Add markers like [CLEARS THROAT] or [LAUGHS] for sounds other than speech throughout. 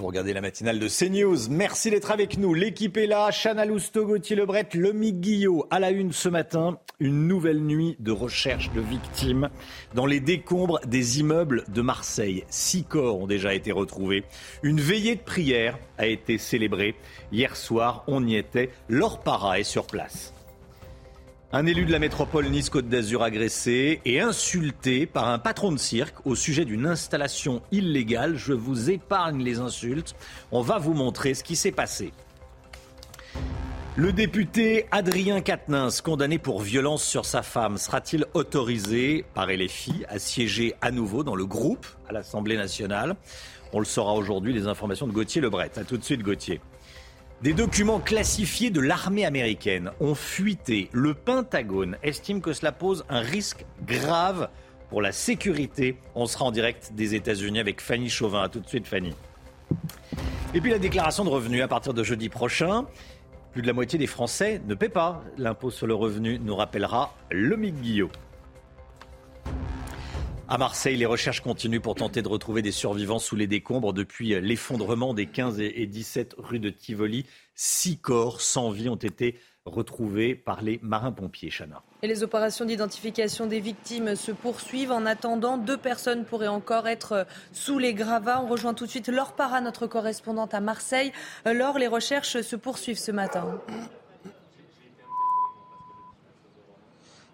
Vous regardez la matinale de CNews. Merci d'être avec nous. L'équipe est là. Chana Lousteau, Gauthier Lebret, Lomic Guillot. À la une ce matin, une nouvelle nuit de recherche de victimes dans les décombres des immeubles de Marseille. Six corps ont déjà été retrouvés. Une veillée de prière a été célébrée. Hier soir, on y était. Laure Para est sur place. Un élu de la métropole Nice-Côte d'Azur agressé et insulté par un patron de cirque au sujet d'une installation illégale. Je vous épargne les insultes. On va vous montrer ce qui s'est passé. Le député Adrien Quatennens, condamné pour violence sur sa femme, sera-t-il autorisé par LFI à siéger à nouveau dans le groupe à l'Assemblée nationale? On le saura aujourd'hui, les informations de Gauthier Lebret. A tout de suite, Gauthier. Des documents classifiés de l'armée américaine ont fuité. Le Pentagone estime que cela pose un risque grave pour la sécurité. On sera en direct des États-Unis avec Fanny Chauvin. A tout de suite, Fanny. Et puis la déclaration de revenus à partir de jeudi prochain. Plus de la moitié des Français ne paient pas l'impôt sur le revenu, nous rappellera Lomic Guillot. À Marseille, les recherches continuent pour tenter de retrouver des survivants sous les décombres depuis l'effondrement des 15 et 17 rue de Tivoli. Six corps sans vie ont été retrouvés par les marins-pompiers. Chana. Et les opérations d'identification des victimes se poursuivent. En attendant, deux personnes pourraient encore être sous les gravats. On rejoint tout de suite Laure Para, notre correspondante à Marseille. Laure, les recherches se poursuivent ce matin.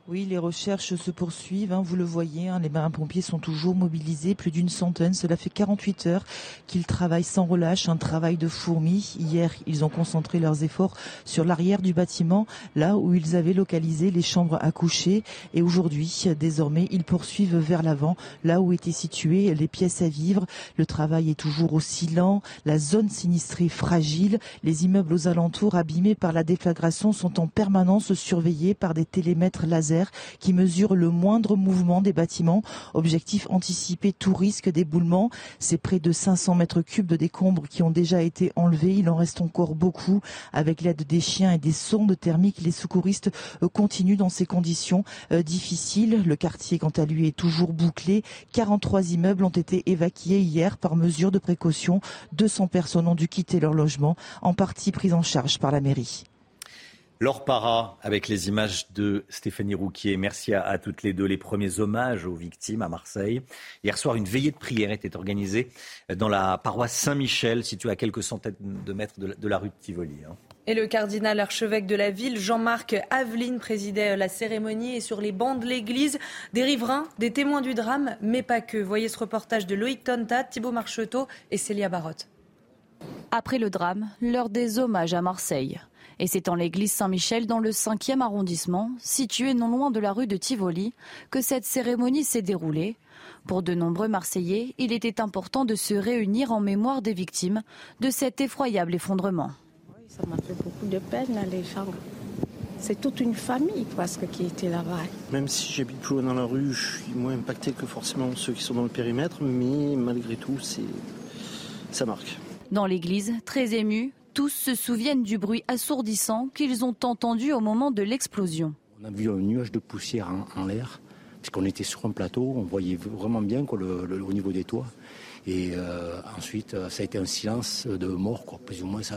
Oui, les recherches se poursuivent, hein, vous le voyez, hein, les marins-pompiers sont toujours mobilisés, plus d'une centaine. Cela fait 48 heures qu'ils travaillent sans relâche, un travail de fourmi. Hier, ils ont concentré leurs efforts sur l'arrière du bâtiment, là où ils avaient localisé les chambres à coucher. Et aujourd'hui, désormais, ils poursuivent vers l'avant, là où étaient situées les pièces à vivre. Le travail est toujours aussi lent, la zone sinistrée fragile, les immeubles aux alentours abîmés par la déflagration sont en permanence surveillés par des télémètres laser qui mesure le moindre mouvement des bâtiments. Objectif anticiper tout risque d'éboulement. C'est près de 500 mètres cubes de décombres qui ont déjà été enlevés. Il en reste encore beaucoup. Avec l'aide des chiens et des sondes thermiques, les secouristes euh, continuent dans ces conditions euh, difficiles. Le quartier, quant à lui, est toujours bouclé. 43 immeubles ont été évacués hier par mesure de précaution. 200 personnes ont dû quitter leur logement, en partie pris en charge par la mairie. Laure Para avec les images de Stéphanie Rouquier. Merci à, toutes les deux. Les premiers hommages aux victimes à Marseille. Hier soir, une veillée de prière était organisée dans la paroisse Saint-Michel, située à quelques centaines de mètres de la, rue de Tivoli. Hein. Et le cardinal archevêque de la ville, Jean-Marc Aveline, présidait la cérémonie et sur les bancs de l'église, des riverains, des témoins du drame, mais pas que. Voyez ce reportage de Loïc Tonta, Thibault Marcheteau et Célia Barotte. Après le drame, l'heure des hommages à Marseille. Et c'est en l'église Saint-Michel, dans le 5e arrondissement, situé non loin de la rue de Tivoli, que cette cérémonie s'est déroulée. Pour de nombreux Marseillais, il était important de se réunir en mémoire des victimes de cet effroyable effondrement. Oui, ça m'a fait beaucoup de peine, les gens. C'est toute une famille presque qui était là-bas. Même si j'habite plus loin dans la rue, je suis moins impacté que forcément ceux qui sont dans le périmètre, mais malgré tout, c'est ça marque. Dans l'église, très ému, tous se souviennent du bruit assourdissant qu'ils ont entendu au moment de l'explosion. On a vu un nuage de poussière en, l'air, puisqu'on était sur un plateau, on voyait vraiment bien au niveau des toits. Et euh, ensuite, euh, ça a été un silence de mort, quoi. plus ou moins. Ça,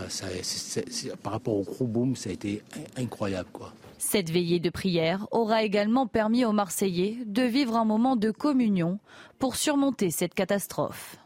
par rapport au gros boom, ça a été incroyable. Quoi. Cette veillée de prière aura également permis aux Marseillais de vivre un moment de communion pour surmonter cette catastrophe.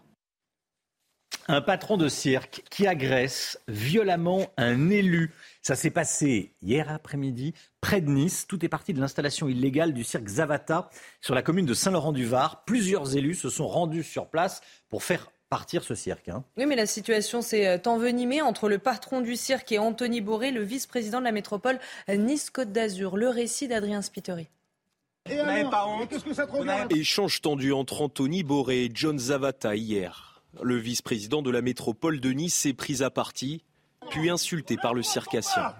Un patron de cirque qui agresse violemment un élu. Ça s'est passé hier après-midi près de Nice. Tout est parti de l'installation illégale du cirque Zavata sur la commune de Saint-Laurent-du-Var. Plusieurs élus se sont rendus sur place pour faire partir ce cirque. Hein. Oui, mais la situation s'est euh, envenimée entre le patron du cirque et Anthony Boré, le vice-président de la métropole Nice-Côte d'Azur. Le récit d'Adrien Spiteri. Et pas honte? Échange tendu entre Anthony Boré et John Zavata hier. Le vice-président de la métropole de Nice s'est pris à partie. puis insulté par le circassien.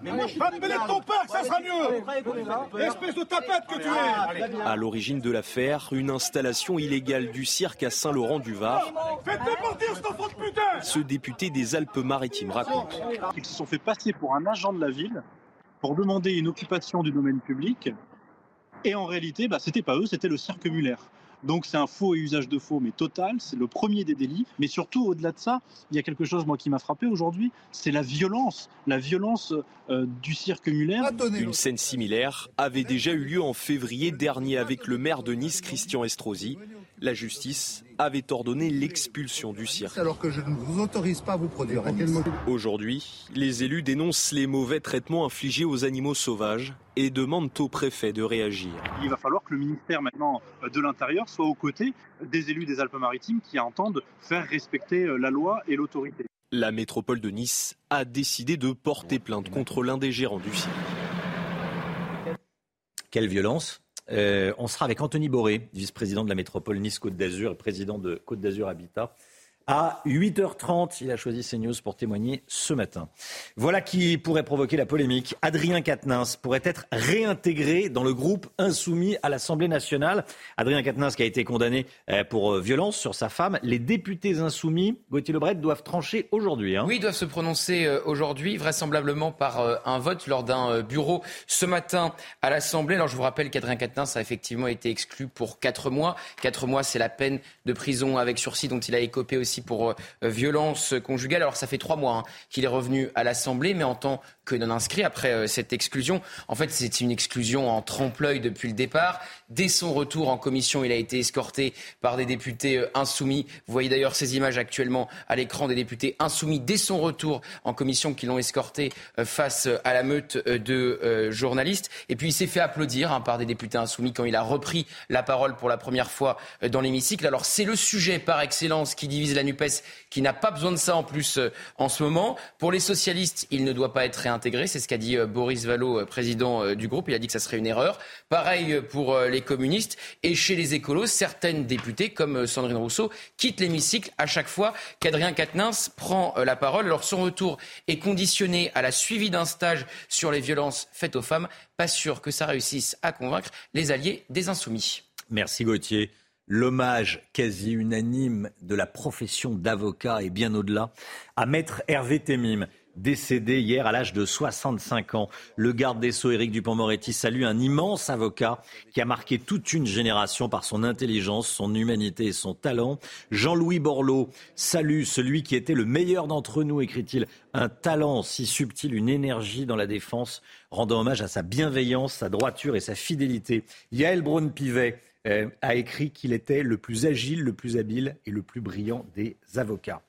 À l'origine de l'affaire, une installation illégale du cirque à Saint-Laurent-du-Var. Ce député des Alpes-Maritimes raconte. Ils se sont fait passer pour un agent de la ville pour demander une occupation du domaine public. Et en réalité, bah, c'était pas eux, c'était le cirque Muller. Donc c'est un faux et usage de faux, mais total, c'est le premier des délits. Mais surtout, au-delà de ça, il y a quelque chose moi qui m'a frappé aujourd'hui, c'est la violence, la violence euh, du cirque Muller. Une scène similaire avait déjà eu lieu en février dernier avec le maire de Nice, Christian Estrosi. La justice avait ordonné l'expulsion du cirque. Alors que je ne vous autorise pas à vous produire. Aujourd'hui, les élus dénoncent les mauvais traitements infligés aux animaux sauvages et demandent au préfet de réagir. Il va falloir que le ministère maintenant de l'Intérieur soit aux côtés des élus des Alpes-Maritimes qui entendent faire respecter la loi et l'autorité. La métropole de Nice a décidé de porter plainte contre l'un des gérants du cirque. Quelle violence euh, on sera avec Anthony Boré, vice-président de la métropole Nice-Côte d'Azur et président de Côte d'Azur Habitat. À 8h30, il a choisi CNews pour témoigner ce matin. Voilà qui pourrait provoquer la polémique. Adrien Quatennens pourrait être réintégré dans le groupe insoumis à l'Assemblée nationale. Adrien Quatennens qui a été condamné euh, pour euh, violence sur sa femme. Les députés insoumis, Gauthier Lebret, doivent trancher aujourd'hui. Hein. Oui, ils doivent se prononcer euh, aujourd'hui, vraisemblablement par un vote lors d'un bureau ce matin à l'Assemblée. Alors je vous rappelle qu'Adrien Quatennens a effectivement été exclu pour 4 mois. 4 mois, c'est la peine de prison avec sursis dont il a écopé aussi pour euh, violence conjugale. Alors ça fait trois mois hein, qu'il est revenu à l'Assemblée, mais en tant que non inscrit après euh, cette exclusion. En fait, c'est une exclusion en trompe-l'œil depuis le départ. Dès son retour en commission, il a été escorté par des députés euh, insoumis. Vous voyez d'ailleurs ces images actuellement à l'écran des députés insoumis dès son retour en commission qui l'ont escorté face à la meute de journalistes. Et puis il s'est fait applaudir hein, par des députés insoumis quand il a repris la parole pour la première fois dans l'hémicycle. Alors c'est le sujet par excellence qui divise la NUPES, qui n'a pas besoin de ça en plus euh, en ce moment. Pour les socialistes, il ne doit pas être réintégré. C'est ce qu'a dit euh, Boris euh, président du groupe. Il a dit que ça serait une erreur. Pareil pour les communistes. Et chez les écolos, certaines députées, comme Sandrine Rousseau, quittent l'hémicycle à chaque fois qu'Adrien Quatennens prend la parole. Alors son retour est conditionné à la suivi d'un stage sur les violences faites aux femmes. Pas sûr que ça réussisse à convaincre les alliés des insoumis. Merci Gauthier l'hommage quasi unanime de la profession d'avocat et bien au-delà à maître Hervé Temim, décédé hier à l'âge de 65 ans. Le garde des Sceaux, Éric Dupont-Moretti, salue un immense avocat qui a marqué toute une génération par son intelligence, son humanité et son talent. Jean-Louis Borloo salue celui qui était le meilleur d'entre nous, écrit-il. Un talent si subtil, une énergie dans la défense, rendant hommage à sa bienveillance, sa droiture et sa fidélité. Yael Braun-Pivet euh, a écrit qu'il était le plus agile, le plus habile et le plus brillant des avocats.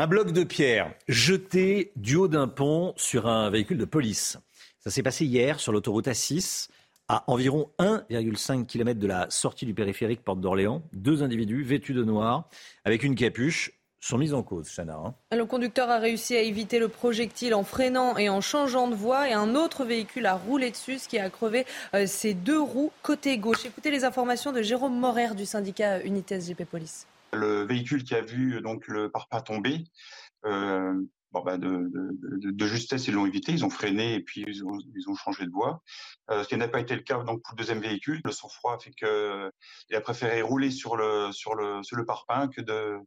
Un bloc de pierre jeté du haut d'un pont sur un véhicule de police. Ça s'est passé hier sur l'autoroute A6, à environ 1,5 km de la sortie du périphérique Porte d'Orléans. Deux individus vêtus de noir, avec une capuche, sont mises en cause, Chana. Hein. Le conducteur a réussi à éviter le projectile en freinant et en changeant de voie et un autre véhicule a roulé dessus, ce qui a crevé euh, ses deux roues côté gauche. Écoutez les informations de Jérôme Morer du syndicat Unites GP Police. Le véhicule qui a vu donc le parpaing tomber, euh, bon, bah de, de, justesse, ils l'ont évité, ils ont freiné et puis ils ont, ils ont changé de voie. Euh, ce qui n'a pas été le cas donc pour le deuxième véhicule. Le sang-froid fait qu'il a préféré rouler sur le sur le sur le parpaing que de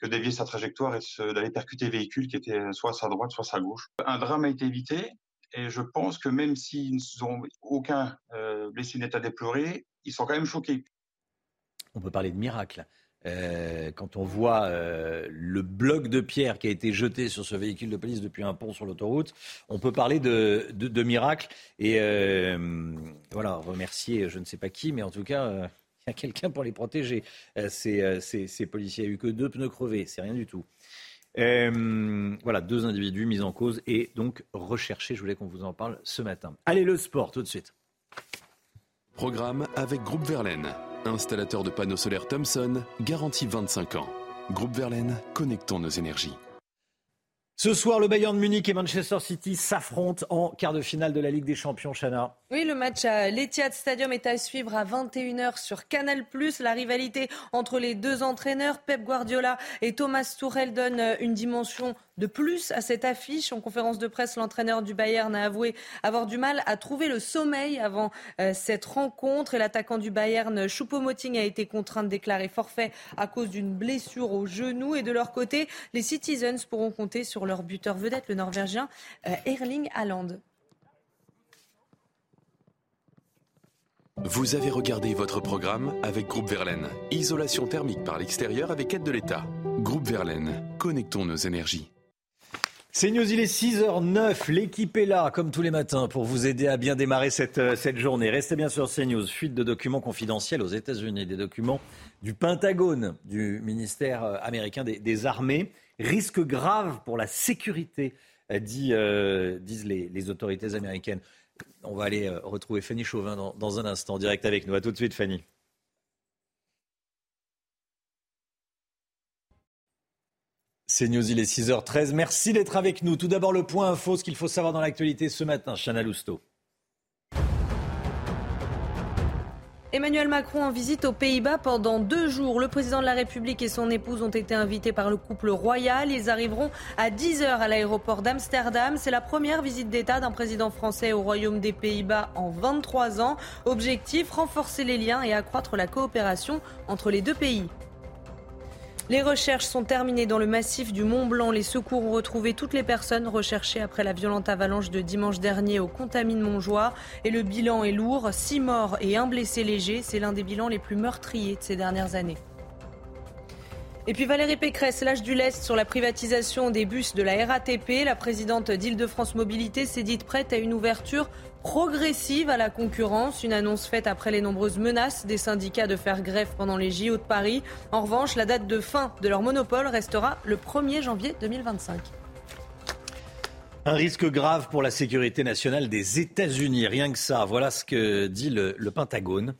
que dévier sa trajectoire et d'aller percuter le véhicule qui était soit à sa droite, soit à sa gauche. Un drame a été évité et je pense que même s'ils n'ont aucun euh, blessé net à déplorer, ils sont quand même choqués. On peut parler de miracle. Euh, quand on voit euh, le bloc de pierre qui a été jeté sur ce véhicule de police depuis un pont sur l'autoroute, on peut parler de, miracle. Et euh, voilà, remercier je ne sais pas qui, mais en tout cas, il y a quelqu'un pour les protéger. Ces, policiers, a eu que deux pneus crevés, c'est rien du tout. Voilà, deux individus mis en cause et donc recherchés. Je voulais qu'on vous en parle ce matin. Allez, le sport, tout de suite. Programme avec Groupe Verlaine, installateur de panneaux solaires Thomson, garantie 25 ans. Groupe Verlaine, connectons nos énergies. Ce soir, le Bayern Munich et Manchester City s'affrontent en quart de finale de la Ligue des Champions, Chana. Oui, le match à l'Etihad Stadium est à suivre à 21h sur Canal+. La rivalité entre les deux entraîneurs, Pep Guardiola et Thomas Tuchel, donne une dimension de plus à cette affiche. En conférence de presse, l'entraîneur du Bayern a avoué avoir du mal à trouver le sommeil avant euh, cette rencontre. Et l'attaquant du Bayern, Choupo-Moting, a été contraint de déclarer forfait à cause d'une blessure au genou. Et de leur côté, les Citizens pourront compter sur leur buteur vedette, le Norvégien euh, Erling Haaland. Vous avez regardé votre programme avec Groupe Verlaine. Isolation thermique par l'extérieur avec aide de l'État. Groupe Verlaine, connectons nos énergies. C'est News, il est 6h09. L'équipe est là, comme tous les matins, pour vous aider à bien démarrer cette, euh, cette journée. Restez bien sur CNews. Fuite de documents confidentiels aux États-Unis, des documents du Pentagone, du ministère euh, américain des, Armées. Risque grave pour la sécurité, euh, disent les autorités américaines. On va aller euh, retrouver Fanny Chauvin dans, un instant, direct avec nous. A tout de suite, Fanny. C'est News, il est 6h13. Merci d'être avec nous. Tout d'abord, le point info, ce qu'il faut savoir dans l'actualité ce matin. Chana Lousteau. Emmanuel Macron en visite aux Pays-Bas pendant deux jours. Le président de la République et son épouse ont été invités par le couple royal. Ils arriveront à 10h à l'aéroport d'Amsterdam. C'est la première visite d'État d'un président français au Royaume des Pays-Bas en 23 ans. Objectif, renforcer les liens et accroître la coopération entre les deux pays. Les recherches sont terminées dans le massif du Mont Blanc. Les secours ont retrouvé toutes les personnes recherchées après la violente avalanche de dimanche dernier au Contamine Montjoie. Et le bilan est lourd. Six morts et un blessé léger. C'est l'un des bilans les plus meurtriers de ces dernières années. Et puis Valérie Pécresse lâche du lest sur la privatisation des bus de la RATP. La présidente d'Île-de-France Mobilité s'est dite prête à une ouverture progressive à la concurrence, une annonce faite après les nombreuses menaces des syndicats de faire grève pendant les JO de Paris. En revanche, la date de fin de leur monopole restera le 1er janvier 2025. Un risque grave pour la sécurité nationale des États-Unis, rien que ça. Voilà ce que dit le Pentagone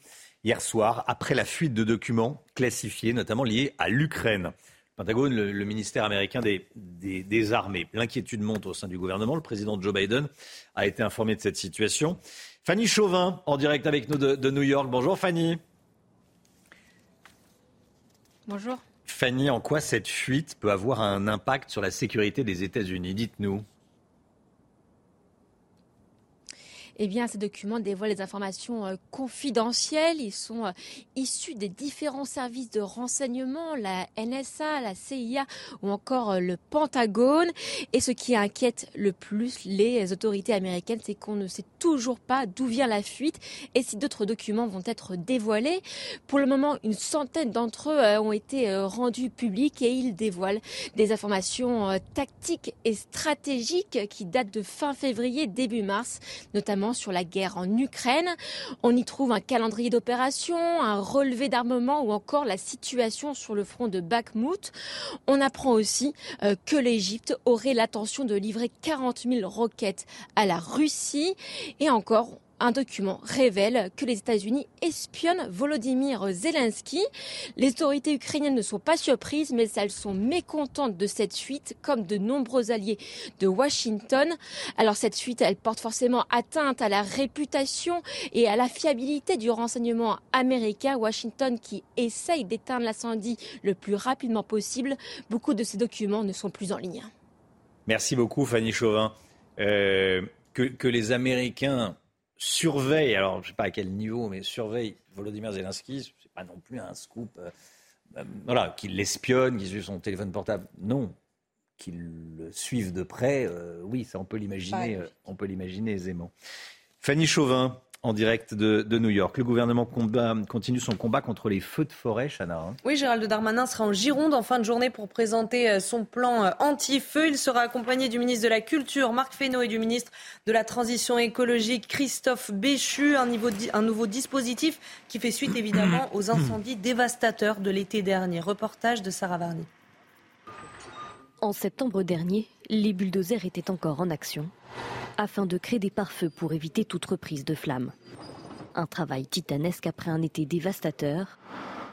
hier soir après la fuite de documents classifiés, notamment liés à l'Ukraine. Pentagone, le, ministère américain des, des, armées. L'inquiétude monte au sein du gouvernement. Le président Joe Biden a été informé de cette situation. Fanny Chauvin, en direct avec nous de, de New York. Bonjour Fanny. Bonjour. Fanny, en quoi cette fuite peut avoir un impact sur la sécurité des États-Unis? Dites-nous. Eh bien, ces documents dévoilent des informations euh, confidentielles. Ils sont euh, issus des différents services de renseignement, la NSA, la CIA ou encore euh, le Pentagone. Et ce qui inquiète le plus les autorités américaines, c'est qu'on ne sait toujours pas d'où vient la fuite et si d'autres documents vont être dévoilés. Pour le moment, une centaine d'entre eux ont été rendus publics et ils dévoilent des informations tactiques et stratégiques qui datent de fin février, début mars, notamment sur la guerre en Ukraine. On y trouve un calendrier d'opération, un relevé d'armement ou encore la situation sur le front de Bakhmut. On apprend aussi euh, que l'Égypte aurait l'intention de livrer 40 000 roquettes à la Russie. Et encore, un document révèle que les États-Unis espionnent Volodymyr Zelensky. Les autorités ukrainiennes ne sont pas surprises, mais elles sont mécontentes de cette fuite, comme de nombreux alliés de Washington. Alors cette fuite, elle porte forcément atteinte à la réputation et à la fiabilité du renseignement américain. Washington qui essaye d'éteindre l'incendie le plus rapidement possible. Beaucoup de ces documents ne sont plus en ligne. Merci beaucoup, Fanny Chauvin. Euh, que, que les Américains surveille, alors je ne sais pas à quel niveau, mais surveille Volodymyr Zelensky, c'est pas non plus un scoop, euh, euh, voilà, qu'il l'espionne, qu'il suive son téléphone portable, non. Qu'il le suive de près, euh, oui, ça on peut l'imaginer, on peut l'imaginer aisément. Fanny Chauvin, en direct de, New York. Le gouvernement continue son combat contre les feux de forêt, Chana. Hein. Oui, Gérald Darmanin sera en Gironde en fin de journée pour présenter euh, son plan euh, anti-feu. Il sera accompagné du ministre de la Culture, Marc Fesneau, et du ministre de la Transition écologique, Christophe Béchu. Un, un nouveau dispositif qui fait suite évidemment aux incendies dévastateurs de l'été dernier. Reportage de Sarah Varny. En septembre dernier, les bulldozers étaient encore en action afin de créer des pare-feux pour éviter toute reprise de flammes. Un travail titanesque après un été dévastateur.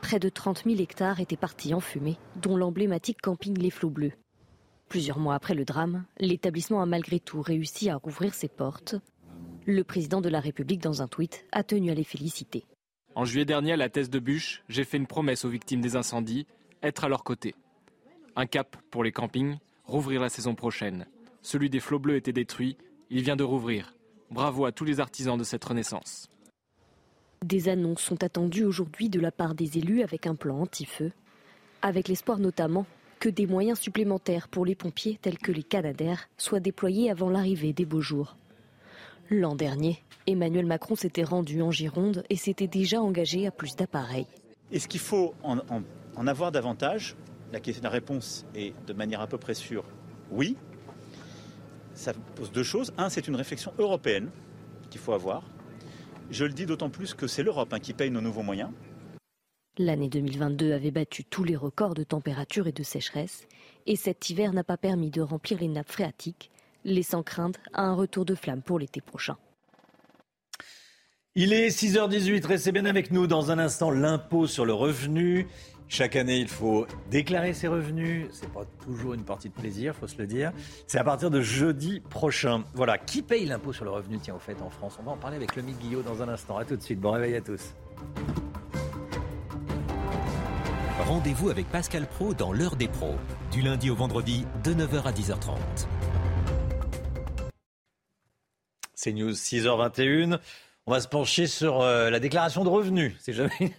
Près de 30 000 hectares étaient partis en fumée, dont l'emblématique camping Les Flots Bleus. Plusieurs mois après le drame, l'établissement a malgré tout réussi à rouvrir ses portes. Le président de la République, dans un tweet, a tenu à les féliciter. En juillet dernier, à la thèse de Bûche, j'ai fait une promesse aux victimes des incendies, être à leur côté. Un cap pour les campings, rouvrir la saison prochaine. Celui des flots bleus était détruit, il vient de rouvrir. Bravo à tous les artisans de cette renaissance. Des annonces sont attendues aujourd'hui de la part des élus avec un plan anti-feu, avec l'espoir notamment que des moyens supplémentaires pour les pompiers tels que les Canadaires soient déployés avant l'arrivée des beaux jours. L'an dernier, Emmanuel Macron s'était rendu en Gironde et s'était déjà engagé à plus d'appareils. Est-ce qu'il faut en, en avoir davantage? La, question, la réponse est de manière à peu près sûre oui. Ça pose deux choses. Un, c'est une réflexion européenne qu'il faut avoir. Je le dis d'autant plus que c'est l'Europe hein, qui paye nos nouveaux moyens. L'année 2022 avait battu tous les records de température et de sécheresse, et cet hiver n'a pas permis de remplir les nappes phréatiques, laissant craindre à un retour de flamme pour l'été prochain. Il est 6h18, restez bien avec nous dans un instant l'impôt sur le revenu. Chaque année, il faut déclarer ses revenus. C'est pas toujours une partie de plaisir, faut se le dire. C'est à partir de jeudi prochain. Voilà, qui paye l'impôt sur le revenu? Tiens, au fait, en France, on va en parler avec Lomi Guillot dans un instant. À tout de suite. Bon réveil à tous. Rendez-vous avec Pascal Pro dans l'heure des pros, du lundi au vendredi de 9h à 10h30. C'est News 6h21. On va se pencher sur euh, la déclaration de revenus. C'est jamais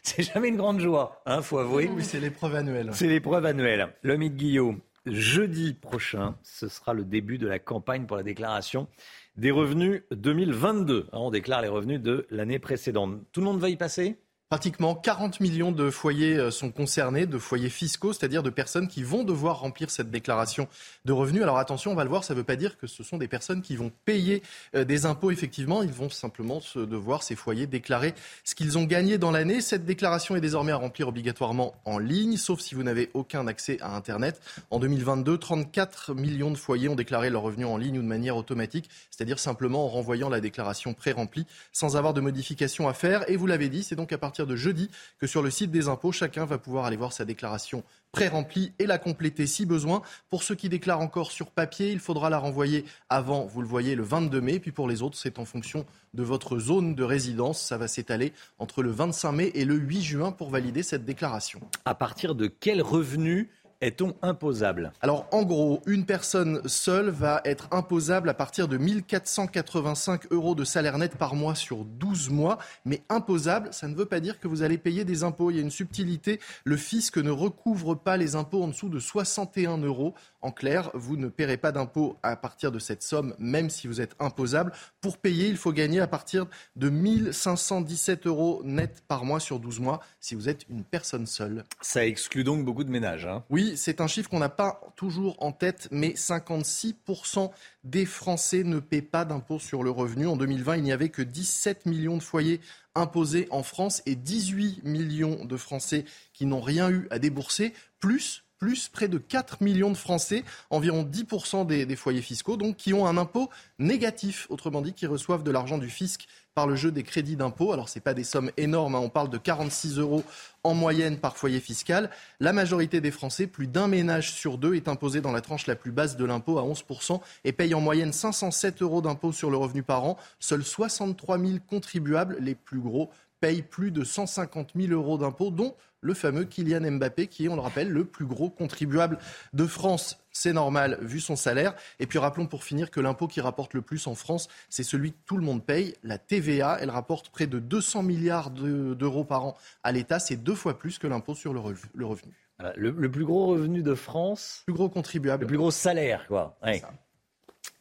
[LAUGHS] c'est jamais une grande joie, hein, faut avouer. Oui, c'est l'épreuve annuelle. C'est l'épreuve annuelle. Le de Guillaume, jeudi prochain, ce sera le début de la campagne pour la déclaration des revenus 2022. Hein, on déclare les revenus de l'année précédente. Tout le monde va y passer? Pratiquement 40 millions de foyers euh, sont concernés, de foyers fiscaux, c'est-à-dire de personnes qui vont devoir remplir cette déclaration de revenus. Alors attention, on va le voir, ça ne veut pas dire que ce sont des personnes qui vont payer euh, des impôts, effectivement. Ils vont simplement devoir, ces foyers, déclarer ce qu'ils ont gagné dans l'année. Cette déclaration est désormais à remplir obligatoirement en ligne, sauf si vous n'avez aucun accès à Internet. En 2022, 34 millions de foyers ont déclaré leurs revenus en ligne ou de manière automatique, c'est-à-dire simplement en renvoyant la déclaration pré-remplie sans avoir de modification à faire. Et vous l'avez dit, c'est donc à partir de jeudi que sur le site des impôts, chacun va pouvoir aller voir sa déclaration pré-remplie et la compléter si besoin. Pour ceux qui déclarent encore sur papier, il faudra la renvoyer avant, vous le voyez, le 22 mai. Puis pour les autres, c'est en fonction de votre zone de résidence. Ça va s'étaler entre le 25 mai et le 8 juin pour valider cette déclaration. À partir de quel revenu est-on imposable? Alors en gros, une personne seule va être imposable à partir de 1485 euros de salaire net par mois sur 12 mois. Mais imposable, ça ne veut pas dire que vous allez payer des impôts. Il y a une subtilité. Le fisc ne recouvre pas les impôts en dessous de 61 euros. En clair, vous ne paierez pas d'impôts à partir de cette somme, même si vous êtes imposable. Pour payer, il faut gagner à partir de 1517 euros net par mois sur 12 mois si vous êtes une personne seule. Ça exclut donc beaucoup de ménages. Hein. Oui, c'est un chiffre qu'on n'a pas toujours en tête, mais 56% des Français ne paient pas d'impôts sur le revenu. En 2020, il n'y avait que 17 millions de foyers imposés en France et 18 millions de Français qui n'ont rien eu à débourser, plus plus près de 4 millions de Français, environ 10% des, foyers fiscaux, donc qui ont un impôt négatif, autrement dit, qui reçoivent de l'argent du fisc par le jeu des crédits d'impôt. Alors, ce n'est pas des sommes énormes, hein. on parle de 46 euros en moyenne par foyer fiscal. La majorité des Français, plus d'un ménage sur deux, est imposé dans la tranche la plus basse de l'impôt à 11% et paye en moyenne 507 euros d'impôt sur le revenu par an. Seuls 63 000 contribuables, les plus gros, payent plus de 150 000 euros d'impôts, dont le fameux Kylian Mbappé, qui est, on le rappelle, le plus gros contribuable de France. C'est normal, vu son salaire. Et puis rappelons pour finir que l'impôt qui rapporte le plus en France, c'est celui que tout le monde paye, la TVA. Elle rapporte près de 200 milliards d'euros par an à l'État. C'est deux fois plus que l'impôt sur le revenu. le, plus gros revenu de France. Le plus gros contribuable. Le plus gros salaire, quoi.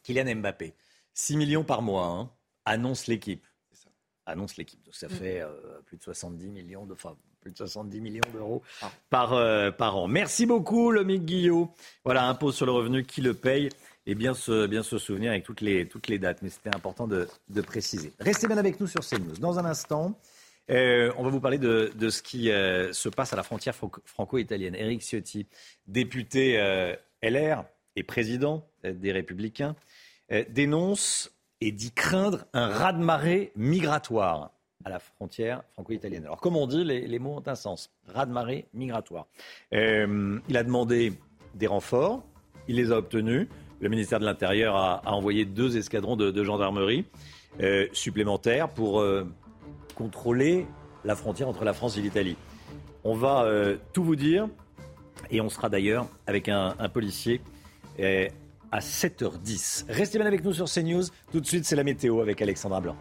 Kylian Mbappé. 6 millions par mois, hein, annonce l'équipe annonce l'équipe. Donc ça mm. fait euh, plus de 70 millions de, enfin, plus de 70 millions d'euros ah. par, euh, par an. Merci beaucoup, Lomique Guillot. Voilà, impôt sur le revenu, qui le paye et bien se, bien se souvenir avec toutes les, toutes les dates. Mais c'était important de, de, préciser. Restez bien avec nous sur CNews. Dans un instant, euh, on va vous parler de, de ce qui se passe à la frontière franco-italienne. Éric Ciotti, député LR et président des Républicains, dénonce et dit craindre un raz-de-marée migratoire à la frontière franco-italienne. Alors, comme on dit, les, mots ont un sens. Raz-de-marée migratoire. Euh, il a demandé des renforts, il les a obtenus. Le ministère de l'Intérieur a, envoyé deux escadrons de, gendarmerie euh, supplémentaires pour euh, contrôler la frontière entre la France et l'Italie. On va tout vous dire et on sera d'ailleurs avec un policier à 7h10. Restez bien avec nous sur CNews. Tout de suite, c'est la météo avec Alexandra Blanc.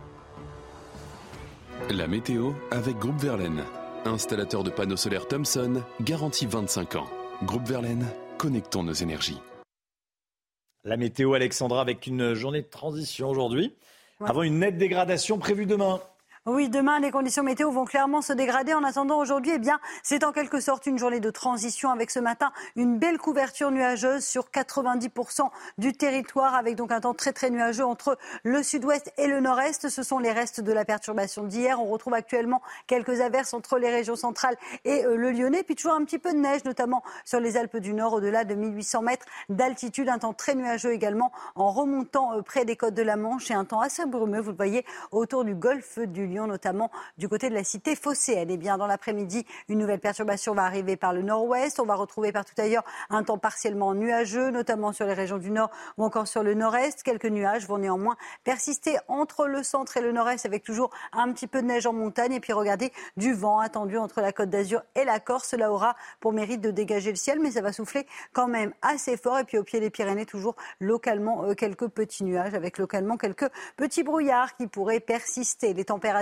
La météo avec Groupe Verlaine. Installateur de panneaux solaires Thomson, garantie 25 ans. Groupe Verlaine, connectons nos énergies. La météo, Alexandra, avec une journée de transition aujourd'hui. Avant une nette dégradation prévue demain. Oui, demain, les conditions météo vont clairement se dégrader. En attendant, aujourd'hui, eh bien, c'est en quelque sorte une journée de transition avec ce matin une belle couverture nuageuse sur 90% du territoire, avec donc un temps très très nuageux entre le sud-ouest et le nord-est. Ce sont les restes de la perturbation d'hier. On retrouve actuellement quelques averses entre les régions centrales et euh, le Lyonnais, puis toujours un petit peu de neige, notamment sur les Alpes du Nord, au-delà de 1800 mètres d'altitude. Un temps très nuageux également en remontant euh, près des côtes de la Manche et un temps assez brumeux, vous le voyez, autour du golfe du Lyon notamment du côté de la cité phocéenne. Et eh bien, dans l'après-midi, une nouvelle perturbation va arriver par le nord-ouest. On va retrouver partout ailleurs un temps partiellement nuageux, notamment sur les régions du nord ou encore sur le nord-est. Quelques nuages vont néanmoins persister entre le centre et le nord-est avec toujours un petit peu de neige en montagne. Et puis regardez, du vent attendu entre la côte d'Azur et la Corse. Cela aura pour mérite de dégager le ciel, mais ça va souffler quand même assez fort. Et puis au pied des Pyrénées, toujours localement euh, quelques petits nuages avec localement quelques petits brouillards qui pourraient persister. Les températures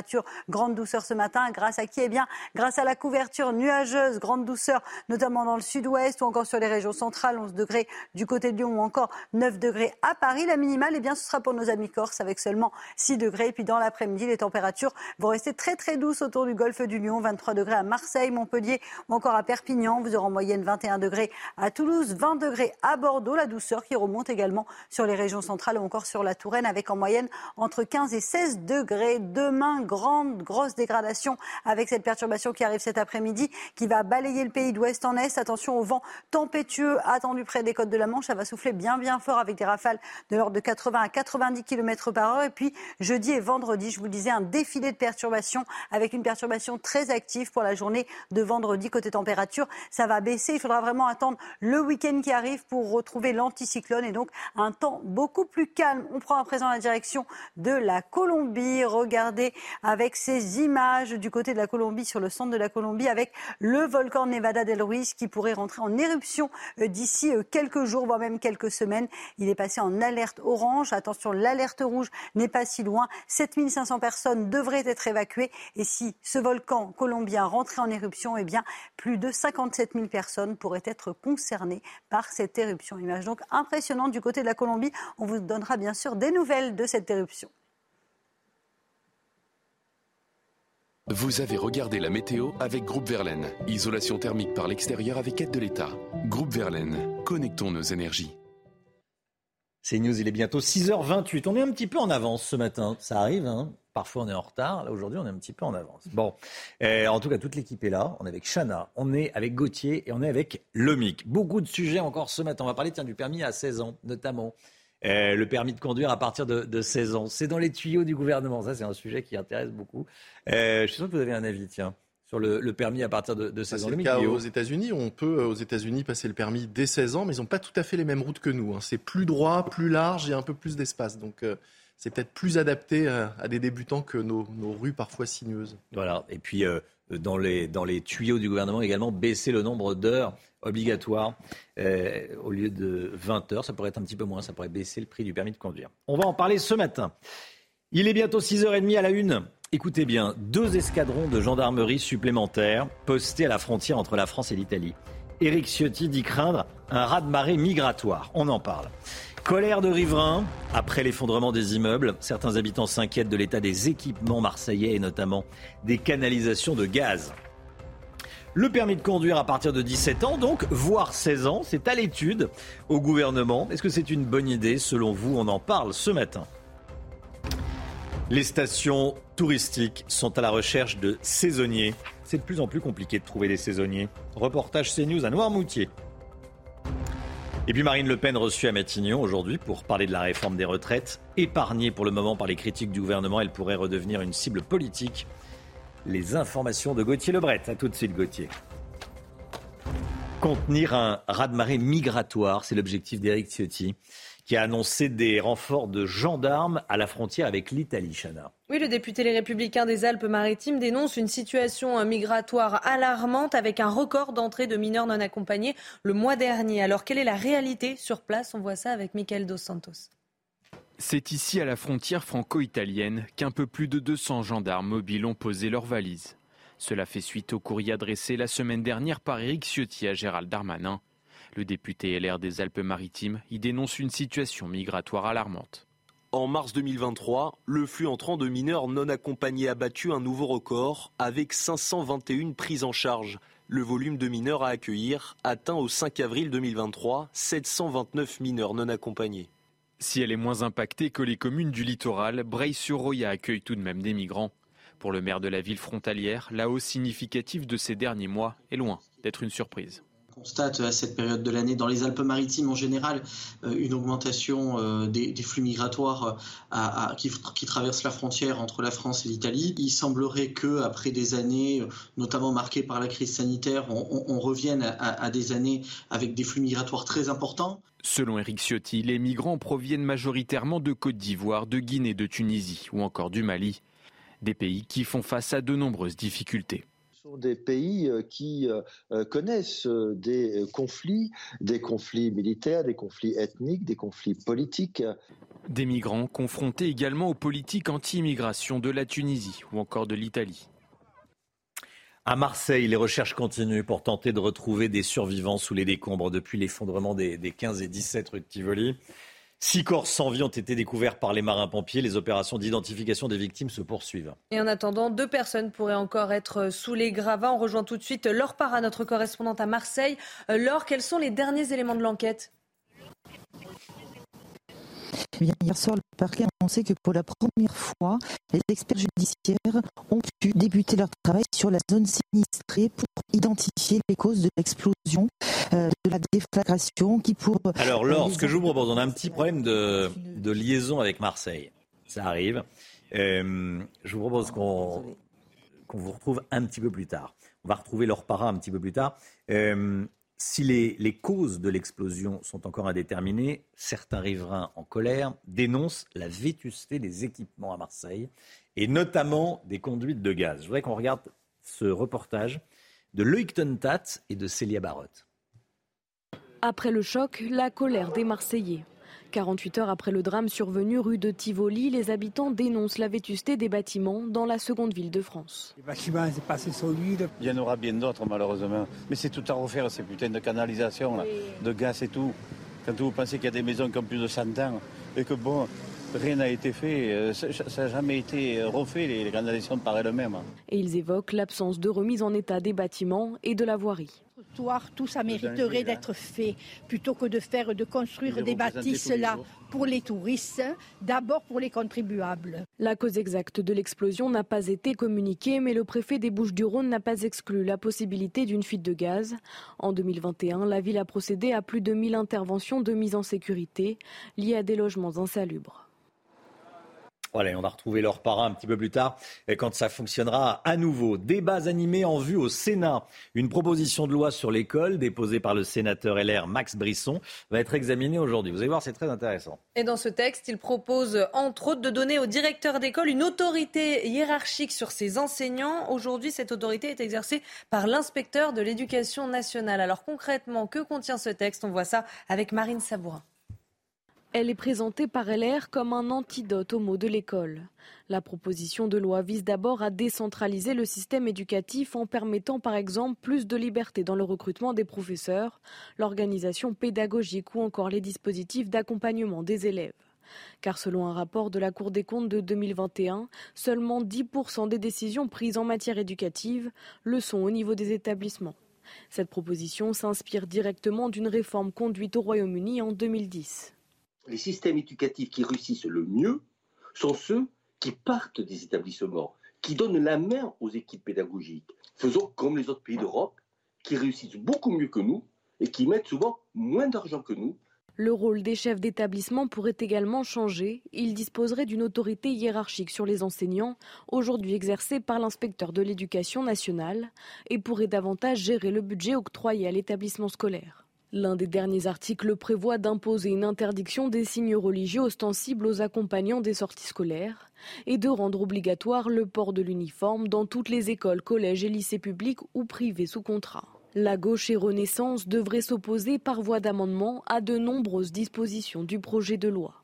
grande douceur ce matin. Grâce à qui? Eh bien, grâce à la couverture nuageuse, grande douceur, notamment dans le sud-ouest ou encore sur les régions centrales, 11 degrés du côté de Lyon ou encore 9 degrés à Paris. La minimale, eh bien, ce sera pour nos amis corses avec seulement 6 degrés. Et puis dans l'après-midi, les températures vont rester très très douces autour du golfe du Lyon. 23 degrés à Marseille, Montpellier ou encore à Perpignan. Vous aurez en moyenne 21 degrés à Toulouse, 20 degrés à Bordeaux. La douceur qui remonte également sur les régions centrales ou encore sur la Touraine avec en moyenne entre 15 et 16 degrés. Demain, grande, grosse dégradation avec cette perturbation qui arrive cet après-midi, qui va balayer le pays d'ouest en est. Attention au vent tempétueux attendu près des côtes de la Manche. Ça va souffler bien, bien fort avec des rafales de l'ordre de 80 à 90 km par heure. Et puis, jeudi et vendredi, je vous disais, un défilé de perturbations avec une perturbation très active pour la journée de vendredi. Côté température, ça va baisser. Il faudra vraiment attendre le week-end qui arrive pour retrouver l'anticyclone et donc un temps beaucoup plus calme. On prend à présent la direction de la Colombie. Regardez avec ces images du côté de la Colombie, sur le centre de la Colombie, avec le volcan Nevada del Ruiz qui pourrait rentrer en éruption euh, d'ici euh, quelques jours, voire même quelques semaines. Il est passé en alerte orange. Attention, l'alerte rouge n'est pas si loin. 7500 personnes devraient être évacuées. Et si ce volcan colombien rentrait en éruption, eh bien, plus de 57 000 personnes pourraient être concernées par cette éruption. Image donc impressionnante du côté de la Colombie. On vous donnera bien sûr des nouvelles de cette éruption. Vous avez regardé la météo avec Groupe Verlaine. Isolation thermique par l'extérieur avec aide de l'État. Groupe Verlaine, connectons nos énergies. C'est News, il est bientôt 6h28. On est un petit peu en avance ce matin. Ça arrive, hein Parfois on est en retard. Là aujourd'hui on est un petit peu en avance. Bon, euh, en tout cas toute l'équipe est là. On est avec Chana, on est avec Gauthier et on est avec Lomic. Beaucoup de sujets encore ce matin. On va parler tiens, du permis à 16 ans notamment. Euh, le permis de conduire à partir de, 16 ans. C'est dans les tuyaux du gouvernement. Ça, c'est un sujet qui intéresse beaucoup. Euh, je suis sûr que vous avez un avis, tiens. Sur le, permis à partir de, 16 ans. C'est le cas aux États-Unis. On peut, euh, aux États-Unis, passer le permis dès 16 ans, mais ils n'ont pas tout à fait les mêmes routes que nous. Hein. C'est plus droit, plus large et un peu plus d'espace. Donc, c'est peut-être plus adapté à, des débutants que nos, rues parfois sinueuses. Voilà. Et puis, dans, les, dans les tuyaux du gouvernement, également, baisser le nombre d'heures obligatoire euh, au lieu de 20 heures. Ça pourrait être un petit peu moins, ça pourrait baisser le prix du permis de conduire. On va en parler ce matin. Il est bientôt 6h30 à la une. Écoutez bien, deux escadrons de gendarmerie supplémentaires postés à la frontière entre la France et l'Italie. Éric Ciotti dit craindre un raz-de-marée migratoire. On en parle. Colère de riverains après l'effondrement des immeubles. Certains habitants s'inquiètent de l'état des équipements marseillais et notamment des canalisations de gaz. Le permis de conduire à partir de 17 ans, donc, voire 16 ans, c'est à l'étude au gouvernement. Est-ce que c'est une bonne idée? Selon vous, on en parle ce matin. Les stations touristiques sont à la recherche de saisonniers. C'est de plus en plus compliqué de trouver des saisonniers. Reportage CNews à Noirmoutier. Et puis Marine Le Pen reçue à Matignon aujourd'hui pour parler de la réforme des retraites. Épargnée pour le moment par les critiques du gouvernement, elle pourrait redevenir une cible politique les informations de Gauthier Lebret. A tout de suite, Gauthier. Contenir un raz-de-marée migratoire, c'est l'objectif d'Éric Ciotti, qui a annoncé des renforts de gendarmes à la frontière avec l'Italie, Chana. Oui, le député Les Républicains des Alpes-Maritimes dénonce une situation migratoire alarmante avec un record d'entrée de mineurs non accompagnés le mois dernier. Alors, quelle est la réalité sur place? On voit ça avec Michael Dos Santos. C'est ici, à la frontière franco-italienne, qu'un peu plus de 200 gendarmes mobiles ont posé leurs valises. Cela fait suite au courrier adressé la semaine dernière par Éric Ciotti à Gérald Darmanin. Le député LR des Alpes-Maritimes y dénonce une situation migratoire alarmante. En mars 2023, le flux entrant de mineurs non accompagnés a battu un nouveau record avec 521 prises en charge. Le volume de mineurs à accueillir atteint au 5 avril 2023 729 mineurs non accompagnés. Si elle est moins impactée que les communes du littoral, Breil-sur-Roya accueille tout de même des migrants. Pour le maire de la ville frontalière, la hausse significative de ces derniers mois est loin d'être une surprise constate à cette période de l'année dans les Alpes-Maritimes en général euh, une augmentation euh, des, flux migratoires euh, qui, traversent la frontière entre la France et l'Italie. Il semblerait que après des années, notamment marquées par la crise sanitaire, on, revienne à, des années avec des flux migratoires très importants. Selon Eric Ciotti, les migrants proviennent majoritairement de Côte d'Ivoire, de Guinée, de Tunisie ou encore du Mali des pays qui font face à de nombreuses difficultés sont des pays euh, qui euh, euh, connaissent des conflits, des conflits militaires, des conflits ethniques, des conflits politiques. Des migrants confrontés également aux politiques anti-immigration de la Tunisie ou encore de l'Italie. À Marseille, les recherches continuent pour tenter de retrouver des survivants sous les décombres depuis l'effondrement des, 15 et 17 rue de Tivoli. Six corps sans vie ont été découverts par les marins-pompiers. Les opérations d'identification des victimes se poursuivent. Et en attendant, deux personnes pourraient encore être sous les gravats. On rejoint tout de suite Laure Parra, notre correspondante à Marseille. Euh, Laure, quels sont les derniers éléments de l'enquête? Hier soir, le parquet a annoncé que pour la première fois, les experts judiciaires ont pu débuter leur travail sur la zone sinistrée pour identifier les causes de l'explosion, euh, de la déflagration qui pour... Alors Laure, ce que je vous propose, on a un petit problème de, liaison avec Marseille. Ça arrive. Euh, je vous propose qu'on vous retrouve un petit peu plus tard. On va retrouver leur para un petit peu plus tard. Euh, si les, causes de l'explosion sont encore indéterminées, certains riverains en colère dénoncent la vétusté des équipements à Marseille et notamment des conduites de gaz. Je voudrais qu'on regarde ce reportage de Loïc Tontat et de Célia Barotte. Après le choc, la colère des Marseillais. 48 heures après le drame survenu rue de Tivoli, les habitants dénoncent la vétusté des bâtiments dans la seconde ville de France. Les bâtiments, c'est pas assez solide. Il y en aura bien d'autres, malheureusement. Mais c'est tout à refaire, ces putains de canalisation, de gaz et tout. Quand vous pensez qu'il y a des maisons qui ont plus de 100 ans et que, bon, rien n'a été fait, euh, ça n'a jamais été refait, les canalisations par elles-mêmes. Et ils évoquent l'absence de remise en état des bâtiments et de la voirie tout ça mériterait d'être fait plutôt que de faire, de construire des bâtisses là pour les touristes, d'abord pour les contribuables. La cause exacte de l'explosion n'a pas été communiquée, mais le préfet des Bouches-du-Rhône n'a pas exclu la possibilité d'une fuite de gaz. En 2021, la ville a procédé à plus de 1000 interventions de mise en sécurité liées à des logements insalubres. Voilà, on va retrouver leur parrain un petit peu plus tard quand ça fonctionnera à nouveau. Débats animés en vue au Sénat. Une proposition de loi sur l'école déposée par le sénateur LR Max Brisson va être examinée aujourd'hui. Vous allez voir, c'est très intéressant. Et dans ce texte, il propose entre autres de donner au directeur d'école une autorité hiérarchique sur ses enseignants. Aujourd'hui, cette autorité est exercée par l'inspecteur de l'éducation nationale. Alors concrètement, que contient ce texte? On voit ça avec Marine Sabourin. Elle est présentée par LR comme un antidote au mot de l'école. La proposition de loi vise d'abord à décentraliser le système éducatif en permettant par exemple plus de liberté dans le recrutement des professeurs, l'organisation pédagogique ou encore les dispositifs d'accompagnement des élèves. Car selon un rapport de la Cour des comptes de 2021, seulement 10% des décisions prises en matière éducative le sont au niveau des établissements. Cette proposition s'inspire directement d'une réforme conduite au Royaume-Uni en 2010 les systèmes éducatifs qui réussissent le mieux sont ceux qui partent des établissements, qui donnent la main aux équipes pédagogiques. Faisons comme les autres pays d'Europe, qui réussissent beaucoup mieux que nous et qui mettent souvent moins d'argent que nous. Le rôle des chefs d'établissement pourrait également changer. Ils disposeraient d'une autorité hiérarchique sur les enseignants, aujourd'hui exercée par l'inspecteur de l'éducation nationale, et pourraient davantage gérer le budget octroyé à l'établissement scolaire. L'un des derniers articles prévoit d'imposer une interdiction des signes religieux ostensibles aux accompagnants des sorties scolaires et de rendre obligatoire le port de l'uniforme dans toutes les écoles, collèges et lycées publics ou privés sous contrat. La gauche et Renaissance devraient s'opposer par voie d'amendement à de nombreuses dispositions du projet de loi.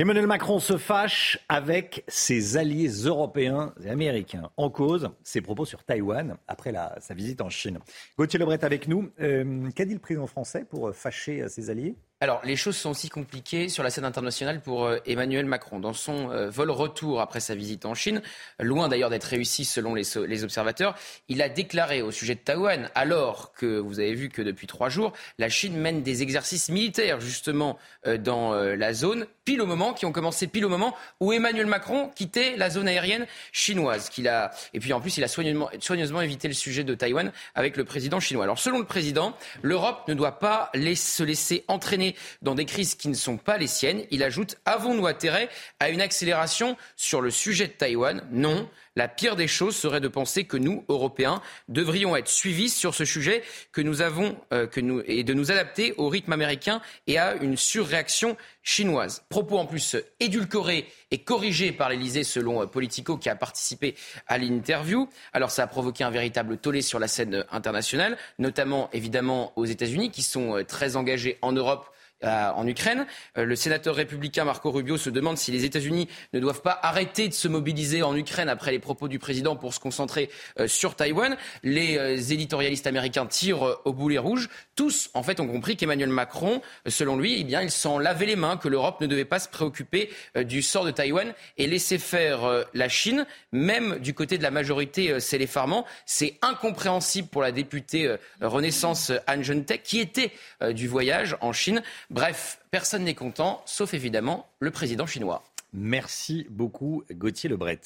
Emmanuel Macron se fâche avec ses alliés européens et américains. En cause, ses propos sur Taïwan après sa visite en Chine. Gauthier Lebret avec nous. Euh, qu'a dit le président français pour fâcher ses alliés? Alors, les choses sont aussi compliquées sur la scène internationale pour euh, Emmanuel Macron. Dans son euh, vol retour après sa visite en Chine, loin d'ailleurs d'être réussi selon les, observateurs, il a déclaré au sujet de Taïwan, alors que vous avez vu que depuis trois jours, la Chine mène des exercices militaires justement euh, dans la zone, pile au moment, qui ont commencé pile au moment où Emmanuel Macron quittait la zone aérienne chinoise. Qu'il a... Et puis en plus, il a soigneusement, soigneusement évité le sujet de Taïwan avec le président chinois. Alors selon le président, l'Europe ne doit pas se laisser entraîner dans des crises qui ne sont pas les siennes. Il ajoute Avons-nous intérêt à une accélération sur le sujet de Taïwan? Non. La pire des choses serait de penser que nous, Européens, devrions être suivis sur ce sujet que nous avons euh, et de nous adapter au rythme américain et à une surréaction chinoise. Propos en plus édulcorés et corrigés par l'Elysée selon euh, Politico qui a participé à l'interview. Alors ça a provoqué un véritable tollé sur la scène internationale, notamment évidemment aux États-Unis qui sont euh, très engagés en Europe en Ukraine. Euh, le sénateur républicain Marco Rubio se demande si les États-Unis ne doivent pas arrêter de se mobiliser en Ukraine après les propos du président pour se concentrer euh, sur Taïwan. Les euh, éditorialistes américains tirent au boulet rouge. Tous, en fait, ont compris qu'Emmanuel Macron, selon lui, eh bien, il s'en lavait les mains, que l'Europe ne devait pas se préoccuper du sort de Taïwan et laisser faire la Chine, même du côté de la majorité, c'est l'effarement. C'est incompréhensible pour la députée Renaissance Anne Gentek, qui était du voyage en Chine. Bref, personne n'est content, sauf évidemment le président chinois. Merci beaucoup, Gauthier Lebret.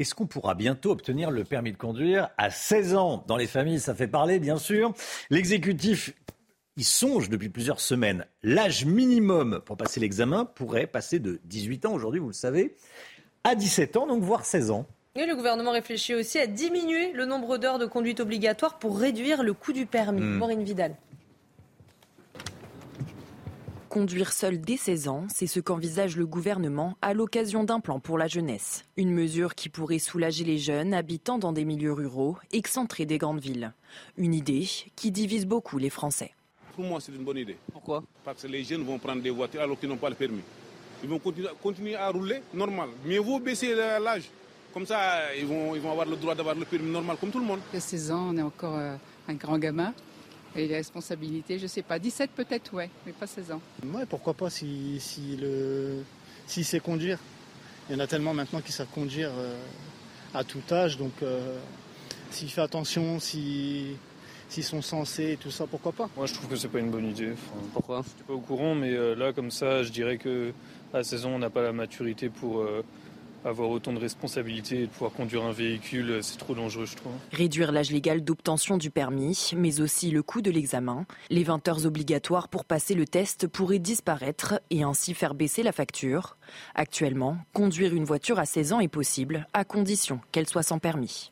Est-ce qu'on pourra bientôt obtenir le permis de conduire à 16 ans Dans les familles, ça fait parler, bien sûr. L'exécutif il songe depuis plusieurs semaines. L'âge minimum pour passer l'examen pourrait passer de 18 ans aujourd'hui, vous le savez, à 17 ans, donc voire 16 ans. Et le gouvernement réfléchit aussi à diminuer le nombre d'heures de conduite obligatoire pour réduire le coût du permis. Hmm. Maureen Vidal. Conduire seul dès 16 ans, c'est ce qu'envisage le gouvernement à l'occasion d'un plan pour la jeunesse. Une mesure qui pourrait soulager les jeunes habitant dans des milieux ruraux, excentrés des grandes villes. Une idée qui divise beaucoup les Français. Pour moi, c'est une bonne idée. Pourquoi? Parce que les jeunes vont prendre des voitures alors qu'ils n'ont pas le permis. Ils vont continuer à rouler normal. Mais vous baisser l'âge. Comme ça, ils vont, ils vont avoir le droit d'avoir le permis normal comme tout le monde. À 16 ans, on est encore euh, un grand gamin. Et les responsabilités, je sais pas. 17 peut-être, ouais, mais pas 16 ans. Ouais, pourquoi pas si, si, le, si sait conduire. Il y en a tellement maintenant qui savent conduire euh, à tout âge, donc euh, s'il fait attention, s'ils sont censés et tout ça, pourquoi pas? Moi je trouve que c'est pas une bonne idée. pourquoi? Je suis pas au courant, mais euh, là comme ça, je dirais que à 16 ans, on n'a pas la maturité pour avoir autant de responsabilités et de pouvoir conduire un véhicule, c'est trop dangereux, je trouve. Réduire l'âge légal d'obtention du permis, mais aussi le coût de l'examen. Les 20 heures obligatoires pour passer le test pourraient disparaître et ainsi faire baisser la facture. Actuellement, conduire une voiture à 16 ans est possible, à condition qu'elle soit sans permis.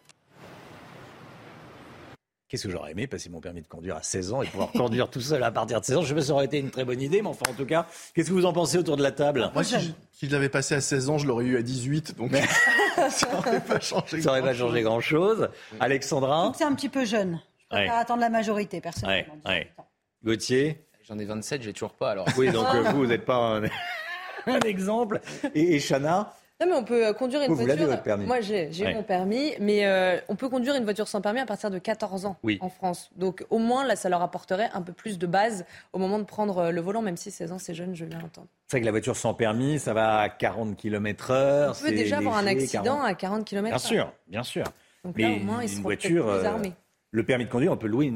Qu'est-ce que j'aurais aimé passer mon permis de conduire à 16 ans et pouvoir conduire tout seul à partir de 16 ans? Je sais pas si ça aurait été une très bonne idée, mais enfin en tout cas, qu'est-ce que vous en pensez autour de la table? Moi, si je, l'avais passé à 16 ans, je l'aurais eu à 18, donc [LAUGHS] ça n'aurait pas changé. [LAUGHS] Ça n'aurait pas changé grand-chose. Alexandra? C'est un petit peu jeune. Je préfère attendre la majorité, personnellement. Ouais, Gauthier? J'en ai 27, j'ai toujours pas alors. Oui, donc [LAUGHS] euh, vous, vous n'êtes pas un, exemple. Et, et Chana? Non, mais on peut euh, conduire une voiture. Moi, j'ai eu mon permis, mais euh, on peut conduire une voiture sans permis à partir de 14 ans en France. Donc, au moins, là, ça leur apporterait un peu plus de base au moment de prendre euh, le volant, même si 16 ans, c'est jeune, je viens l'entendre. C'est vrai que la voiture sans permis, ça va à 40 km/h. On peut déjà avoir un accident à 40 km/h. Bien sûr, bien sûr. Donc là, au moins, ils seront voiture, plus armés. Le permis de conduire, on peut louer,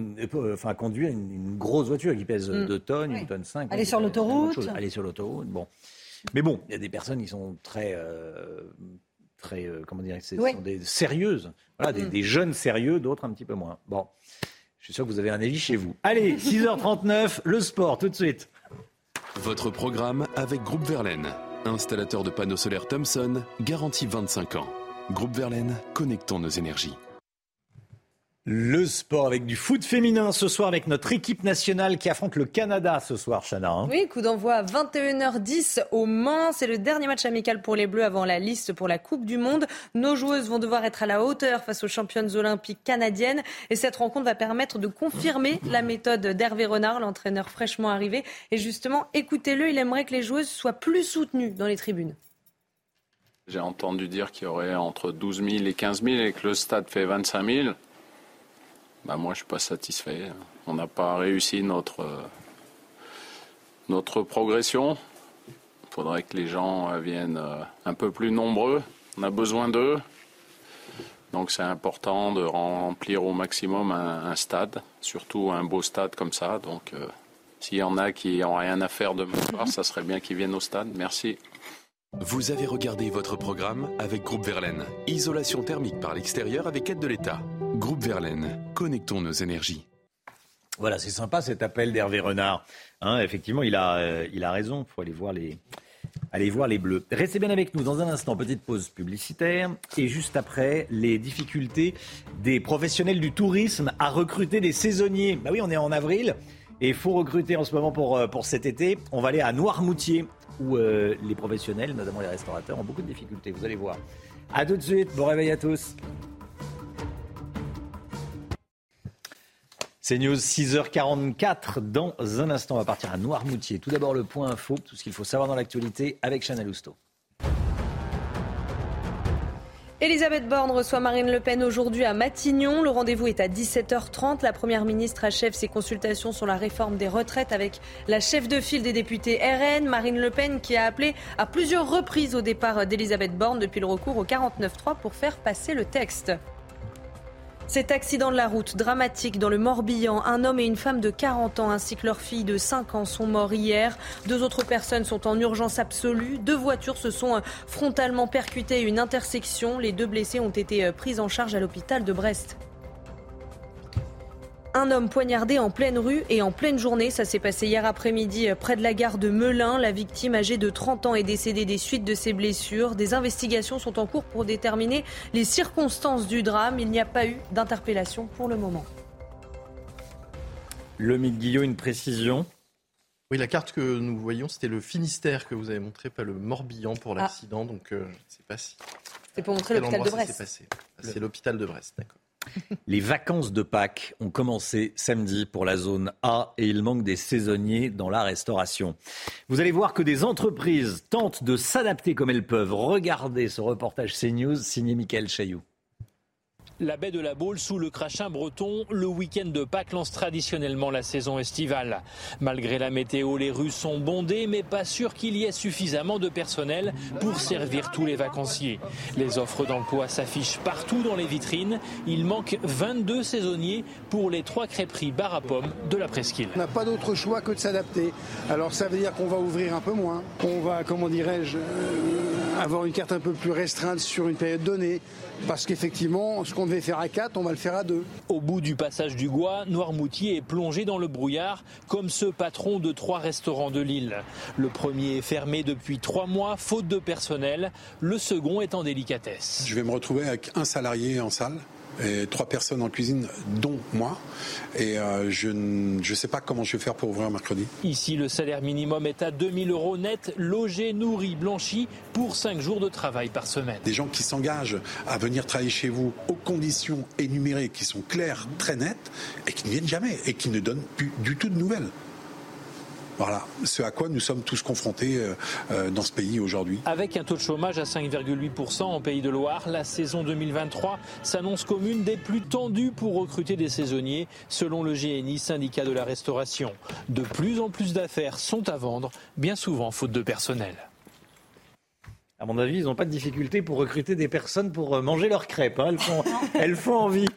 enfin conduire une, grosse voiture qui pèse 2 mm. tonnes, 1 tonne 5. Aller sur l'autoroute. Aller sur l'autoroute, bon. Mais bon, il y a des personnes qui sont très très, euh, comment dire, ce sont des sérieuses, voilà, des, mm. des, jeunes sérieux, d'autres un petit peu moins. Bon, Je suis sûr que vous avez un avis chez vous. Allez, [LAUGHS] 6h39, le sport, tout de suite. Votre programme avec Groupe Verlaine, installateur de panneaux solaires Thomson, garantie 25 ans. Groupe Verlaine, connectons nos énergies. Le sport avec du foot féminin ce soir avec notre équipe nationale qui affronte le Canada ce soir, Chana. Hein. Oui, coup d'envoi à 21h10 au Mans. C'est le dernier match amical pour les Bleus avant la liste pour la Coupe du Monde. Nos joueuses vont devoir être à la hauteur face aux championnes olympiques canadiennes. Et cette rencontre va permettre de confirmer la méthode d'Hervé Renard, l'entraîneur fraîchement arrivé. Et justement, écoutez-le, il aimerait que les joueuses soient plus soutenues dans les tribunes. J'ai entendu dire qu'il y aurait entre 12 000 et 15 000 et que le stade fait 25 000. Bah moi, je suis pas satisfait. On n'a pas réussi notre, notre progression. Il faudrait que les gens viennent euh, un peu plus nombreux. On a besoin d'eux. Donc c'est important de remplir au maximum un, stade, surtout un beau stade comme ça. Donc euh, s'il y en a qui n'ont rien à faire demain soir, ça serait bien qu'ils viennent au stade. Merci. Vous avez regardé votre programme avec Groupe Verlaine. Isolation thermique par l'extérieur avec aide de l'État. Groupe Verlaine, connectons nos énergies. Voilà, c'est sympa cet appel d'Hervé Renard. Hein, effectivement, il a, euh, il a raison. Il faut aller voir les, aller voir les bleus. Restez bien avec nous dans un instant, petite pause publicitaire. Et juste après, les difficultés des professionnels du tourisme à recruter des saisonniers. Bah oui, on est en avril et il faut recruter en ce moment pour, euh, pour cet été. On va aller à Noirmoutier où euh, les professionnels, notamment les restaurateurs, ont beaucoup de difficultés. Vous allez voir. A tout de suite. Bon réveil à tous. C'est News 6h44. Dans un instant, on va partir à Noirmoutier. Tout d'abord, le point info, tout ce qu'il faut savoir dans l'actualité avec Chanel Housteau. Elisabeth Borne reçoit Marine Le Pen aujourd'hui à Matignon. Le rendez-vous est à 17h30. La Première ministre achève ses consultations sur la réforme des retraites avec la chef de file des députés RN, Marine Le Pen, qui a appelé à plusieurs reprises au départ d'Elisabeth Borne depuis le recours au 49.3 pour faire passer le texte. Cet accident de la route dramatique dans le Morbihan, un homme et une femme de 40 ans ainsi que leur fille de 5 ans sont morts hier. Deux autres personnes sont en urgence absolue. Deux voitures se sont frontalement percutées à une intersection. Les deux blessés ont été pris en charge à l'hôpital de Brest. Un homme poignardé en pleine rue et en pleine journée. Ça s'est passé hier après-midi euh, près de la gare de Melun. La victime âgée de 30 ans est décédée des suites de ses blessures. Des investigations sont en cours pour déterminer les circonstances du drame. Il n'y a pas eu d'interpellation pour le moment. Le Guillot, une précision. Oui, la carte que nous voyons, c'était le Finistère que vous avez montré, pas le Morbihan pour ah. l'accident. Donc, euh, je ne sais pas si. C'est pour montrer l'hôpital de Brest. C'est l'hôpital de Brest, d'accord. [LAUGHS] Les vacances de Pâques ont commencé samedi pour la zone A et il manque des saisonniers dans la restauration. Vous allez voir que des entreprises tentent de s'adapter comme elles peuvent. Regardez ce reportage CNews signé Michael Chailloux. La baie de la Baule, sous le crachin breton, le week-end de Pâques lance traditionnellement la saison estivale. Malgré la météo, les rues sont bondées, mais pas sûr qu'il y ait suffisamment de personnel pour servir tous les vacanciers. Les offres d'emploi s'affichent partout dans les vitrines. Il manque 22 saisonniers pour les trois crêperies bar à pommes de la presqu'île. On n'a pas d'autre choix que de s'adapter. Alors ça veut dire qu'on va ouvrir un peu moins. On va, comment dirais-je, euh, avoir une carte un peu plus restreinte sur une période donnée. Parce qu'effectivement, ce qu'on devait faire à 4, on va le faire à 2. Au bout du passage du Gois, Noirmoutier est plongé dans le brouillard, comme ce patron de trois restaurants de Lille. Le premier est fermé depuis trois mois, faute de personnel. Le second est en délicatesse. Je vais me retrouver avec un salarié en salle et trois personnes en cuisine, dont moi. Et euh, je ne sais pas comment je vais faire pour ouvrir mercredi. Ici, le salaire minimum est à 2000 euros net, logé, nourri, blanchi, pour cinq jours de travail par semaine. Des gens qui s'engagent à venir travailler chez vous aux conditions énumérées qui sont claires, très nettes, et qui ne viennent jamais, et qui ne donnent plus du tout de nouvelles. Voilà, ce à quoi nous sommes tous confrontés euh, euh, dans ce pays aujourd'hui. Avec un taux de chômage à 5,8% en Pays de Loire, la saison 2023 s'annonce comme une des plus tendues pour recruter des saisonniers, selon le GNI, syndicat de la restauration. De plus en plus d'affaires sont à vendre, bien souvent faute de personnel. À mon avis, ils n'ont pas de difficulté pour recruter des personnes pour euh, manger leurs crêpes. Hein. Elles, font, [LAUGHS] elles font envie.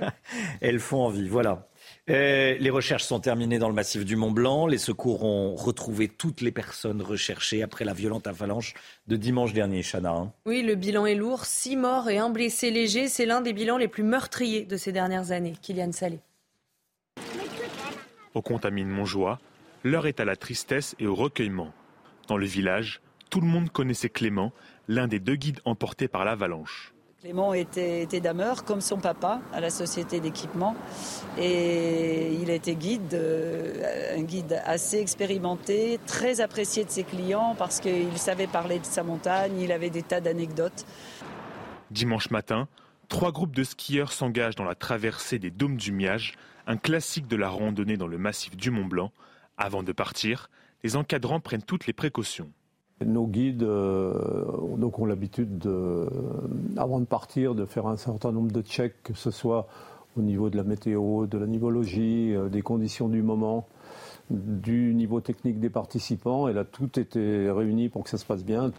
[LAUGHS] elles font envie, voilà. Euh, les recherches sont terminées dans le massif du Mont Blanc. Les secours ont retrouvé toutes les personnes recherchées après la violente avalanche de dimanche dernier, Chana. Hein. Oui, le bilan est lourd. Six morts et un blessé léger. C'est l'un des bilans les plus meurtriers de ces dernières années. Kylian Salé. On contamine Montjoie. L'heure est à la tristesse et au recueillement. Dans le village, tout le monde connaissait Clément, l'un des deux guides emportés par l'avalanche. Clément était, était dameur comme son papa à la société d'équipement et il était guide, euh, un guide assez expérimenté, très apprécié de ses clients parce qu'il savait parler de sa montagne, il avait des tas d'anecdotes. Dimanche matin, trois groupes de skieurs s'engagent dans la traversée des Dômes du Miage, un classique de la randonnée dans le massif du Mont Blanc. Avant de partir, les encadrants prennent toutes les précautions. Nos guides euh, ont l'habitude, avant de partir, de faire un certain nombre de checks, que ce soit au niveau de la météo, de la nivologie, euh, des conditions du moment, du niveau technique des participants. Et là, tout était réuni pour que ça se passe bien.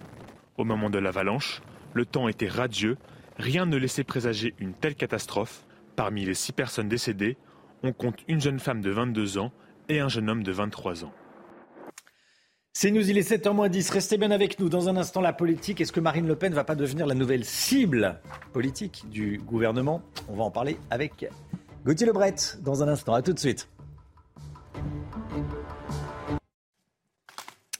Au moment de l'avalanche, le temps était radieux. Rien ne laissait présager une telle catastrophe. Parmi les six personnes décédées, on compte une jeune femme de 22 ans et un jeune homme de 23 ans. C'est nous, il est 7h10. Restez bien avec nous. Dans un instant, la politique. Est-ce que Marine Le Pen va pas devenir la nouvelle cible politique du gouvernement? On va en parler avec Gauthier Lebret dans un instant. A tout de suite.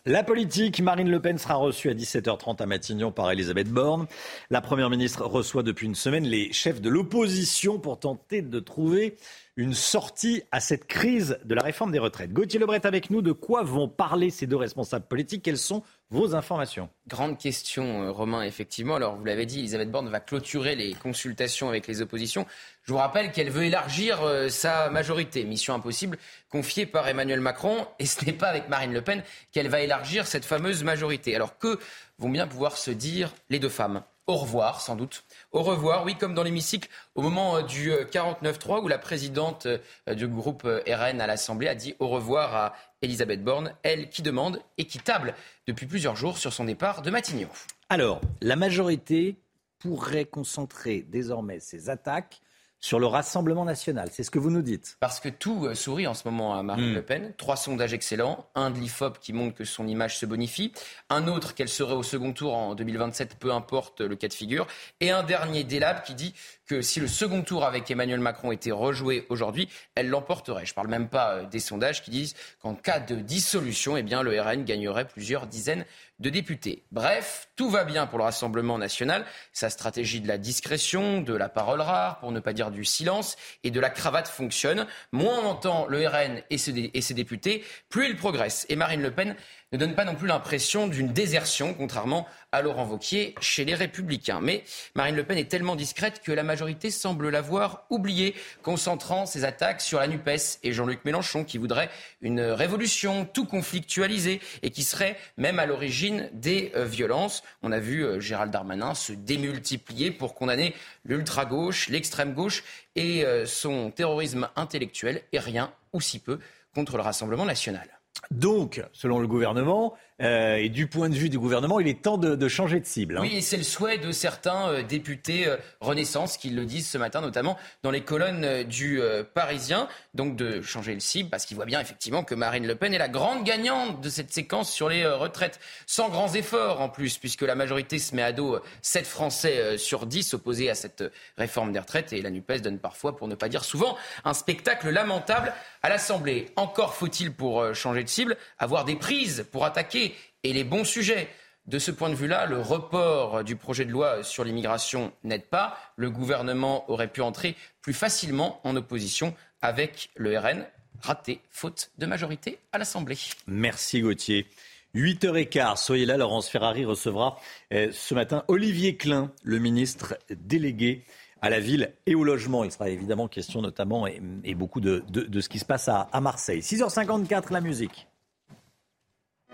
La politique, Marine Le Pen sera reçue à 17h30 à Matignon par Elisabeth Borne. La Première ministre reçoit depuis une semaine les chefs de l'opposition pour tenter de trouver une sortie à cette crise de la réforme des retraites. Gauthier Lebret avec nous, de quoi vont parler ces deux responsables politiques? Quelles sont vos informations? Grande question, euh, Romain, effectivement. Alors, vous l'avez dit, Elisabeth Borne va clôturer les consultations avec les oppositions. Je vous rappelle qu'elle veut élargir euh, sa majorité, mission impossible, confiée par Emmanuel Macron. Et ce n'est pas avec Marine Le Pen qu'elle va élargir cette fameuse majorité. Alors, que vont bien pouvoir se dire les deux femmes? Au revoir, sans doute au revoir. Oui, comme dans l'hémicycle, au moment euh, du 49-3, euh, où la présidente euh, du groupe RN à l'Assemblée a dit au revoir à Elisabeth Borne, elle qui demande et qui table depuis plusieurs jours sur son départ de Matignon. Alors, la majorité pourrait concentrer désormais ses attaques sur le Rassemblement national. C'est ce que vous nous dites. Parce que tout euh, sourit en ce moment à Marine hmm. Le Pen. Trois sondages excellents. Un de l'IFOP qui montre que son image se bonifie. Un autre qu'elle serait au second tour en 2027, peu importe le cas de figure. Et un dernier Délab qui dit que si le second tour avec Emmanuel Macron était rejoué aujourd'hui, elle l'emporterait. Je ne parle même pas euh, des sondages qui disent qu'en cas de dissolution, eh bien, le RN gagnerait plusieurs dizaines de députés. Bref, tout va bien pour le Rassemblement national. Sa stratégie de la discrétion, de la parole rare, pour ne pas dire du silence, et de la cravate fonctionne. Moins on entend le RN et ses, et ses députés, plus il progresse. Et Marine Le Pen ne donne pas non plus l'impression d'une désertion, contrairement à Laurent Vauquier chez les Républicains. Mais Marine Le Pen est tellement discrète que la majorité semble l'avoir oubliée, concentrant ses attaques sur la NUPES et Jean-Luc Mélenchon, qui voudrait une révolution tout conflictualisée et qui serait même à l'origine des euh, violences. On a vu euh, Gérald Darmanin se démultiplier pour condamner l'ultra-gauche, l'extrême-gauche et euh, son terrorisme intellectuel, et rien, ou si peu, contre le Rassemblement national. Donc, selon le gouvernement, euh, et du point de vue du gouvernement, il est temps de, changer de cible. Hein. Oui, et c'est le souhait de certains euh, députés euh, Renaissance qui le disent ce matin, notamment dans les colonnes du Parisien. Donc de changer le cible, parce qu'ils voient bien effectivement que Marine Le Pen est la grande gagnante de cette séquence sur les retraites. Sans grands efforts en plus, puisque la majorité se met à dos 7 Français sur 10 opposés à cette réforme des retraites. Et la NUPES donne parfois, pour ne pas dire souvent, un spectacle lamentable à l'Assemblée. Encore faut-il, pour changer de cible, avoir des prises pour attaquer et les bons sujets. De ce point de vue-là, le report du projet de loi sur l'immigration n'aide pas. Le gouvernement aurait pu entrer plus facilement en opposition avec le RN, raté, faute de majorité à l'Assemblée. Merci Gauthier. 8h15, soyez là, Laurence Ferrari recevra euh, ce matin Olivier Klein, le ministre délégué à la ville et au logement. Il sera évidemment question notamment et, beaucoup de, ce qui se passe à, à Marseille. 6h54, la musique.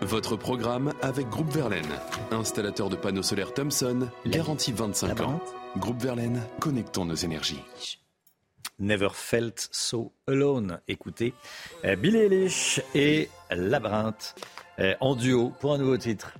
Votre programme avec Groupe Verlaine, installateur de panneaux solaires Thomson, garantie 25 ans. Groupe Verlaine, connectons nos énergies. Never Felt So Alone. Écoutez, euh, Billy Eilish et Labyrinthe euh, en duo pour un nouveau titre.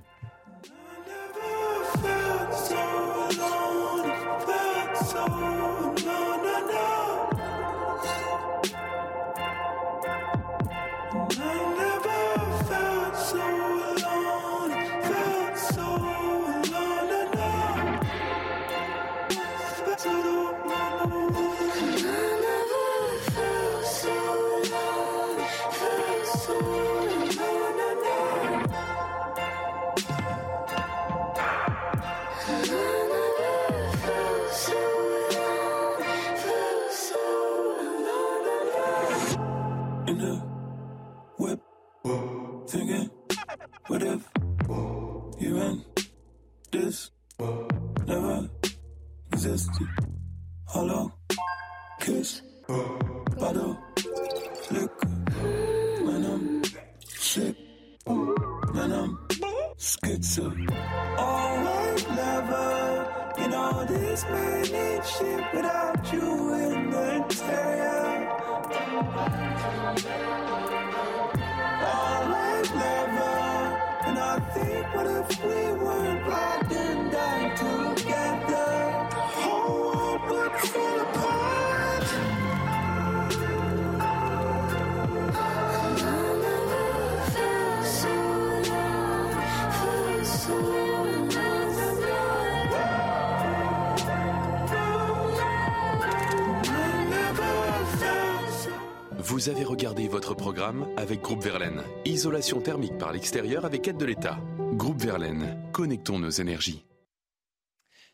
Vous avez regardé votre programme avec Groupe Verlaine. Isolation thermique par l'extérieur avec aide de l'État. Groupe Verlaine, connectons nos énergies.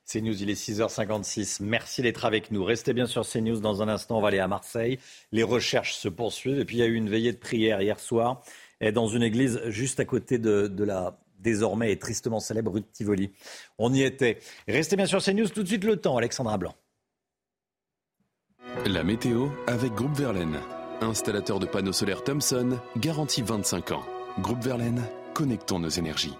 CNews, il est 6h56. Merci d'être avec nous. Restez bien sur CNews. Dans un instant, on va aller à Marseille. Les recherches se poursuivent. Et puis, il y a eu une veillée de prière hier soir dans une église juste à côté de, de la désormais et tristement célèbre rue de Tivoli. On y était. Restez bien sur CNews. Tout de suite, le temps. Alexandra Blanc. La météo avec Groupe Verlaine. Installateur de panneaux solaires Thomson, garantie 25 ans. Groupe Verlaine, connectons nos énergies.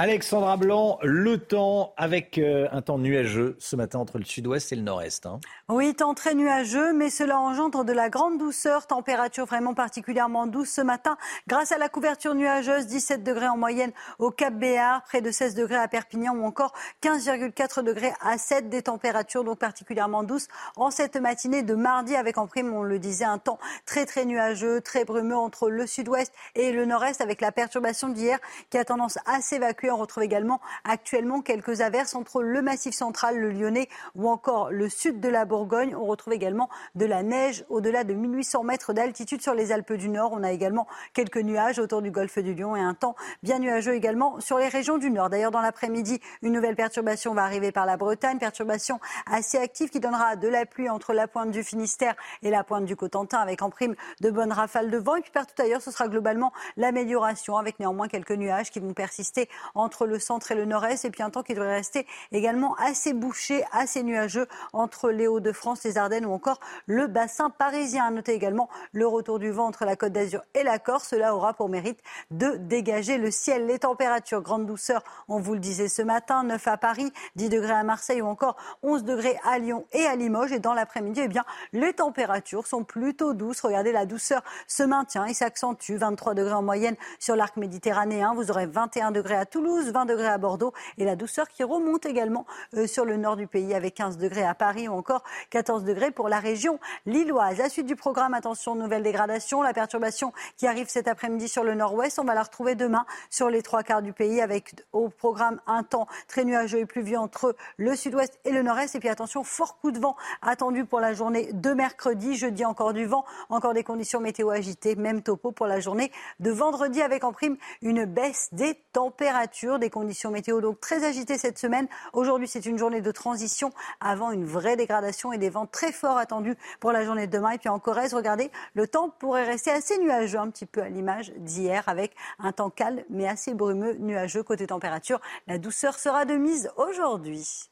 Alexandra Blanc, le temps avec euh, un temps nuageux ce matin entre le sud-ouest et le nord-est. hein. Oui, temps très nuageux, mais cela engendre de la grande douceur, température vraiment particulièrement douce ce matin grâce à la couverture nuageuse, 17 degrés en moyenne au Cap Béar, près de 16 degrés à Perpignan ou encore 15,4 degrés à 7 des températures donc particulièrement douces en cette matinée de mardi avec en prime, on le disait, un temps très très nuageux, très brumeux entre le sud-ouest et le nord-est avec la perturbation d'hier qui a tendance à s'évacuer. On retrouve également actuellement quelques averses entre le massif central, le Lyonnais ou encore le sud de la Bourgogne. On retrouve également de la neige au-delà de 1800 mètres d'altitude sur les Alpes du Nord. On a également quelques nuages autour du golfe du Lion et un temps bien nuageux également sur les régions du Nord. D'ailleurs, dans l'après-midi, une nouvelle perturbation va arriver par la Bretagne, perturbation assez active qui donnera de la pluie entre la pointe du Finistère et la pointe du Cotentin avec en prime de bonnes rafales de vent. Et puis partout ailleurs, ce sera globalement l'amélioration avec néanmoins quelques nuages qui vont persister entre le centre et le nord-est et puis un temps qui devrait rester également assez bouché, assez nuageux entre les Hauts-de-France, les Ardennes ou encore le bassin parisien. À noter également le retour du vent entre la Côte d'Azur et la Corse. Cela aura pour mérite de dégager le ciel. Les températures, grande douceur, on vous le disait ce matin, 9 à Paris, 10 degrés à Marseille ou encore 11 degrés à Lyon et à Limoges. Et dans l'après-midi, eh bien, les températures sont plutôt douces. Regardez, la douceur se maintient et s'accentue. 23 degrés en moyenne sur l'arc méditerranéen. Vous aurez 21 degrés à Toulouse, 20 degrés à Bordeaux et la douceur qui remonte également euh, sur le nord du pays avec 15 degrés à Paris ou encore 14 degrés pour la région lilloise. La suite du programme, attention, nouvelle dégradation. La perturbation qui arrive cet après-midi sur le nord-ouest, on va la retrouver demain sur les trois quarts du pays avec au programme un temps très nuageux et pluvieux entre le sud-ouest et le nord-est. Et puis attention, fort coup de vent attendu pour la journée de mercredi. Jeudi, encore du vent, encore des conditions météo agitées. Même topo pour la journée de vendredi avec en prime une baisse des températures, des conditions météo donc très agitées cette semaine. Aujourd'hui, c'est une journée de transition avant une vraie dégradation et des vents très forts attendus pour la journée de demain. Et puis en Corrèze, regardez, le temps pourrait rester assez nuageux, un petit peu à l'image d'hier, avec un temps calme mais assez brumeux, nuageux côté température. La douceur sera de mise aujourd'hui.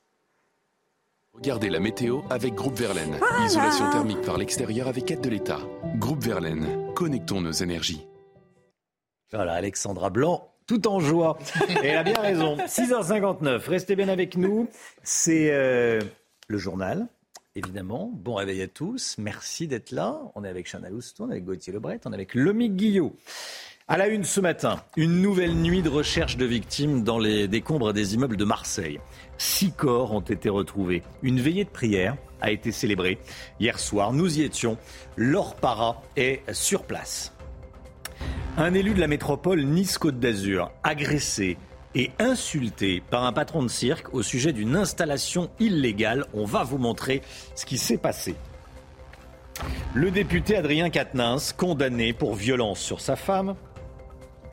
Regardez la météo avec Groupe Verlaine. Voilà. Isolation thermique par l'extérieur avec aide de l'État. Groupe Verlaine, connectons nos énergies. Voilà, Alexandra Blanc, tout en joie. Et elle a bien raison. 6h59, restez bien avec nous. C'est euh, le journal, évidemment. Bon réveil à tous. Merci d'être là. On est avec Chana Lousteau, on est avec Gauthier Lebret, on est avec Lomique Guillot. À la une ce matin, une nouvelle nuit de recherche de victimes dans les décombres des immeubles de Marseille. Six corps ont été retrouvés. Une veillée de prière a été célébrée hier soir. Nous y étions. Laure Para est sur place. Un élu de la métropole Nice-Côte d'Azur, agressé et insulté par un patron de cirque au sujet d'une installation illégale. On va vous montrer ce qui s'est passé. Le député Adrien Quatennens, condamné pour violence sur sa femme,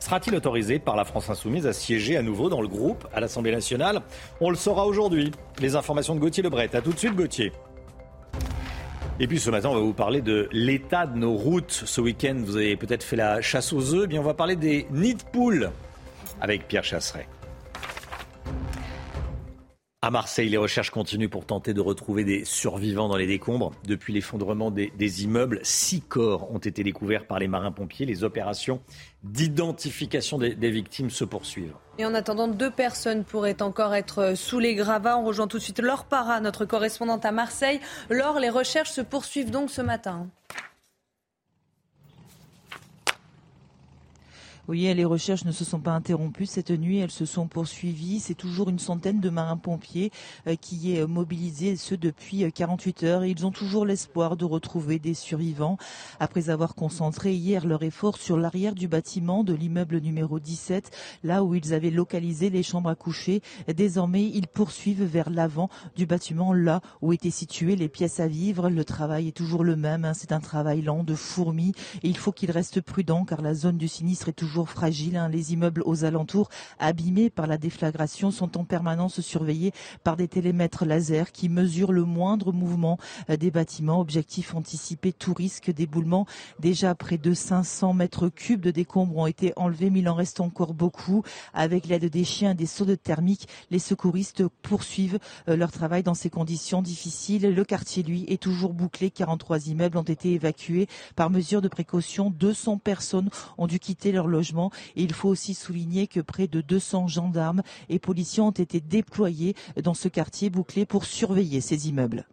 sera-t-il autorisé par la France Insoumise à siéger à nouveau dans le groupe à l'Assemblée nationale? On le saura aujourd'hui. Les informations de Gauthier Lebret. A tout de suite, Gauthier. Et puis ce matin, on va vous parler de l'état de nos routes. Ce week-end, vous avez peut-être fait la chasse aux œufs. Eh bien, on va parler des nids de poules avec Pierre Chasseret. À Marseille, les recherches continuent pour tenter de retrouver des survivants dans les décombres. Depuis l'effondrement des, immeubles, six corps ont été découverts par les marins-pompiers. Les opérations d'identification des, des victimes se poursuivent. Et en attendant, deux personnes pourraient encore être sous les gravats. On rejoint tout de suite Laure Para, notre correspondante à Marseille. Laure, les recherches se poursuivent donc ce matin. Oui, les recherches ne se sont pas interrompues cette nuit, elles se sont poursuivies. C'est toujours une centaine de marins-pompiers euh, qui est mobilisé, ce depuis 48 euh, heures. Ils ont toujours l'espoir de retrouver des survivants. Après avoir concentré hier leur effort sur l'arrière du bâtiment de l'immeuble numéro 17, là où ils avaient localisé les chambres à coucher, désormais ils poursuivent vers l'avant du bâtiment, là où étaient situées les pièces à vivre. Le travail est toujours le même, hein. c'est un travail lent de fourmis et il faut qu'ils restent prudents car la zone du sinistre est toujours fragile. hein. Les immeubles aux alentours, abîmés par la déflagration, sont en permanence surveillés par des télémètres laser qui mesurent le moindre mouvement euh, des bâtiments. Objectif anticiper tout risque d'éboulement. Déjà près de 500 mètres cubes de décombres ont été enlevés, mais il en reste encore beaucoup. Avec l'aide des chiens et des sauts de thermique, les secouristes poursuivent euh, leur travail dans ces conditions difficiles. Le quartier, lui, est toujours bouclé. 43 immeubles ont été évacués par mesure de précaution. 200 personnes ont dû quitter leur logement. Il faut aussi souligner que près de 200 gendarmes et policiers ont été déployés dans ce quartier bouclé pour surveiller ces immeubles.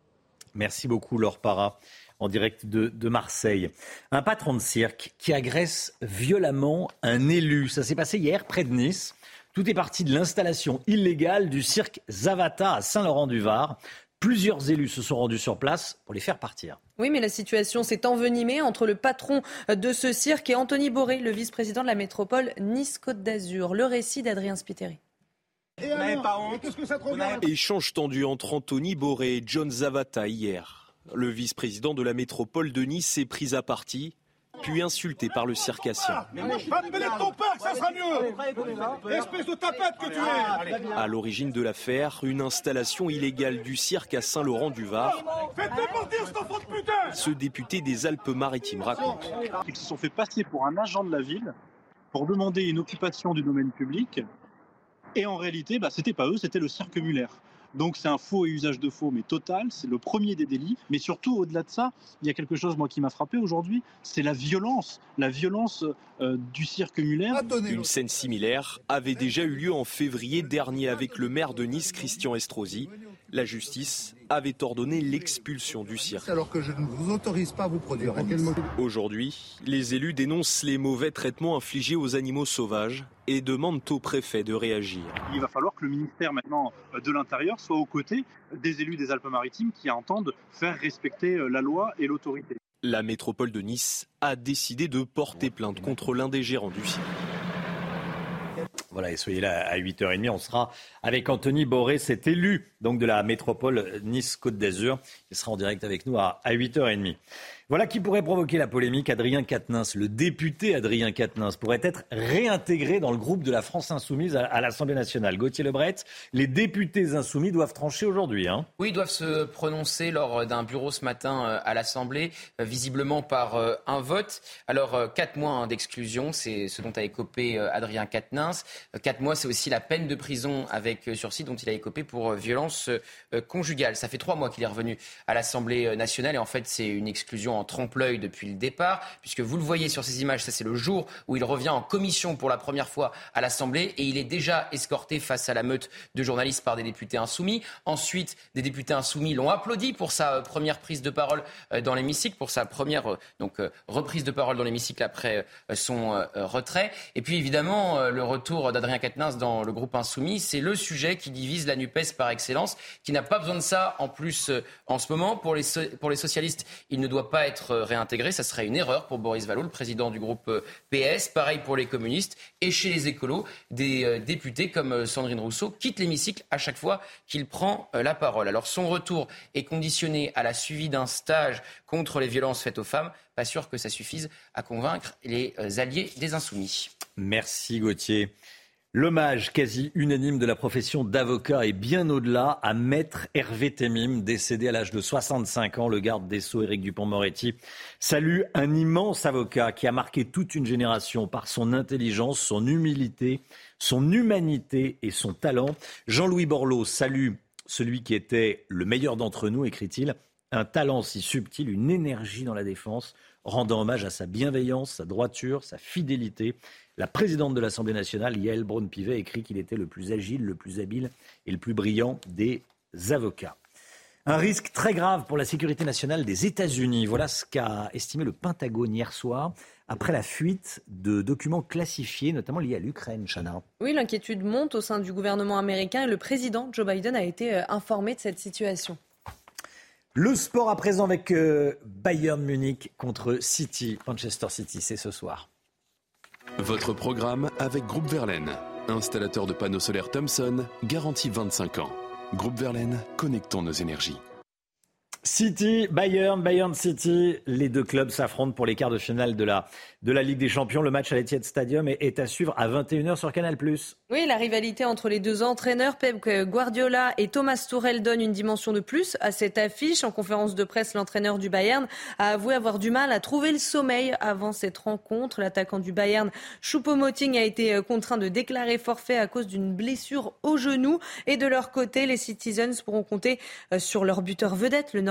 Merci beaucoup, Laure Para, en direct de Marseille. Un patron de cirque qui agresse violemment un élu. Ça s'est passé hier près de Nice. Tout est parti de l'installation illégale du cirque Zavata à Saint-Laurent-du-Var. Plusieurs élus se sont rendus sur place pour les faire partir. Oui, mais la situation s'est envenimée entre le patron de ce cirque et Anthony Boré, le vice-président de la métropole Nice-Côte d'Azur. Le récit d'Adrien Spiteri. Échange tendu entre Anthony Boré et John Zavata hier. Le vice-président de la métropole de Nice s'est pris à partie, puis insulté par le circassien. Appelez ton père, ça sera mieux Espèce de tapette que tu es À l'origine de l'affaire, une installation illégale du cirque à Saint-Laurent-du-Var. Faites-le partir, cet enfant de putain Ce député des Alpes-Maritimes raconte. Ils se sont fait passer pour un agent de la ville pour demander une occupation du domaine public. Et en réalité, bah, c'était pas eux, c'était le cirque Muller. Donc c'est un faux et usage de faux, mais total, c'est le premier des délits. Mais surtout, au-delà de ça, il y a quelque chose moi qui m'a frappé aujourd'hui, c'est la violence, la violence euh, du cirque Muller. Une scène similaire avait déjà eu lieu en février dernier avec le maire de Nice, Christian Estrosi. La justice avait ordonné l'expulsion du cirque. Alors que je ne vous autorise pas à vous produire. Aujourd'hui, les élus dénoncent les mauvais traitements infligés aux animaux sauvages et demandent au préfet de réagir. Il va falloir que le ministère maintenant euh, de l'Intérieur soit aux côtés des élus des Alpes-Maritimes qui entendent faire respecter euh, la loi et l'autorité. La métropole de Nice a décidé de porter plainte contre l'un des gérants du cirque. Voilà, soyez là à 8h30. On sera avec Anthony Boré, cet élu donc de la métropole Nice-Côte d'Azur. Il sera en direct avec nous à, à 8h30. Voilà qui pourrait provoquer la polémique. Adrien Quatennens, le député Adrien Quatennens, pourrait être réintégré dans le groupe de la France Insoumise à, l'Assemblée nationale. Gauthier Lebret, les députés insoumis doivent trancher aujourd'hui. Hein. Oui, ils doivent se prononcer lors d'un bureau ce matin euh, à l'Assemblée, euh, visiblement par euh, un vote. Alors, euh, quatre mois hein, d'exclusion, c'est ce dont a écopé Adrien Quatennens. Euh, Quatre mois, c'est aussi la peine de prison avec sursis dont il a écopé pour violence conjugale. Ça fait trois mois qu'il est revenu à l'Assemblée nationale et en fait, c'est une exclusion en trompe-l'œil depuis le départ, puisque vous le voyez sur ces images, ça c'est le jour où il revient en commission pour la première fois à l'Assemblée et il est déjà escorté face à la meute de journalistes par des députés insoumis. Ensuite, des députés insoumis l'ont applaudi pour sa euh, première prise de parole euh, dans l'hémicycle, pour sa première euh, donc reprise de parole dans l'hémicycle après son retrait. Et puis évidemment, le retour d'Adrien Quatennens dans le groupe insoumis, c'est le sujet qui divise la Nupes par excellence, qui n'a pas besoin de ça en plus en ce moment. Pour les, socialistes, il ne doit pas être euh, réintégré. Ça serait une erreur pour Boris Vallaud, le président du groupe euh, PS. Pareil pour les communistes. Et chez les écolos, des euh, députés comme Sandrine Rousseau quittent l'hémicycle à chaque fois qu'il prend la parole. Alors son retour est conditionné à la suivi d'un stage contre les violences faites aux femmes. Pas sûr que ça suffise à convaincre les alliés des insoumis. Merci Gauthier. L'hommage quasi unanime de la profession d'avocat et bien au-delà à maître Hervé Temim, décédé à l'âge de 65 ans. Le garde des Sceaux, Éric Dupont-Moretti, salue un immense avocat qui a marqué toute une génération par son intelligence, son humilité, son humanité et son talent. Jean-Louis Borloo salue celui qui était le meilleur d'entre nous, écrit-il, un talent si subtil, une énergie dans la défense, rendant hommage à sa bienveillance, sa droiture, sa fidélité. La présidente de l'Assemblée nationale, Yael Braun-Pivet, écrit qu'il était le plus agile, le plus habile et le plus brillant des avocats. Un risque très grave pour la sécurité nationale des États-Unis. Voilà ce qu'a estimé le Pentagone hier soir après la fuite de documents classifiés, notamment liés à l'Ukraine, Chana. Oui, l'inquiétude monte au sein du gouvernement américain et le président Joe Biden a été euh, informé de cette situation. Le sport à présent avec euh, Bayern Munich contre City, Manchester City, c'est ce soir. Votre programme avec Groupe Verlaine, installateur de panneaux solaires Thomson, garantie 25 ans. Groupe Verlaine, connectons nos énergies. City, Bayern, Bayern City, les deux clubs s'affrontent pour les quarts de finale de la, de la Ligue des Champions. Le match à l'Etihad Stadium est, est à suivre à 21h sur Canal+. Oui, la rivalité entre les deux entraîneurs, Pep Guardiola et Thomas Tuchel, donne une dimension de plus à cette affiche. En conférence de presse, l'entraîneur du Bayern a avoué avoir du mal à trouver le sommeil avant cette rencontre. L'attaquant du Bayern, Choupo-Moting, a été contraint de déclarer forfait à cause d'une blessure au genou. Et de leur côté, les Citizens pourront compter euh, sur leur buteur vedette, le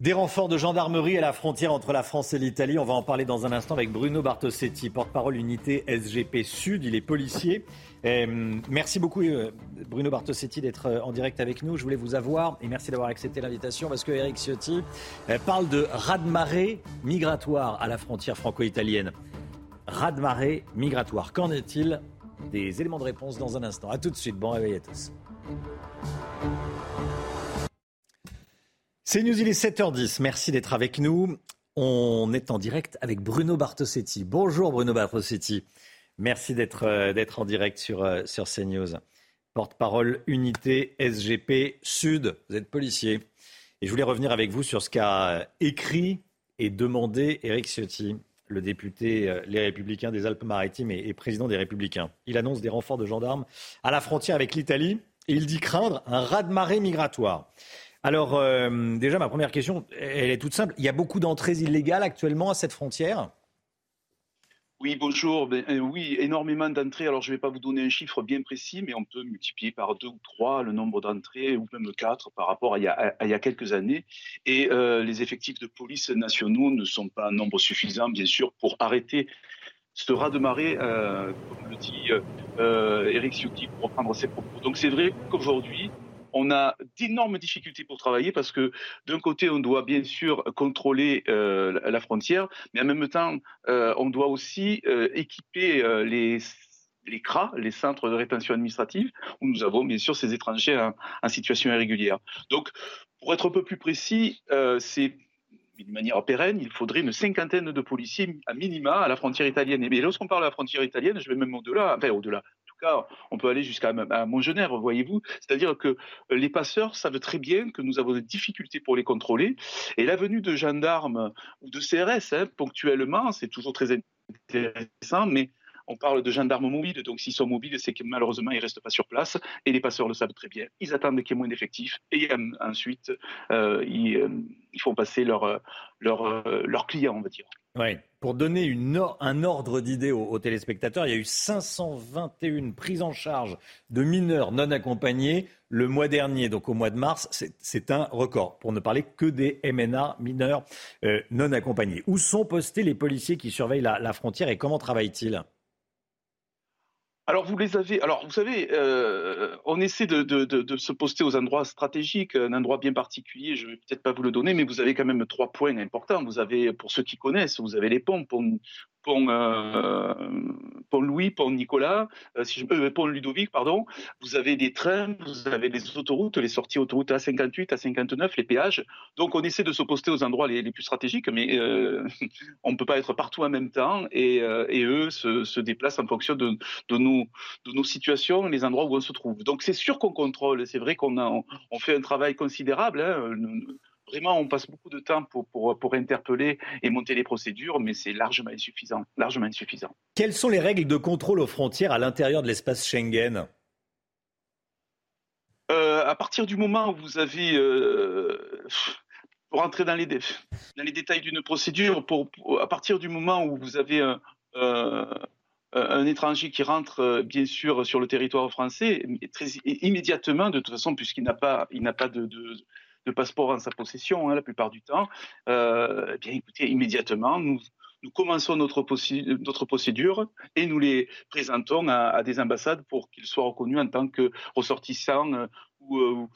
Des renforts de gendarmerie à la frontière entre la France et l'Italie. On va en parler dans un instant avec Bruno Bartosetti, porte-parole unité SGP Sud. Il est policier. Euh, merci beaucoup euh, Bruno Bartosetti d'être euh, en direct avec nous. Je voulais vous avoir et merci d'avoir accepté l'invitation parce que Eric Ciotti parle de raz-de-marée migratoire à la frontière franco-italienne. Raz-de-marée migratoire. Qu'en est-il Des éléments de réponse dans un instant? A tout de suite. Bon réveil à tous. C'est News, il est 7h10. Merci d'être avec nous. On est en direct avec Bruno Bartosetti. Bonjour Bruno Bartosetti. Merci d'être euh, en direct sur, euh, sur CNews. Porte-parole unité SGP Sud. Vous êtes policier. Et je voulais revenir avec vous sur ce qu'a écrit et demandé Éric Ciotti, le député euh, Les Républicains des Alpes-Maritimes et, et président des Républicains. Il annonce des renforts de gendarmes à la frontière avec l'Italie et il dit craindre un raz-de-marée migratoire. Alors, euh, déjà, ma première question, elle est toute simple. Il y a beaucoup d'entrées illégales actuellement à cette frontière? Oui, bonjour. Ben, euh, oui, énormément d'entrées. Alors, je ne vais pas vous donner un chiffre bien précis, mais on peut multiplier par deux ou trois le nombre d'entrées, ou même quatre par rapport à il y a, quelques années. Et euh, les effectifs de police nationaux ne sont pas un nombre suffisant, bien sûr, pour arrêter ce raz de marée, comme le dit Eric Ciotti, pour reprendre ses propos. Donc, c'est vrai qu'aujourd'hui, on a d'énormes difficultés pour travailler parce que d'un côté, on doit bien sûr contrôler euh, la frontière, mais en même temps, euh, on doit aussi euh, équiper les CRA, les centres de rétention administrative, où nous avons bien sûr ces étrangers en, situation irrégulière. Donc, pour être un peu plus précis, c'est de manière pérenne, il faudrait une cinquantaine de policiers à minima à la frontière italienne. Et lorsqu'on parle de la frontière italienne, je vais même au-delà, au-delà, on peut aller jusqu'à à Montgenèvre, voyez-vous. C'est-à-dire que les passeurs savent très bien que nous avons des difficultés pour les contrôler. Et la venue de gendarmes ou de CRS, hein, ponctuellement, c'est toujours très intéressant, mais on parle de gendarmes mobiles, donc s'ils sont mobiles, c'est que malheureusement, ils ne restent pas sur place, et les passeurs le savent très bien. Ils attendent qu'il y moins d'effectifs, et euh, ensuite, euh, ils, euh, ils, font passer leurs leur, clients, on va dire. Pour donner un ordre d'idée aux, téléspectateurs, il y a eu 521 prises en charge de mineurs non accompagnés le mois dernier, donc au mois de mars. C'est un record, pour ne parler que des MNA mineurs euh, non accompagnés. Où sont postés les policiers qui surveillent la frontière et comment travaillent-ils? Alors vous les avez. Alors vous savez, euh, on essaie de, se poster aux endroits stratégiques, un endroit bien particulier. Je vais peut-être pas vous le donner, mais vous avez quand même trois points importants. Vous avez, pour ceux qui connaissent, vous avez les. On, pont, euh, pont Louis, pont Nicolas, euh, si je, euh, pont Ludovic, pardon, vous avez des trains, vous avez les autoroutes, les sorties autoroutes A58, A59, les péages. Donc on essaie de se poster aux endroits les, plus stratégiques, mais euh, [LAUGHS] on ne peut pas être partout en même temps et, euh, eux se, déplacent en fonction de, nos, situations, les endroits où on se trouve. Donc c'est sûr qu'on contrôle, c'est vrai qu'on on fait un travail considérable. Hein, Vraiment, on passe beaucoup de temps pour, pour, pour interpeller et monter les procédures, mais c'est largement insuffisant, largement insuffisant. Quelles sont les règles de contrôle aux frontières à l'intérieur de l'espace Schengen? Euh, à partir du moment où vous avez, euh, pour rentrer dans les, dé- dans les détails d'une procédure, pour, pour- à partir du moment où vous avez un, euh, un étranger qui rentre, bien sûr, sur le territoire français, très, immédiatement, de toute façon, puisqu'il n'a pas, il n'a pas de, de, de passeport en sa possession, hein, la plupart du temps, euh, eh bien, écoutez, immédiatement, nous, nous commençons notre, procédure et nous les présentons à, des ambassades pour qu'ils soient reconnus en tant que ressortissants euh, ou, euh,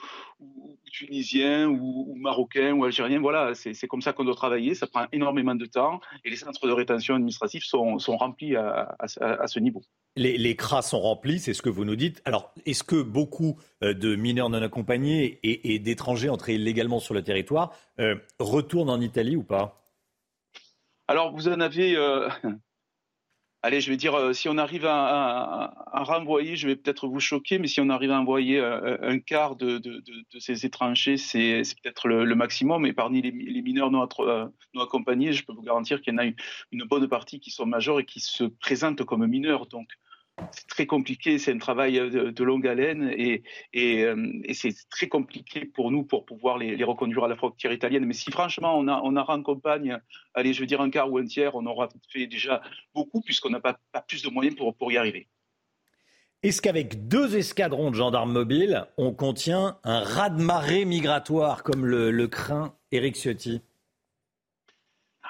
ou- tunisiens ou, marocains ou algériens. Voilà, c'est comme ça qu'on doit travailler. Ça prend énormément de temps et les centres de rétention administrative sont, sont remplis à ce niveau. Les, les cras sont remplis, c'est ce que vous nous dites. Alors, est-ce que beaucoup euh, de mineurs non accompagnés et, d'étrangers entrés illégalement sur le territoire euh, retournent en Italie ou pas? Alors, vous en avez. euh, [LAUGHS] Allez, je vais dire, si on arrive à, à- renvoyer, je vais peut-être vous choquer, mais si on arrive à envoyer un quart de, ces étrangers, c'est peut-être le, maximum. Et parmi les, mineurs non accompagnés, je peux vous garantir qu'il y en a une, une bonne partie qui sont majeurs et qui se présentent comme mineurs. Donc, c'est très compliqué, c'est un travail euh, de, longue haleine euh, et c'est très compliqué pour nous pour pouvoir les, reconduire à la frontière italienne. Mais si franchement on, a, on en allez, je veux dire un quart ou un tiers, on aura fait déjà beaucoup puisqu'on n'a pas, plus de moyens pour, pour y arriver. Est-ce qu'avec deux escadrons de gendarmes mobiles, on contient un raz-de-marée migratoire comme le, le craint Éric Ciotti?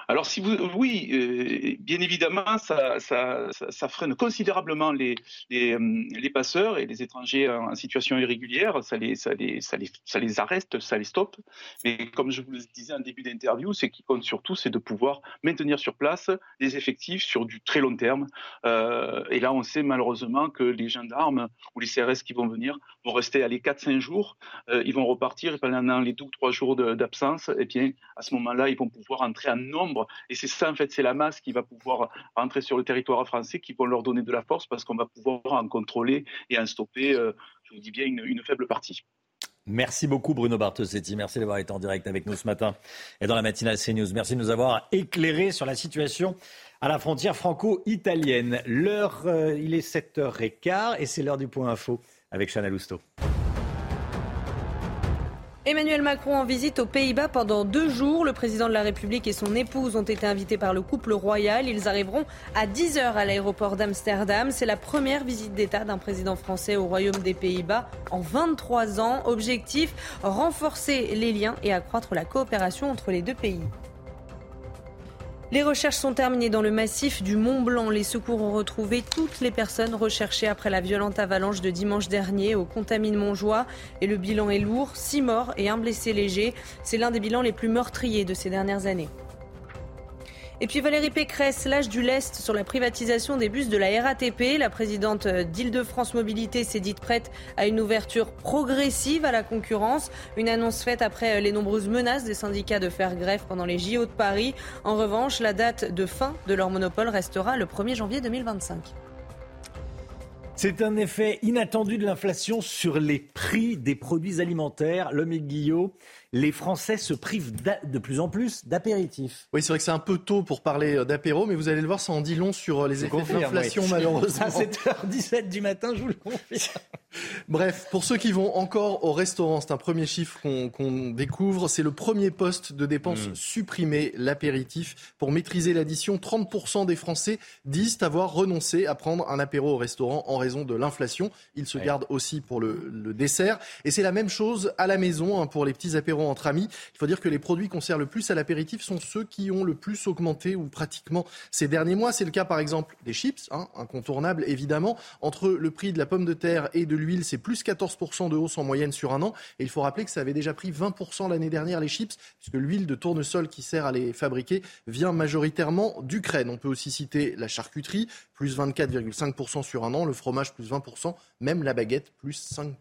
Alors, oui, euh, bien évidemment, ça, freine considérablement les, euh, les passeurs et les étrangers en, situation irrégulière. Ça les, arrête, ça les stoppe. Mais comme je vous le disais en début d'interview, ce qui compte surtout, c'est de pouvoir maintenir sur place des effectifs sur du très long terme. Euh, et là, on sait malheureusement que les gendarmes ou les CRS qui vont venir vont rester à les 4-5 jours. Ils vont repartir et pendant les 2 ou 3 jours d'absence, eh bien, à ce moment-là, ils vont pouvoir entrer en nombre. Et c'est ça, en fait, c'est la masse qui va pouvoir rentrer sur le territoire français, qui vont leur donner de la force parce qu'on va pouvoir en contrôler et en stopper, euh, je vous dis bien, une, faible partie. Merci beaucoup Bruno Bartosetti. Merci d'avoir été en direct avec nous ce matin et dans la matinale CNews. Merci de nous avoir éclairé sur la situation à la frontière franco-italienne. L'heure, euh, il est 7h15 et c'est l'heure du point info avec Chana Lousteau. Emmanuel Macron en visite aux Pays-Bas pendant deux jours. Le président de la République et son épouse ont été invités par le couple royal. Ils arriveront à 10h à l'aéroport d'Amsterdam. C'est la première visite d'État d'un président français au Royaume des Pays-Bas en 23 ans. Objectif, renforcer les liens et accroître la coopération entre les deux pays. Les recherches sont terminées dans le massif du Mont Blanc. Les secours ont retrouvé toutes les personnes recherchées après la violente avalanche de dimanche dernier au Contamine Montjoie. Et le bilan est lourd, six morts et un blessé léger. C'est l'un des bilans les plus meurtriers de ces dernières années. Et puis Valérie Pécresse lâche du lest sur la privatisation des bus de la RATP. La présidente d'Île-de-France Mobilité s'est dite prête à une ouverture progressive à la concurrence. Une annonce faite après les nombreuses menaces des syndicats de faire grève pendant les JO de Paris. En revanche, la date de fin de leur monopole restera le 1er janvier 2025. C'est un effet inattendu de l'inflation sur les prix des produits alimentaires. L'homme les Français se privent de plus en plus d'apéritifs. Oui, c'est vrai que c'est un peu tôt pour parler euh, d'apéro, mais vous allez le voir, ça en dit long sur euh, les Je effets de l'inflation, [LAUGHS] oui. malheureusement. À 7h17 du matin, je vous le confirme. [LAUGHS] Bref, pour ceux qui vont encore au restaurant, c'est un premier chiffre qu'on découvre. C'est le premier poste de dépense Mm. supprimé, l'apéritif. Pour maîtriser l'addition, 30% des Français disent avoir renoncé à prendre un apéro au restaurant en raison de l'inflation. Ils se Ouais. gardent aussi pour le, le dessert. Et c'est la même chose à la maison hein, pour les petits apéros entre amis. Il faut dire que les produits qu'on sert le plus à l'apéritif sont ceux qui ont le plus augmenté ou pratiquement ces derniers mois. C'est le cas par exemple des chips, hein, incontournables évidemment. Entre le prix de la pomme de terre et de l'huile, c'est plus 14% de hausse en moyenne sur un an. Et il faut rappeler que ça avait déjà pris 20% l'année dernière les chips, puisque l'huile de tournesol qui sert à les fabriquer vient majoritairement d'Ukraine. On peut aussi citer la charcuterie, plus 24,5% sur un an, le fromage plus 20%, même la baguette plus 5%.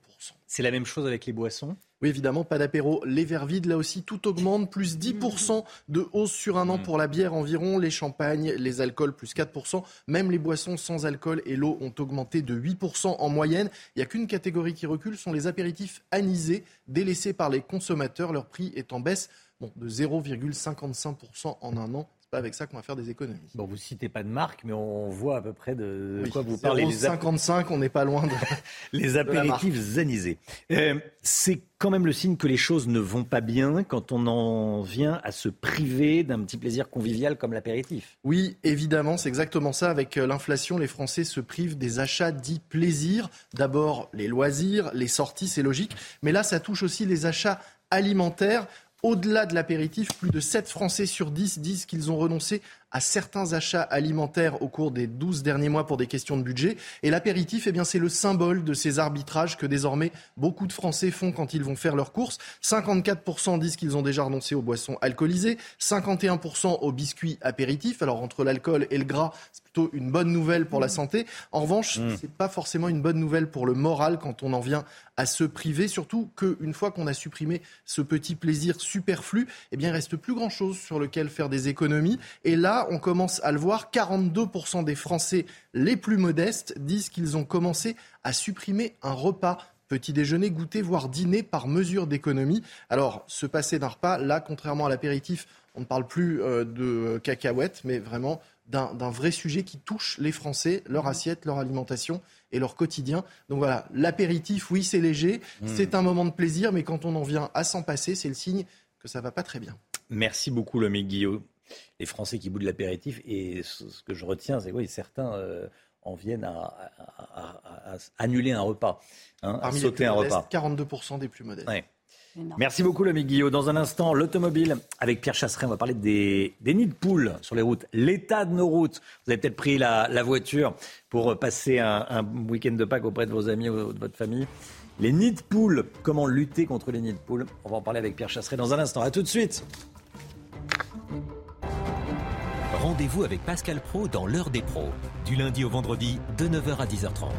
C'est la même chose avec les boissons? Oui, évidemment, pas d'apéro. Les verres vides, là aussi, tout augmente. Plus 10% de hausse sur un an pour la bière environ. Les champagnes, les alcools, plus 4%. Même les boissons sans alcool et l'eau ont augmenté de 8% en moyenne. Il n'y a qu'une catégorie qui recule, sont les apéritifs anisés, délaissés par les consommateurs. Leur prix est en baisse bon, de 0,55% en un an. Pas avec ça qu'on va faire des économies. Bon, vous citez pas de marque, mais on voit à peu près de, de Oui, quoi vous parlez. Les ap- 0,55, on n'est pas loin de... [LAUGHS] les de apéritifs anisés. Euh, c'est quand même le signe que les choses ne vont pas bien quand on en vient à se priver d'un petit plaisir convivial comme l'apéritif. Oui, évidemment, c'est exactement ça. Avec euh, l'inflation, les Français se privent des achats dits plaisir. D'abord, les loisirs, les sorties, c'est logique. Mais là, ça touche aussi les achats alimentaires. Au-delà de l'apéritif, plus de 7 Français sur 10 disent qu'ils ont renoncé à certains achats alimentaires au cours des 12 derniers mois pour des questions de budget. Et l'apéritif, eh bien, c'est le symbole de ces arbitrages que désormais beaucoup de Français font quand ils vont faire leurs courses. 54% disent qu'ils ont déjà renoncé aux boissons alcoolisées, 51% aux biscuits apéritifs. Alors, entre l'alcool et le gras, c'est plutôt une bonne nouvelle pour la santé. En revanche, c'est pas forcément une bonne nouvelle pour le moral quand on en vient à se priver, surtout qu'une fois qu'on a supprimé ce petit plaisir superflu, eh bien, reste plus grand chose sur lequel faire des économies. Et là, on commence à le voir, 42% des Français les plus modestes disent qu'ils ont commencé à supprimer un repas petit déjeuner, goûter, voire dîner par mesure d'économie. Alors, se passer d'un repas, là, contrairement à l'apéritif, on ne parle plus euh, de cacahuètes, mais vraiment d'un vrai sujet qui touche les Français, leur assiette, leur alimentation et leur quotidien. Donc voilà, l'apéritif, oui, c'est léger, Mmh. c'est un moment de plaisir, mais quand on en vient à s'en passer, c'est le signe que ça va pas très bien. Merci beaucoup, le Guillaume. Les Français qui boudent de l'apéritif. Et ce que je retiens, c'est que oui, certains euh, en viennent à, à- à- à- à annuler un repas, hein, à sauter plus un modestes, repas. 42% des plus modestes. Ouais. Merci beaucoup, l'ami Guillaume. Dans un instant, l'automobile avec Pierre Chasseret. On va parler des, des nids de poules sur les routes, l'état de nos routes. Vous avez peut-être pris la, la voiture pour passer un, un week-end de Pâques auprès de vos amis ou de votre famille. Les nids de poules, comment lutter contre les nids de poules? On va en parler avec Pierre Chasseret dans un instant. À tout de suite. Rendez-vous avec Pascal Pro dans l'heure des pros, du lundi au vendredi de 9h à 10h30.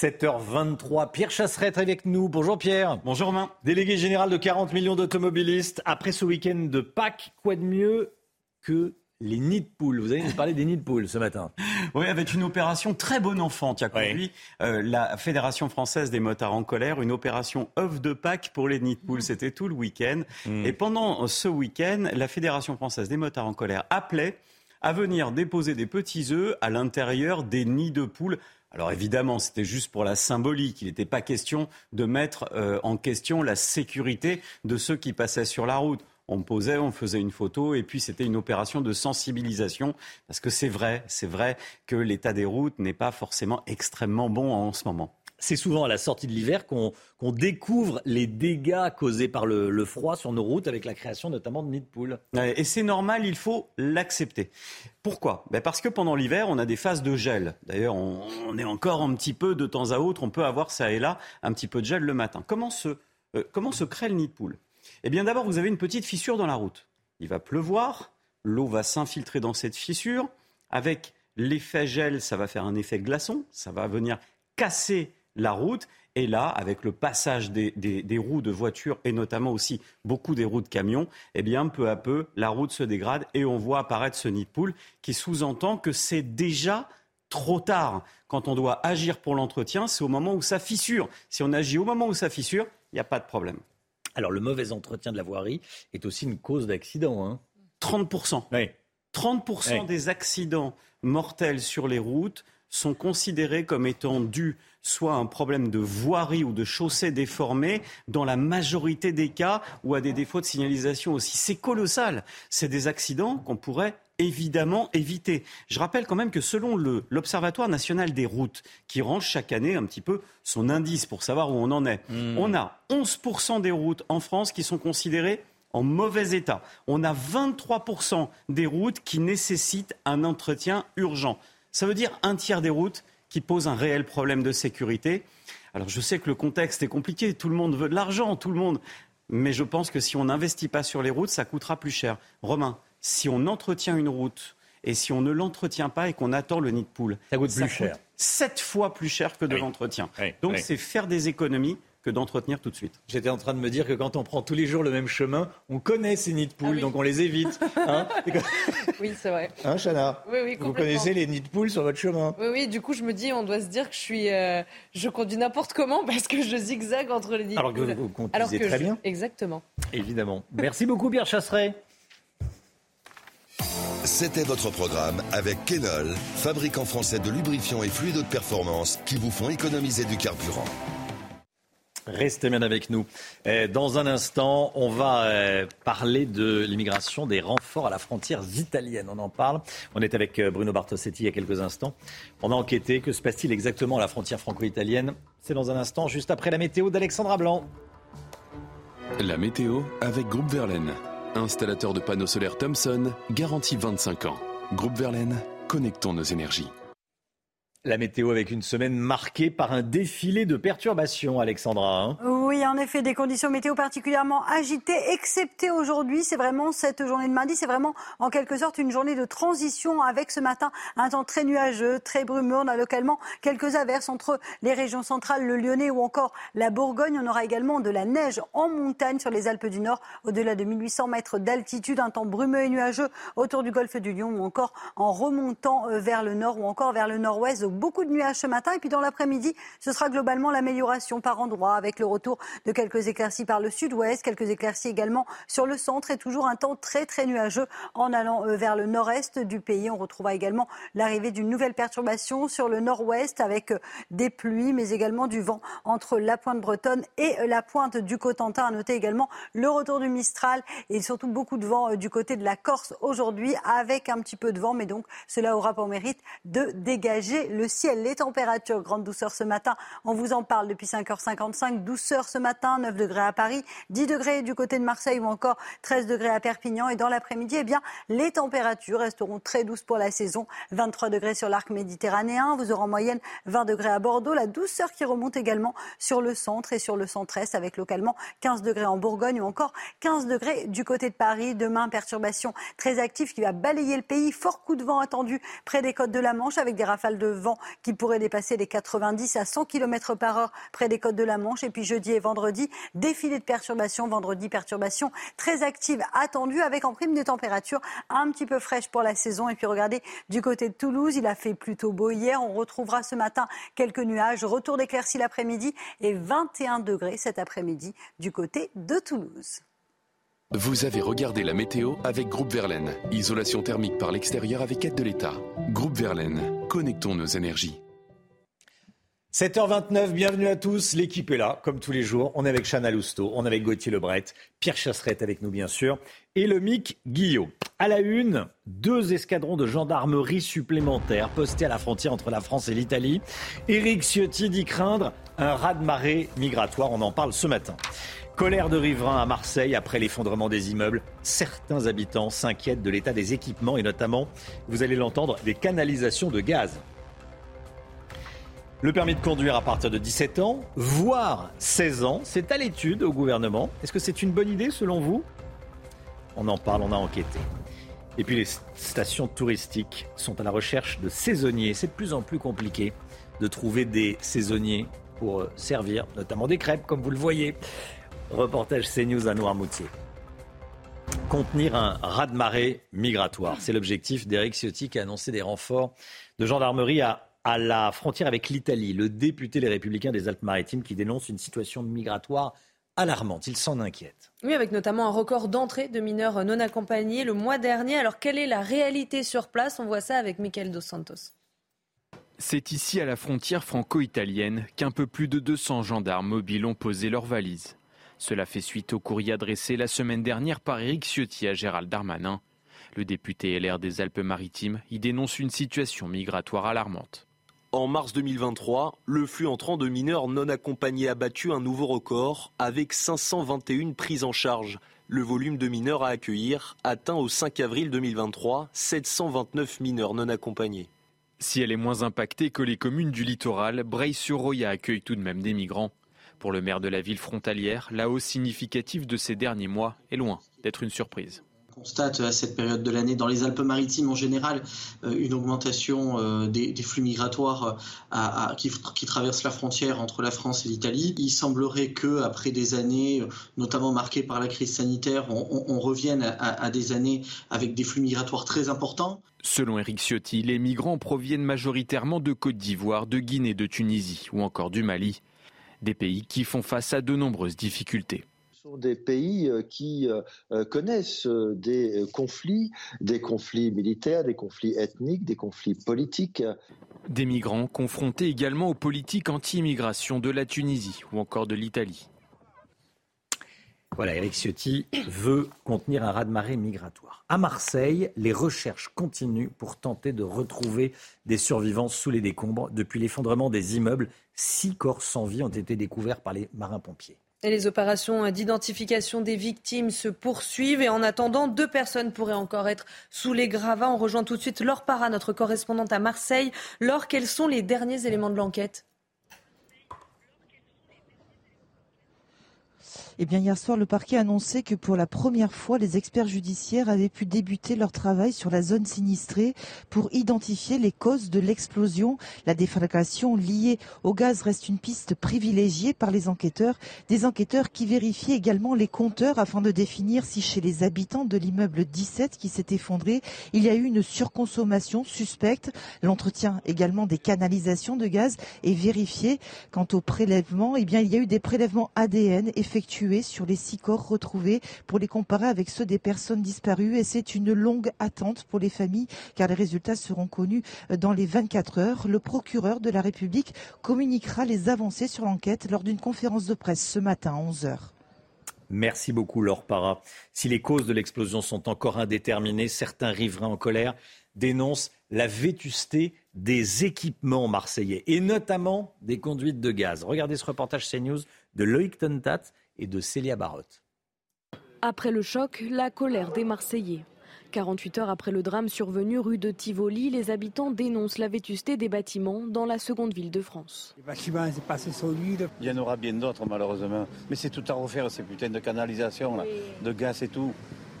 7h23, Pierre Chasseret est avec nous. Bonjour Pierre. Bonjour Romain. Délégué général de 40 millions d'automobilistes. Après ce week-end de Pâques, quoi de mieux que les nids de poules? Vous allez nous parler des nids de poules ce matin. [LAUGHS] Oui, avec une opération très bon enfant qui a conduit euh, la Fédération française des motards en colère, une opération œuf de Pâques pour les nids de poules. C'était tout le week-end. Et pendant ce week-end, la Fédération française des motards en colère appelait à venir déposer des petits œufs à l'intérieur des nids de poules. Alors évidemment, c'était juste pour la symbolique. Il n'était pas question de mettre euh, en question la sécurité de ceux qui passaient sur la route. On posait, on faisait une photo et puis c'était une opération de sensibilisation parce que c'est vrai, c'est vrai que l'état des routes n'est pas forcément extrêmement bon en ce moment. C'est souvent à la sortie de l'hiver qu'on découvre les dégâts causés par le, froid sur nos routes avec la création notamment de nids de poules. Et c'est normal, il faut l'accepter. Pourquoi? Ben Parce que pendant l'hiver, on a des phases de gel. D'ailleurs, on, on est encore un petit peu de temps à autre, on peut avoir ça et là un petit peu de gel le matin. Comment se, euh, comment se crée le nid de poule Eh bien d'abord, vous avez une petite fissure dans la route. Il va pleuvoir, l'eau va s'infiltrer dans cette fissure. Avec l'effet gel, ça va faire un effet glaçon, ça va venir casser la route. Et là, avec le passage des, des- des roues de voiture et notamment aussi beaucoup des roues de camions, eh bien, peu à peu, la route se dégrade et on voit apparaître ce nid de poule qui sous-entend que c'est déjà trop tard. Quand on doit agir pour l'entretien, c'est au moment où ça fissure. Si on agit au moment où ça fissure, il n'y a pas de problème. Alors le mauvais entretien de la voirie est aussi une cause d'accident. Hein. 30%. 30% Oui. des accidents mortels sur les routes sont considérés comme étant dus soit à un problème de voirie ou de chaussée déformée, dans la majorité des cas, ou à des défauts de signalisation aussi. C'est colossal. C'est des accidents qu'on pourrait évidemment éviter. Je rappelle quand même que selon l'Observatoire national des routes, qui range chaque année un petit peu son indice pour savoir où on en est, on a 11% des routes en France qui sont considérées en mauvais état. On a 23% des routes qui nécessitent un entretien urgent. Ça veut dire un tiers des routes qui posent un réel problème de sécurité. Alors je sais que le contexte est compliqué, tout le monde veut de l'argent, tout le monde. Mais je pense que si on n'investit pas sur les routes, ça coûtera plus cher. Romain, si on entretient une route et si on ne l'entretient pas et qu'on attend le nid de poule, Ça coûte plus cher. sept fois plus cher que de Oui. l'entretien. Oui, Donc oui. c'est faire des économies que d'entretenir tout de suite. J'étais en train de me dire que quand on prend tous les jours le même chemin, on connaît ces nids de poules, Ah oui. donc on les évite. Hein, [LAUGHS] Oui, c'est vrai. hein Chana Oui, oui, Vous connaissez les nids de poules sur votre chemin? Oui, oui, du coup, je me dis, on doit se dire que je suis, euh, je conduis n'importe comment parce que je zigzague entre les nids Alors de que poules. vous conduisez Alors que très je- bien. Exactement. Évidemment. Merci beaucoup, Pierre Chasseret. C'était votre programme avec Kenol, fabricant français de lubrifiants et fluides de performance qui vous font économiser du carburant. Restez bien avec nous. Euh, Dans un instant, on va euh, parler de l'immigration, des renforts à la frontière italienne. On en parle. On est avec euh, Bruno Bartosetti il y a quelques instants. On a enquêté. Que se passe-t-il exactement à la frontière franco-italienne? C'est dans un instant, juste après la météo d'Alexandra Blanc. La météo avec Groupe Verlaine. Installateur de panneaux solaires Thomson, garantie 25 ans. Groupe Verlaine, connectons nos énergies. La météo avec une semaine marquée par un défilé de perturbations, Alexandra. hein. Oui, en effet, des conditions météo particulièrement agitées, excepté aujourd'hui. C'est vraiment cette journée de mardi, c'est vraiment en quelque sorte une journée de transition avec ce matin un temps très nuageux, très brumeux. On a localement quelques averses entre les régions centrales, le Lyonnais ou encore la Bourgogne. On aura également de la neige en montagne sur les Alpes du Nord, au-delà de 1800 mètres d'altitude. Un temps brumeux et nuageux autour du golfe du Lion ou encore en remontant euh, vers le nord ou encore vers le nord-ouest. Donc beaucoup de nuages ce matin. Et puis dans l'après-midi, ce sera globalement l'amélioration par endroits avec le retour de quelques éclaircies par le sud-ouest, quelques éclaircies également sur le centre et toujours un temps très très nuageux en allant euh, vers le nord-est du pays. On retrouvera également l'arrivée d'une nouvelle perturbation sur le nord-ouest avec euh, des pluies mais également du vent entre la pointe bretonne et euh, la pointe du Cotentin. À noter également le retour du Mistral et surtout beaucoup de vent du côté de la Corse aujourd'hui avec un petit peu de vent mais donc cela aura pour mérite de dégager le ciel. Les températures, grande douceur ce matin, on vous en parle depuis 5h55, douceur ce matin, 9 degrés à Paris, 10 degrés du côté de Marseille ou encore 13 degrés à Perpignan. Et dans l'après-midi, eh bien, les températures resteront très douces pour la saison. 23 degrés sur l'arc méditerranéen, vous aurez en moyenne 20 degrés à Bordeaux. La douceur qui remonte également sur le centre et sur le centre-est avec localement 15 degrés en Bourgogne ou encore 15 degrés du côté de Paris. Demain, perturbation très active qui va balayer le pays. Fort coup de vent attendu près des côtes de la Manche avec des rafales de vent qui pourraient dépasser les 90 à 100 km par heure près des côtes de la Manche. Et puis jeudi et vendredi, défilé de perturbations. Vendredi, perturbation très active attendue avec en prime des températures un petit peu fraîches pour la saison. Et puis regardez, du côté de Toulouse, il a fait plutôt beau hier. On retrouvera ce matin quelques nuages. Retour d'éclaircies l'après-midi et 21 degrés cet après-midi du côté de Toulouse. Vous avez regardé la météo avec Groupe Verlaine. Isolation thermique par l'extérieur avec aide de l'État. Groupe Verlaine, connectons nos énergies. 7h29, bienvenue à tous. L'équipe est là, comme tous les jours. On est avec Chana Lousteau, on est avec Gauthier Lebret, Pierre Chasseret avec nous, bien sûr, et le Mick Guillot. À la une, deux escadrons de gendarmerie supplémentaires postés à la frontière entre la France et l'Italie. Éric Ciotti dit craindre un raz-de-marée migratoire. On en parle ce matin. Colère de riverains à Marseille après l'effondrement des immeubles. Certains habitants s'inquiètent de l'état des équipements et notamment, vous allez l'entendre, des canalisations de gaz. Le permis de conduire à partir de 17 ans, voire 16 ans, c'est à l'étude au gouvernement. Est-ce que c'est une bonne idée selon vous? On en parle, on a enquêté. Et puis les stations touristiques sont à la recherche de saisonniers. C'est de plus en plus compliqué de trouver des saisonniers pour euh, servir, notamment des crêpes, comme vous le voyez. Reportage CNews à Noirmoutier. Contenir un raz-de-marée migratoire. C'est l'objectif d'Éric Ciotti qui a annoncé des renforts de gendarmerie à, à la frontière avec l'Italie. Le député Les Républicains des Alpes-Maritimes qui dénonce une situation migratoire alarmante. Il s'en inquiète. Oui, avec notamment un record d'entrée de mineurs non accompagnés le mois dernier. Alors, quelle est la réalité sur place? On voit ça avec Michael Dos Santos. C'est ici à la frontière franco-italienne qu'un peu plus de 200 gendarmes mobiles ont posé leurs valises. Cela fait suite au courrier adressé la semaine dernière par Éric Ciotti à Gérald Darmanin. Le député LR des Alpes-Maritimes y dénonce une situation migratoire alarmante. En mars 2023, le flux entrant de mineurs non accompagnés a battu un nouveau record avec 521 prises en charge. Le volume de mineurs à accueillir atteint au 5 avril 2023 729 mineurs non accompagnés. Si elle est moins impactée que les communes du littoral, Breil-sur-Roya accueille tout de même des migrants. Pour le maire de la ville frontalière, la hausse significative de ces derniers mois est loin d'être une surprise constate à cette période de l'année dans les Alpes-Maritimes en général euh, une augmentation euh, des, flux migratoires euh, qui, traversent la frontière entre la France et l'Italie. Il semblerait que après des années, notamment marquées par la crise sanitaire, on, revienne à, à, des années avec des flux migratoires très importants. Selon Eric Ciotti, les migrants proviennent majoritairement de Côte d'Ivoire, de Guinée, de Tunisie ou encore du Mali, des pays qui font face à de nombreuses difficultés sont des pays euh, qui euh, euh, connaissent des conflits, des conflits militaires, des conflits ethniques, des conflits politiques. Des migrants confrontés également aux politiques anti-immigration de la Tunisie ou encore de l'Italie. Voilà, Eric Ciotti veut contenir un raz-de-marée migratoire. À Marseille, les recherches continuent pour tenter de retrouver des survivants sous les décombres. Depuis l'effondrement des immeubles, six corps sans vie ont été découverts par les marins-pompiers. Et les opérations d'identification des victimes se poursuivent. Et en attendant, deux personnes pourraient encore être sous les gravats. On rejoint tout de suite Laure Para, notre correspondante à Marseille. Laure, quels sont les derniers éléments de l'enquête? Eh bien, hier soir, le parquet a annoncé que pour la première fois, les experts judiciaires avaient pu débuter leur travail sur la zone sinistrée pour identifier les causes de l'explosion. La déflagration liée au gaz reste une piste privilégiée par les enquêteurs. Des enquêteurs qui vérifient également les compteurs afin de définir si chez les habitants de l'immeuble 17 qui s'est effondré, il y a eu une surconsommation suspecte. L'entretien également des canalisations de gaz est vérifié. Quant au prélèvement, eh bien, il y a eu des prélèvements ADN effectués sur les six corps retrouvés pour les comparer avec ceux des personnes disparues. Et c'est une longue attente pour les familles car les résultats seront connus dans les 24 heures. Le procureur de la République communiquera les avancées sur l'enquête lors d'une conférence de presse ce matin à 11h. Merci beaucoup, Laure Para. Si les causes de l'explosion sont encore indéterminées, certains riverains en colère dénoncent la vétusté des équipements marseillais et notamment des conduites de gaz. Regardez ce reportage CNews de Loïc Tentat et de Célia Barotte. Après le choc, la colère des Marseillais. 48 heures après le drame survenu rue de Tivoli, les habitants dénoncent la vétusté des bâtiments dans la seconde ville de France. Les bâtiments, c'est pas assez solide. Il y en aura bien d'autres, malheureusement. Mais c'est tout à refaire, ces putains de canalisation, là, de gaz et tout.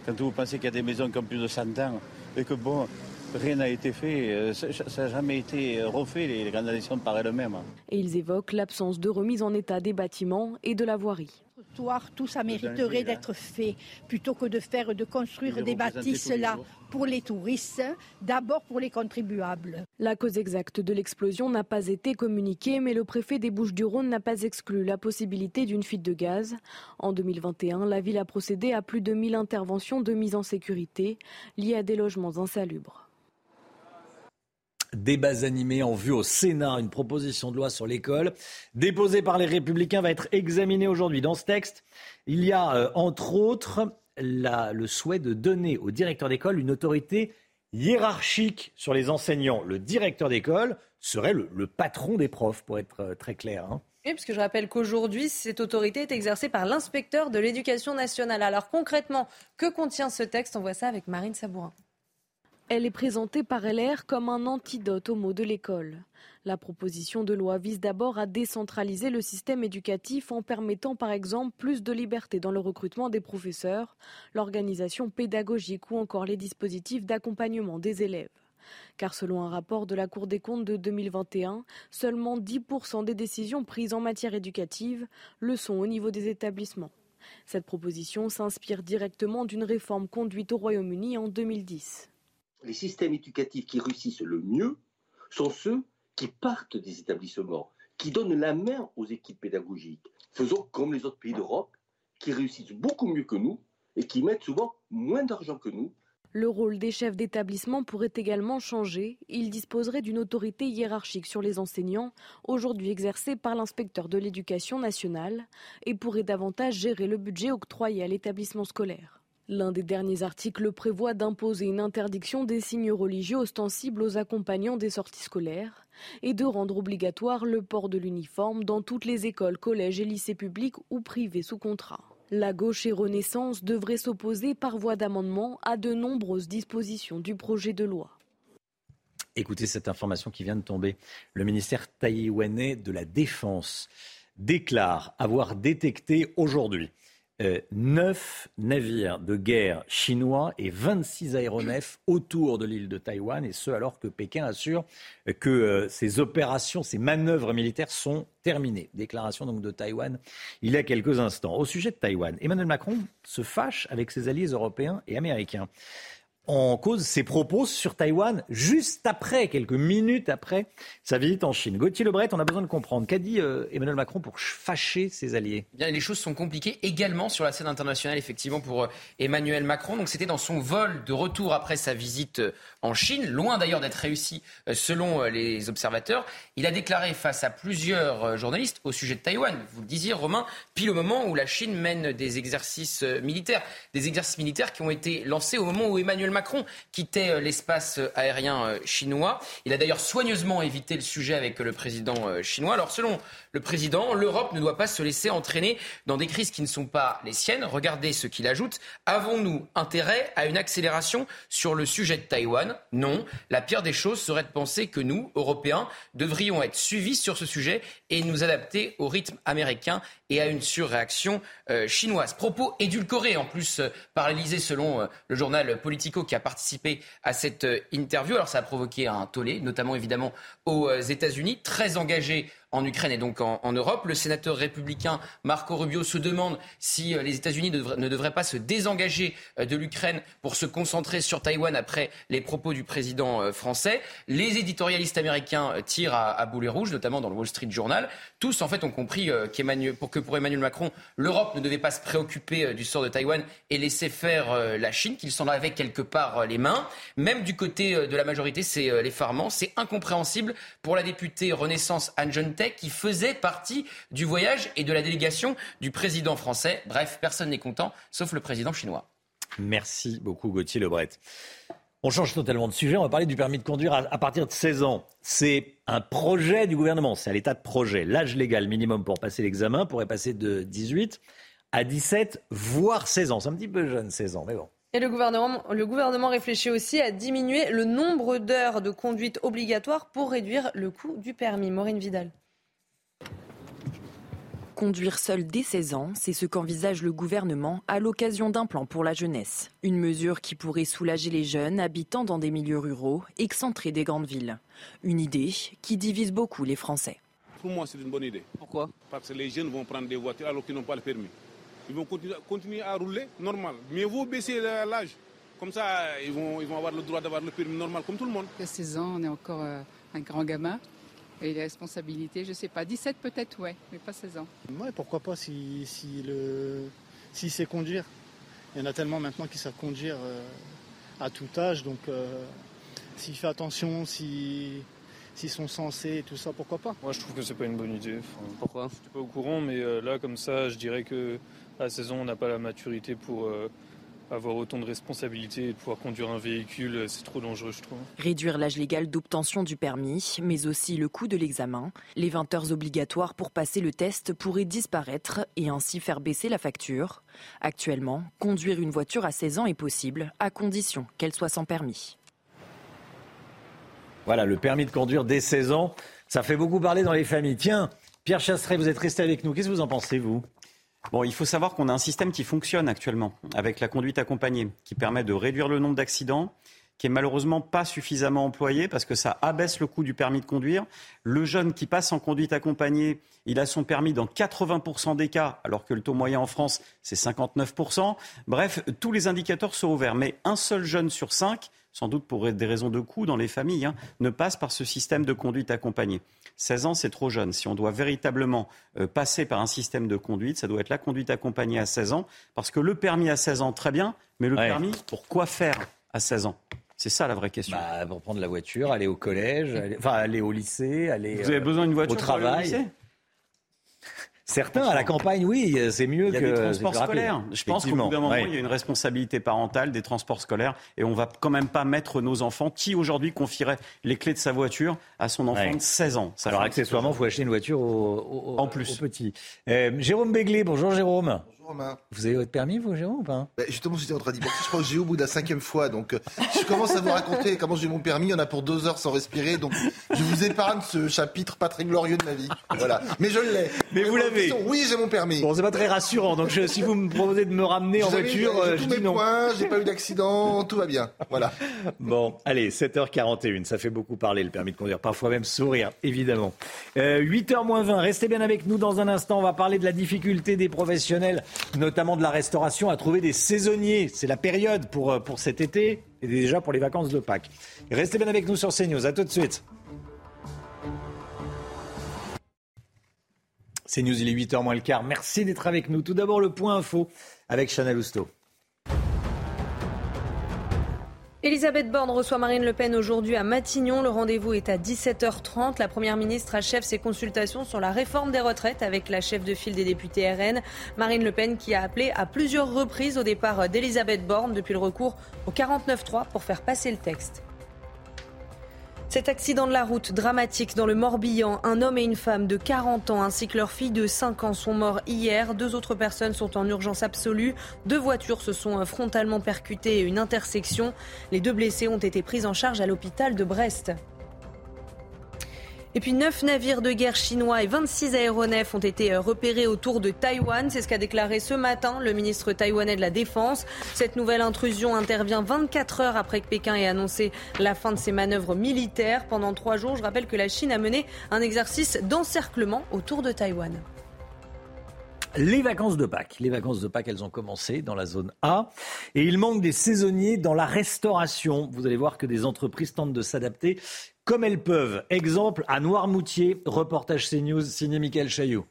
Quand vous pensez qu'il y a des maisons qui ont plus de 100 ans et que, bon, rien n'a été fait, euh, ça n'a jamais été refait, les canalisations par elles-mêmes. Et ils évoquent l'absence de remise en état des bâtiments et de la voirie tout ça mériterait d'être fait plutôt que de faire, de construire des bâtisses là pour les touristes, d'abord pour les contribuables. La cause exacte de l'explosion n'a pas été communiquée, mais le préfet des Bouches-du-Rhône n'a pas exclu la possibilité d'une fuite de gaz. En 2021, la ville a procédé à plus de 1000 interventions de mise en sécurité liées à des logements insalubres. Débats animés en vue au Sénat. Une proposition de loi sur l'école déposée par les Républicains va être examinée aujourd'hui. Dans ce texte, il y a euh, entre autres le souhait de donner au directeur d'école une autorité hiérarchique sur les enseignants. Le directeur d'école serait le, patron des profs, pour être euh, très clair. Hein. Oui, parce que je rappelle qu'aujourd'hui, cette autorité est exercée par l'inspecteur de l'éducation nationale. Alors concrètement, que contient ce texte? On voit ça avec Marine Sabourin. Elle est présentée par LR comme un antidote au mot de l'école. La proposition de loi vise d'abord à décentraliser le système éducatif en permettant par exemple plus de liberté dans le recrutement des professeurs, l'organisation pédagogique ou encore les dispositifs d'accompagnement des élèves. Car selon un rapport de la Cour des comptes de 2021, seulement 10% des décisions prises en matière éducative le sont au niveau des établissements. Cette proposition s'inspire directement d'une réforme conduite au Royaume-Uni en 2010 les systèmes éducatifs qui réussissent le mieux sont ceux qui partent des établissements, qui donnent la main aux équipes pédagogiques. Faisons comme les autres pays d'Europe, qui réussissent beaucoup mieux que nous et qui mettent souvent moins d'argent que nous. Le rôle des chefs d'établissement pourrait également changer. Ils disposeraient d'une autorité hiérarchique sur les enseignants, aujourd'hui exercée par l'inspecteur de l'éducation nationale, et pourraient davantage gérer le budget octroyé à l'établissement scolaire. L'un des derniers articles prévoit d'imposer une interdiction des signes religieux ostensibles aux accompagnants des sorties scolaires et de rendre obligatoire le port de l'uniforme dans toutes les écoles, collèges et lycées publics ou privés sous contrat. La gauche et Renaissance devraient s'opposer par voie d'amendement à de nombreuses dispositions du projet de loi. Écoutez cette information qui vient de tomber. Le ministère taïwanais de la Défense déclare avoir détecté aujourd'hui neuf navires de guerre chinois et 26 aéronefs autour de l'île de Taïwan, et ce alors que Pékin assure que euh, ces opérations, ces manœuvres militaires sont terminées. Déclaration donc de Taïwan il y a quelques instants. Au sujet de Taïwan, Emmanuel Macron se fâche avec ses alliés européens et américains en cause ses propos sur Taïwan juste après, quelques minutes après sa visite en Chine. Gauthier Lebret, on a besoin de comprendre. Qu'a dit euh, Emmanuel Macron pour fâcher ses alliés? Bien, Les choses sont compliquées également sur la scène internationale, effectivement, pour euh, Emmanuel Macron. Donc c'était dans son vol de retour après sa visite euh, en Chine, loin d'ailleurs d'être réussi selon les observateurs. Il a déclaré face à plusieurs journalistes au sujet de Taïwan, vous le disiez Romain, pile au moment où la Chine mène des exercices militaires, des exercices militaires qui ont été lancés au moment où Emmanuel Macron Macron quittait euh, l'espace euh, aérien euh, chinois. Il a d'ailleurs soigneusement évité le sujet avec le président chinois. Alors selon le président, l'Europe ne doit pas se laisser entraîner dans des crises qui ne sont pas les siennes. Regardez ce qu'il ajoute. Avons-nous intérêt à une accélération sur le sujet de Taïwan? Non. La pire des choses serait de penser que nous, Européens, devrions être suivis sur ce sujet et nous adapter au rythme américain et à une surréaction chinoise. Propos édulcorés en plus par l'Elysée selon le journal Politico qui a participé à cette euh, interview. Alors ça a provoqué un tollé, notamment évidemment aux euh, États-Unis, très engagés en Ukraine et donc en, Europe. Le sénateur républicain Marco Rubio se demande si euh, les États-Unis ne, devraient pas se désengager euh, de l'Ukraine pour se concentrer sur Taïwan après les propos du président euh, français. Les éditorialistes américains tirent à, boulet rouge, notamment dans le Wall Street Journal. Tous, en fait, ont compris que pour Emmanuel Macron, l'Europe ne devait pas se préoccuper du sort de Taïwan et laisser faire la Chine, qu'il s'en avait quelque part les mains. Même du côté de la majorité, c'est l'effarement. C'est incompréhensible pour la députée Renaissance Anne qui faisait partie du voyage et de la délégation du président français. Bref, personne n'est content, sauf le président chinois. Merci beaucoup Gauthier Lebret. On change totalement de sujet, on va parler du permis de conduire à, partir de 16 ans. C'est un projet du gouvernement, c'est à l'état de projet. L'âge légal minimum pour passer l'examen pourrait passer de 18 à 17, voire 16 ans. C'est un petit peu jeune 16 ans, mais bon. Et le gouvernement, le gouvernement réfléchit aussi à diminuer le nombre d'heures de conduite obligatoire pour réduire le coût du permis. Maureen Vidal. Conduire seul dès 16 ans, c'est ce qu'envisage le gouvernement à l'occasion d'un plan pour la jeunesse. Une mesure qui pourrait soulager les jeunes habitant dans des milieux ruraux excentrés des grandes villes. Une idée qui divise beaucoup les Français. Pour moi, c'est une bonne idée. Pourquoi? Parce que les jeunes vont prendre des voitures alors qu'ils n'ont pas le permis. Ils vont continuer à rouler normal. Mais vous baissez l'âge. Comme ça, ils vont, ils vont avoir le droit d'avoir le permis normal comme tout le monde. À 16 ans, on est encore euh, un grand gamin. Et les responsabilités, je ne sais pas. 17 peut-être, ouais, mais pas 16 ans. Ouais, pourquoi pas si, si, le, si c'est conduire. Il y en a tellement maintenant qui savent conduire euh, à tout âge. Donc euh, s'il fait attention, s'ils sont censés et tout ça, pourquoi pas? Moi je trouve que c'est pas une bonne idée. pourquoi? Je suis pas au courant, mais euh, là comme ça, je dirais que à 16 ans, on n'a pas la maturité pour avoir autant de responsabilités et de pouvoir conduire un véhicule, c'est trop dangereux, je trouve. Réduire l'âge légal d'obtention du permis, mais aussi le coût de l'examen. Les 20 heures obligatoires pour passer le test pourraient disparaître et ainsi faire baisser la facture. Actuellement, conduire une voiture à 16 ans est possible, à condition qu'elle soit sans permis. Voilà, le permis de conduire dès 16 ans, ça fait beaucoup parler dans les familles. Tiens, Pierre Chasseret, vous êtes resté avec nous. Qu'est-ce que vous en pensez, vous? Bon, il faut savoir qu'on a un système qui fonctionne actuellement avec la conduite accompagnée, qui permet de réduire le nombre d'accidents, qui est malheureusement pas suffisamment employé parce que ça abaisse le coût du permis de conduire. Le jeune qui passe en conduite accompagnée, il a son permis dans 80% des cas, alors que le taux moyen en France, c'est 59%. Bref, tous les indicateurs sont ouverts. Mais un seul jeune sur cinq, sans doute pour des raisons de coût dans les familles, hein, ne passe par ce système de conduite accompagnée. 16 ans, c'est trop jeune. Si on doit véritablement euh, passer par un système de conduite, ça doit être la conduite accompagnée à 16 ans. Parce que le permis à 16 ans, très bien, mais le permis, pour quoi faire à 16 ans? C'est ça la vraie question. Bah, pour prendre la voiture, aller au collège, aller, enfin aller au lycée, aller Vous avez besoin d'une voiture au travail. Certains à la campagne, oui, c'est mieux il y a que des transports scolaires. Je pense qu'au bout d'un moment, il y a une responsabilité parentale des transports scolaires et on va quand même pas mettre nos enfants. Qui aujourd'hui confierait les clés de sa voiture à son enfant Ouais. de 16 ans? Ça Alors accessoirement, il faut acheter une voiture au, au- En plus. au petit. Euh, Jérôme Béglé, bonjour Jérôme. Romain. Vous avez votre permis, vous, Jérôme, ou pas? Bah, justement, j'étais en train d'y penser. Je crois que j'ai eu au bout de la cinquième fois. Donc, euh, je commence à vous raconter comment j'ai eu mon permis. Il y en a pour deux heures sans respirer. Donc, je vous épargne ce chapitre pas très glorieux de ma vie. Voilà. Mais je l'ai. Mais vous l'avez. Oui, j'ai mon permis. Bon, c'est pas très rassurant. Donc, je- si vous me proposez de me ramener en voiture, j'ai euh, tous je mes dis non. points, j'ai pas eu d'accident, tout va bien. Voilà. [LAUGHS] Bon, allez, 7h41, ça fait beaucoup parler le permis de conduire, parfois même sourire, évidemment. Euh, 8h moins 20, restez bien avec nous dans un instant, on va parler de la difficulté des professionnels, notamment de la restauration, à trouver des saisonniers. C'est la période pour, euh, pour cet été et déjà pour les vacances de Pâques. Restez bien avec nous sur CNews, à tout de suite. CNews, il est 8h moins le quart, merci d'être avec nous. Tout d'abord le point info avec Chana Lousteau. Elisabeth Borne reçoit Marine Le Pen aujourd'hui à Matignon. Le rendez-vous est à 17h30. La Première ministre achève ses consultations sur la réforme des retraites avec la chef de file des députés RN, Marine Le Pen, qui a appelé à plusieurs reprises au départ d'Elisabeth Borne depuis le recours au 49-3 pour faire passer le texte. Cet accident de la route dramatique dans le Morbihan, un homme et une femme de 40 ans ainsi que leur fille de 5 ans sont morts hier. Deux autres personnes sont en urgence absolue. Deux voitures se sont frontalement percutées et une intersection. Les deux blessés ont été pris en charge à l'hôpital de Brest. Et puis neuf navires de guerre chinois et 26 aéronefs ont été euh, repérés autour de Taïwan. C'est ce qu'a déclaré ce matin le ministre taïwanais de la Défense. Cette nouvelle intrusion intervient 24 heures après que Pékin ait annoncé la fin de ses manœuvres militaires. Pendant trois jours, je rappelle que la Chine a mené un exercice d'encerclement autour de Taïwan. Les vacances de Pâques. Les vacances de Pâques, elles ont commencé dans la zone A. Et il manque des saisonniers dans la restauration. Vous allez voir que des entreprises tentent de s'adapter comme elles peuvent. Exemple à Noirmoutier, reportage CNews signé Michael Chaillot.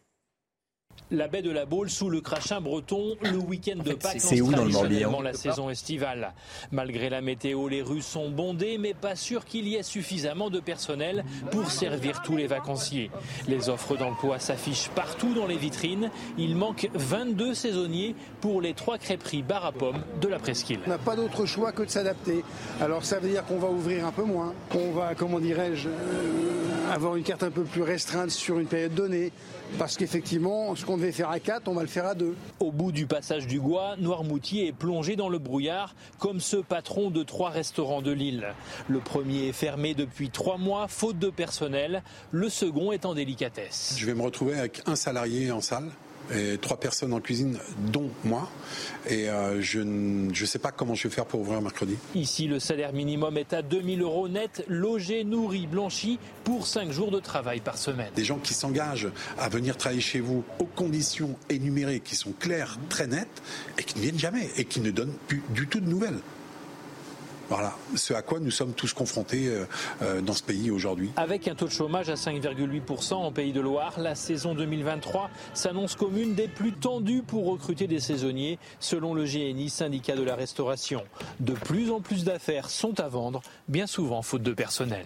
La baie de la Baule sous le crachin breton, le week-end de Pâques c'est où dans le traditionnellement Morbihan la saison estivale. Malgré la météo, les rues sont bondées, mais pas sûr qu'il y ait suffisamment de personnel pour servir tous les vacanciers. Les offres d'emploi s'affichent partout dans les vitrines. Il manque 22 saisonniers pour les trois crêperies bar à pommes de la presqu'île. On n'a pas d'autre choix que de s'adapter. Alors ça veut dire qu'on va ouvrir un peu moins, qu'on va, comment dirais-je, euh, avoir une carte un peu plus restreinte sur une période donnée. Parce qu'effectivement, ce qu'on devait faire à 4, on va le faire à 2. Au bout du passage du Gois, Noirmoutier est plongé dans le brouillard, comme ce patron de trois restaurants de Lille. Le premier est fermé depuis trois mois, faute de personnel. Le second est en délicatesse. Je vais me retrouver avec un salarié en salle et trois personnes en cuisine, dont moi. Et euh, je ne je sais pas comment je vais faire pour ouvrir mercredi. Ici, le salaire minimum est à 2000 euros net, logé, nourri, blanchi, pour 5 jours de travail par semaine. Des gens qui s'engagent à venir travailler chez vous aux conditions énumérées qui sont claires, très nettes, et qui ne viennent jamais, et qui ne donnent plus du tout de nouvelles. Voilà, ce à quoi nous sommes tous confrontés euh, euh, dans ce pays aujourd'hui. Avec un taux de chômage à 5,8% en Pays de Loire, la saison 2023 s'annonce comme une des plus tendues pour recruter des saisonniers, selon le GNI, syndicat de la restauration. De plus en plus d'affaires sont à vendre, bien souvent faute de personnel.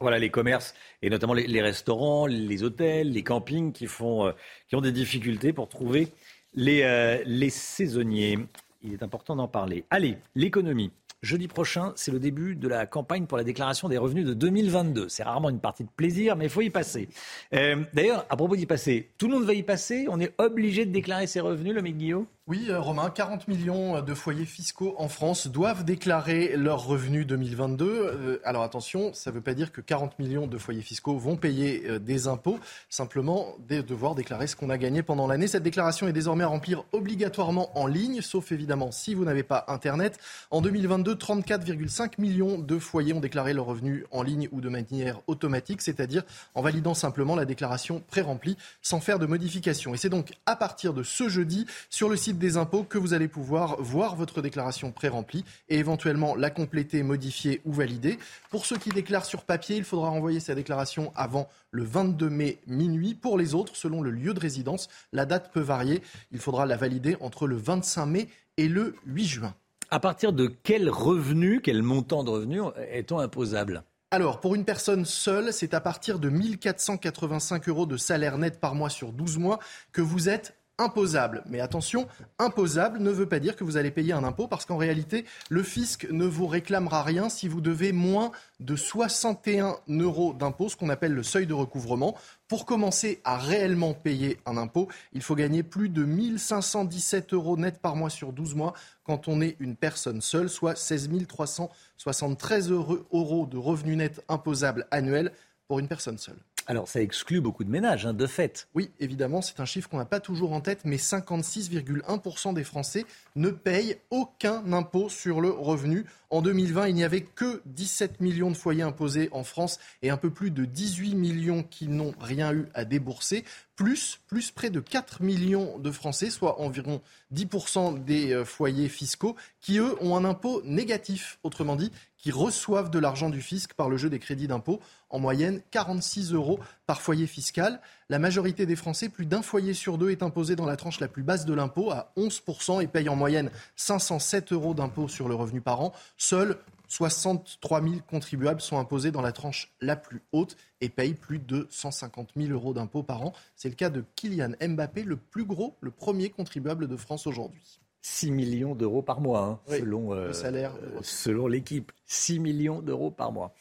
Voilà les commerces et notamment les, les restaurants, les hôtels, les campings qui, font, euh, qui ont des difficultés pour trouver les, euh, les saisonniers. Il est important d'en parler. Allez, l'économie. Jeudi prochain, c'est le début de la campagne pour la déclaration des revenus de 2022. C'est rarement une partie de plaisir, mais il faut y passer. Euh, D'ailleurs, à propos d'y passer, tout le monde va y passer. On est obligé de déclarer ses revenus, le Guillaume? Oui, euh, Romain, 40 millions de foyers fiscaux en France doivent déclarer leurs revenus 2022. Euh, alors attention, ça ne veut pas dire que 40 millions de foyers fiscaux vont payer euh, des impôts, simplement de devoir déclarer ce qu'on a gagné pendant l'année. Cette déclaration est désormais à remplir obligatoirement en ligne, sauf évidemment si vous n'avez pas Internet. En 2022, 34,5 millions de foyers ont déclaré leurs revenus en ligne ou de manière automatique, c'est-à-dire en validant simplement la déclaration pré-remplie sans faire de modification. Et c'est donc à partir de ce jeudi sur le site des impôts que vous allez pouvoir voir votre déclaration pré-remplie et éventuellement la compléter, modifier ou valider. Pour ceux qui déclarent sur papier, il faudra envoyer sa déclaration avant le 22 mai minuit. Pour les autres, selon le lieu de résidence, la date peut varier. Il faudra la valider entre le 25 mai et le 8 juin. À partir de quel revenu, quel montant de revenus est-on imposable? Alors, pour une personne seule, c'est à partir de 1485 euros de salaire net par mois sur 12 mois que vous êtes imposable. Mais attention, imposable ne veut pas dire que vous allez payer un impôt parce qu'en réalité, le fisc ne vous réclamera rien si vous devez moins de 61 euros d'impôt, ce qu'on appelle le seuil de recouvrement. Pour commencer à réellement payer un impôt, il faut gagner plus de 1517 euros net par mois sur 12 mois quand on est une personne seule, soit 16 373 euros de revenus nets imposables annuels pour une personne seule. Alors ça exclut beaucoup de ménages, hein, de fait. Oui, évidemment, c'est un chiffre qu'on n'a pas toujours en tête, mais 56,1% des Français ne payent aucun impôt sur le revenu. En 2020, il n'y avait que 17 millions de foyers imposés en France et un peu plus de 18 millions qui n'ont rien eu à débourser, plus, plus près de 4 millions de Français, soit environ 10% des euh, foyers fiscaux, qui eux ont un impôt négatif, autrement dit, qui reçoivent de l'argent du fisc par le jeu des crédits d'impôt, en moyenne 46 euros par foyer fiscal. La majorité des Français, plus d'un foyer sur deux, est imposé dans la tranche la plus basse de l'impôt, à 11%, et paye en moyenne 507 euros d'impôt sur le revenu par an. Seuls 63 000 contribuables sont imposés dans la tranche la plus haute et payent plus de 150 000 euros d'impôt par an. C'est le cas de Kylian Mbappé, le plus gros, le premier contribuable de France aujourd'hui. 6 millions d'euros par mois, hein, selon, le salaire. Euh, selon l'équipe. 6 millions d'euros par mois.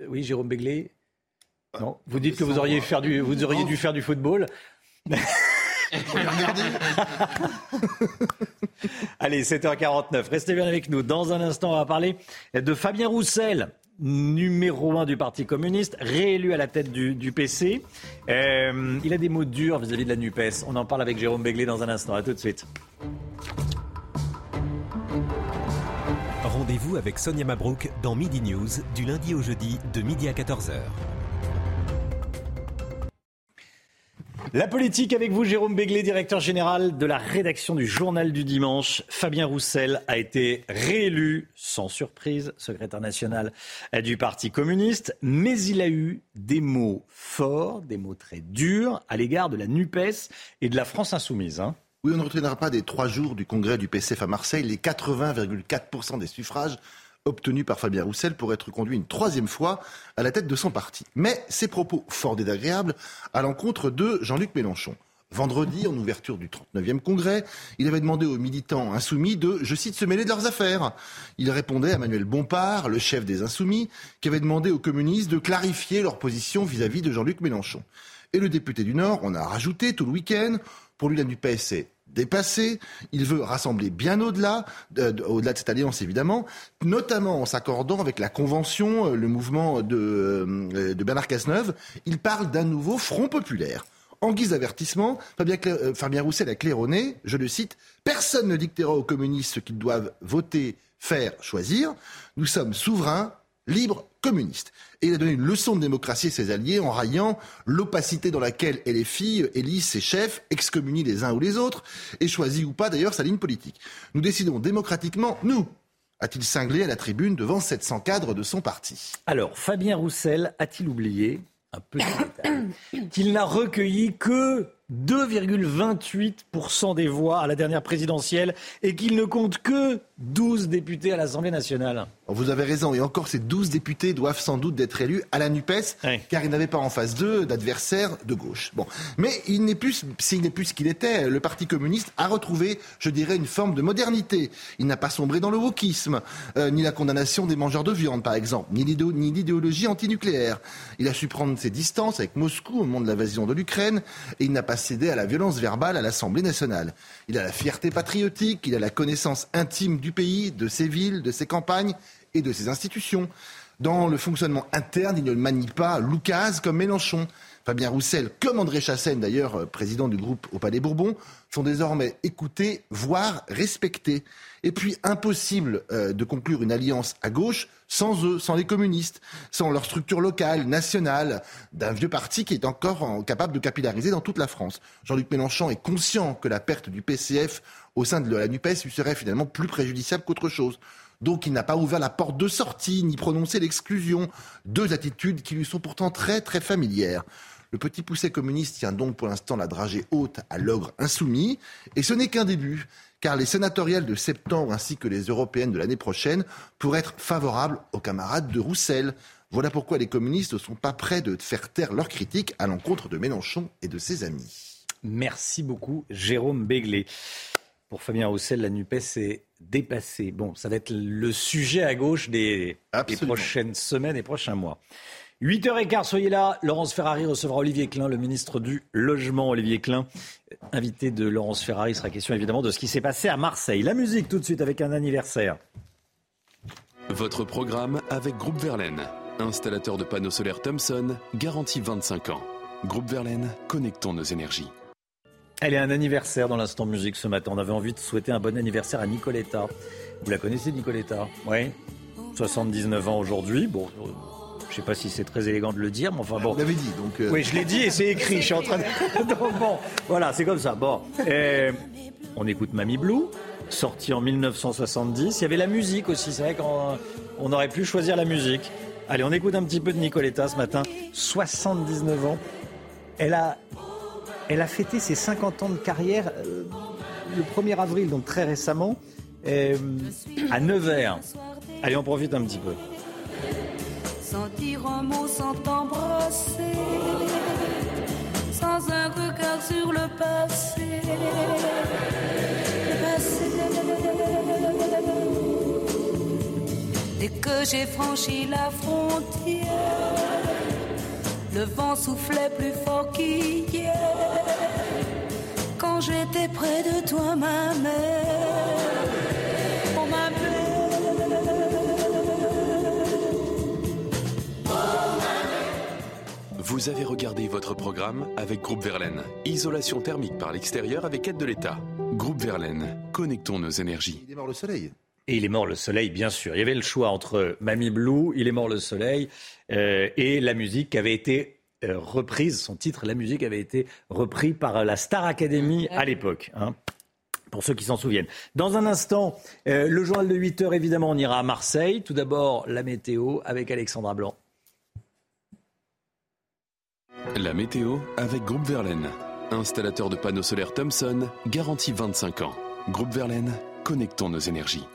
Euh, oui, Jérôme Béglé Non Vous dites que vous auriez, faire du, vous auriez dû faire du football [LAUGHS] Allez, 7h49. Restez bien avec nous. Dans un instant, on va parler de Fabien Roussel, numéro un du Parti communiste, réélu à la tête du, PC. Euh, il a des mots durs vis-à-vis de la NUPES. On en parle avec Jérôme Béglé dans un instant. À tout de suite. Rendez-vous avec Sonia Mabrouk dans Midi News du lundi au jeudi de midi à 14h. La politique avec vous, Jérôme Béglé, directeur général de la rédaction du Journal du Dimanche. Fabien Roussel a été réélu, sans surprise, secrétaire national du Parti communiste, mais il a eu des mots forts, des mots très durs à l'égard de la NUPES et de la France insoumise. Hein. Oui, on ne retiendra pas des trois jours du congrès du PCF à Marseille les 80,4% des suffrages obtenus par Fabien Roussel pour être conduit une troisième fois à la tête de son parti. Mais ses propos forts désagréables à l'encontre de Jean-Luc Mélenchon. Vendredi, en ouverture du 39e congrès, il avait demandé aux militants insoumis de, je cite, se mêler de leurs affaires. Il répondait à Manuel Bompard, le chef des insoumis, qui avait demandé aux communistes de clarifier leur position vis-à-vis -vis de Jean-Luc Mélenchon. Et le député du Nord, on a rajouté tout le week-end, pour lui la NUPES dépassé. Il veut rassembler bien au-delà, au-delà de cette alliance évidemment, notamment en s'accordant avec la Convention, euh, le mouvement de, euh, de Bernard Cazeneuve. Il parle d'un nouveau front populaire. En guise d'avertissement, Fabien, euh, Fabien Roussel a claironné, je le cite, Personne ne dictera aux communistes ce qu'ils doivent voter, faire, choisir. Nous sommes souverains, libres, communistes. Et il a donné une leçon de démocratie à ses alliés en raillant l'opacité dans laquelle les filles élisent ses chefs, excommunient les uns ou les autres, et choisit ou pas d'ailleurs sa ligne politique. Nous décidons démocratiquement, nous, a-t-il cinglé à la tribune devant 700 cadres de son parti. Alors, Fabien Roussel a-t-il oublié un petit détail? Qu'il n'a recueilli que 2,28% des voix à la dernière présidentielle et qu'il ne compte que 12 députés à l'Assemblée nationale. Vous avez raison, et encore ces 12 députés doivent sans doute être élus à la NUPES, car il n'avait pas en face d'eux d'adversaires de gauche. Bon. Mais il n'est plus, s'il n'est plus ce qu'il était, le Parti communiste a retrouvé, je dirais, une forme de modernité. Il n'a pas sombré dans le wokisme, euh, ni la condamnation des mangeurs de viande, par exemple, ni l'idéologie antinucléaire. Il a su prendre ses distances avec Moscou au moment de l'invasion de l'Ukraine, et il n'a pas cédé à la violence verbale à l'Assemblée nationale. Il a la fierté patriotique, il a la connaissance intime du pays, de ses villes, de ses campagnes et de ses institutions. Dans le fonctionnement interne, il ne manie pas Lucas comme Mélenchon. Fabien Roussel, comme André Chassaigne d'ailleurs, euh, président du groupe au Palais Bourbon, sont désormais écoutés, voire respectés. Et puis impossible euh, de conclure une alliance à gauche sans eux, sans les communistes, sans leur structure locale, nationale, d'un vieux parti qui est encore capable de capillariser dans toute la France. Jean-Luc Mélenchon est conscient que la perte du PCF au sein de la NUPES lui serait finalement plus préjudiciable qu'autre chose. Donc il n'a pas ouvert la porte de sortie, ni prononcé l'exclusion. Deux attitudes qui lui sont pourtant très très familières. Le petit poussé communiste tient donc pour l'instant la dragée haute à l'ogre insoumis. Et ce n'est qu'un début, car les sénatoriales de septembre ainsi que les européennes de l'année prochaine pourraient être favorables aux camarades de Roussel. Voilà pourquoi les communistes ne sont pas prêts de faire taire leurs critiques à l'encontre de Mélenchon et de ses amis. Merci beaucoup, Jérôme Béglé. Pour Fabien Roussel, la NUPES est dépassée. Bon, ça va être le sujet à gauche des, des prochaines semaines et prochains mois. 8h15, soyez là. Laurence Ferrari recevra Olivier Klein, le ministre du Logement. Olivier Klein, invité de Laurence Ferrari, sera question évidemment de ce qui s'est passé à Marseille. La musique tout de suite avec un anniversaire. Votre programme avec Groupe Verlaine, installateur de panneaux solaires Thomson, garantie 25 ans. Groupe Verlaine, connectons nos énergies. Elle est un anniversaire dans l'instant musique ce matin. On avait envie de souhaiter un bon anniversaire à Nicoletta. Vous la connaissez, Nicoletta? Oui? 79 ans aujourd'hui. Bon, euh, je ne sais pas si c'est très élégant de le dire, mais enfin bon. Vous l'avez dit, donc. Euh, oui, je l'ai dit et c'est écrit. Je suis en train de. [LAUGHS] bon, voilà, c'est comme ça. Bon. on écoute Mamie Blue, sorti en 1970. Il y avait la musique aussi. C'est vrai qu'on on aurait pu choisir la musique. Allez, on écoute un petit peu de Nicoletta ce matin. 79 ans. Elle a elle a fêté ses 50 ans de carrière euh, le 1er avril, donc très récemment, euh, à Nevers. Allez, on profite un petit peu. Sans dire un mot, sans t'embrasser, sans un regard sur le passé. Dès que j'ai franchi la frontière, le vent soufflait plus fort qu'hier. Quand j'étais près de toi, ma mère, Vous avez regardé votre programme avec Groupe Verlaine. Isolation thermique par l'extérieur avec aide de l'État. Groupe Verlaine, connectons nos énergies. Il est mort le soleil. Et il est mort le soleil, bien sûr. Il y avait le choix entre Mamie Blue, Il est mort le soleil, euh, et la musique qui avait été euh, reprise, son titre, la musique avait été repris par la Star Academy à l'époque. Hein, pour ceux qui s'en souviennent. Dans un instant, euh, le journal de 8 heures, évidemment, on ira à Marseille. Tout d'abord, la météo avec Alexandra Blanc. La météo avec Groupe Verlaine. Installateur de panneaux solaires Thomson, garantie 25 ans. Groupe Verlaine, connectons nos énergies.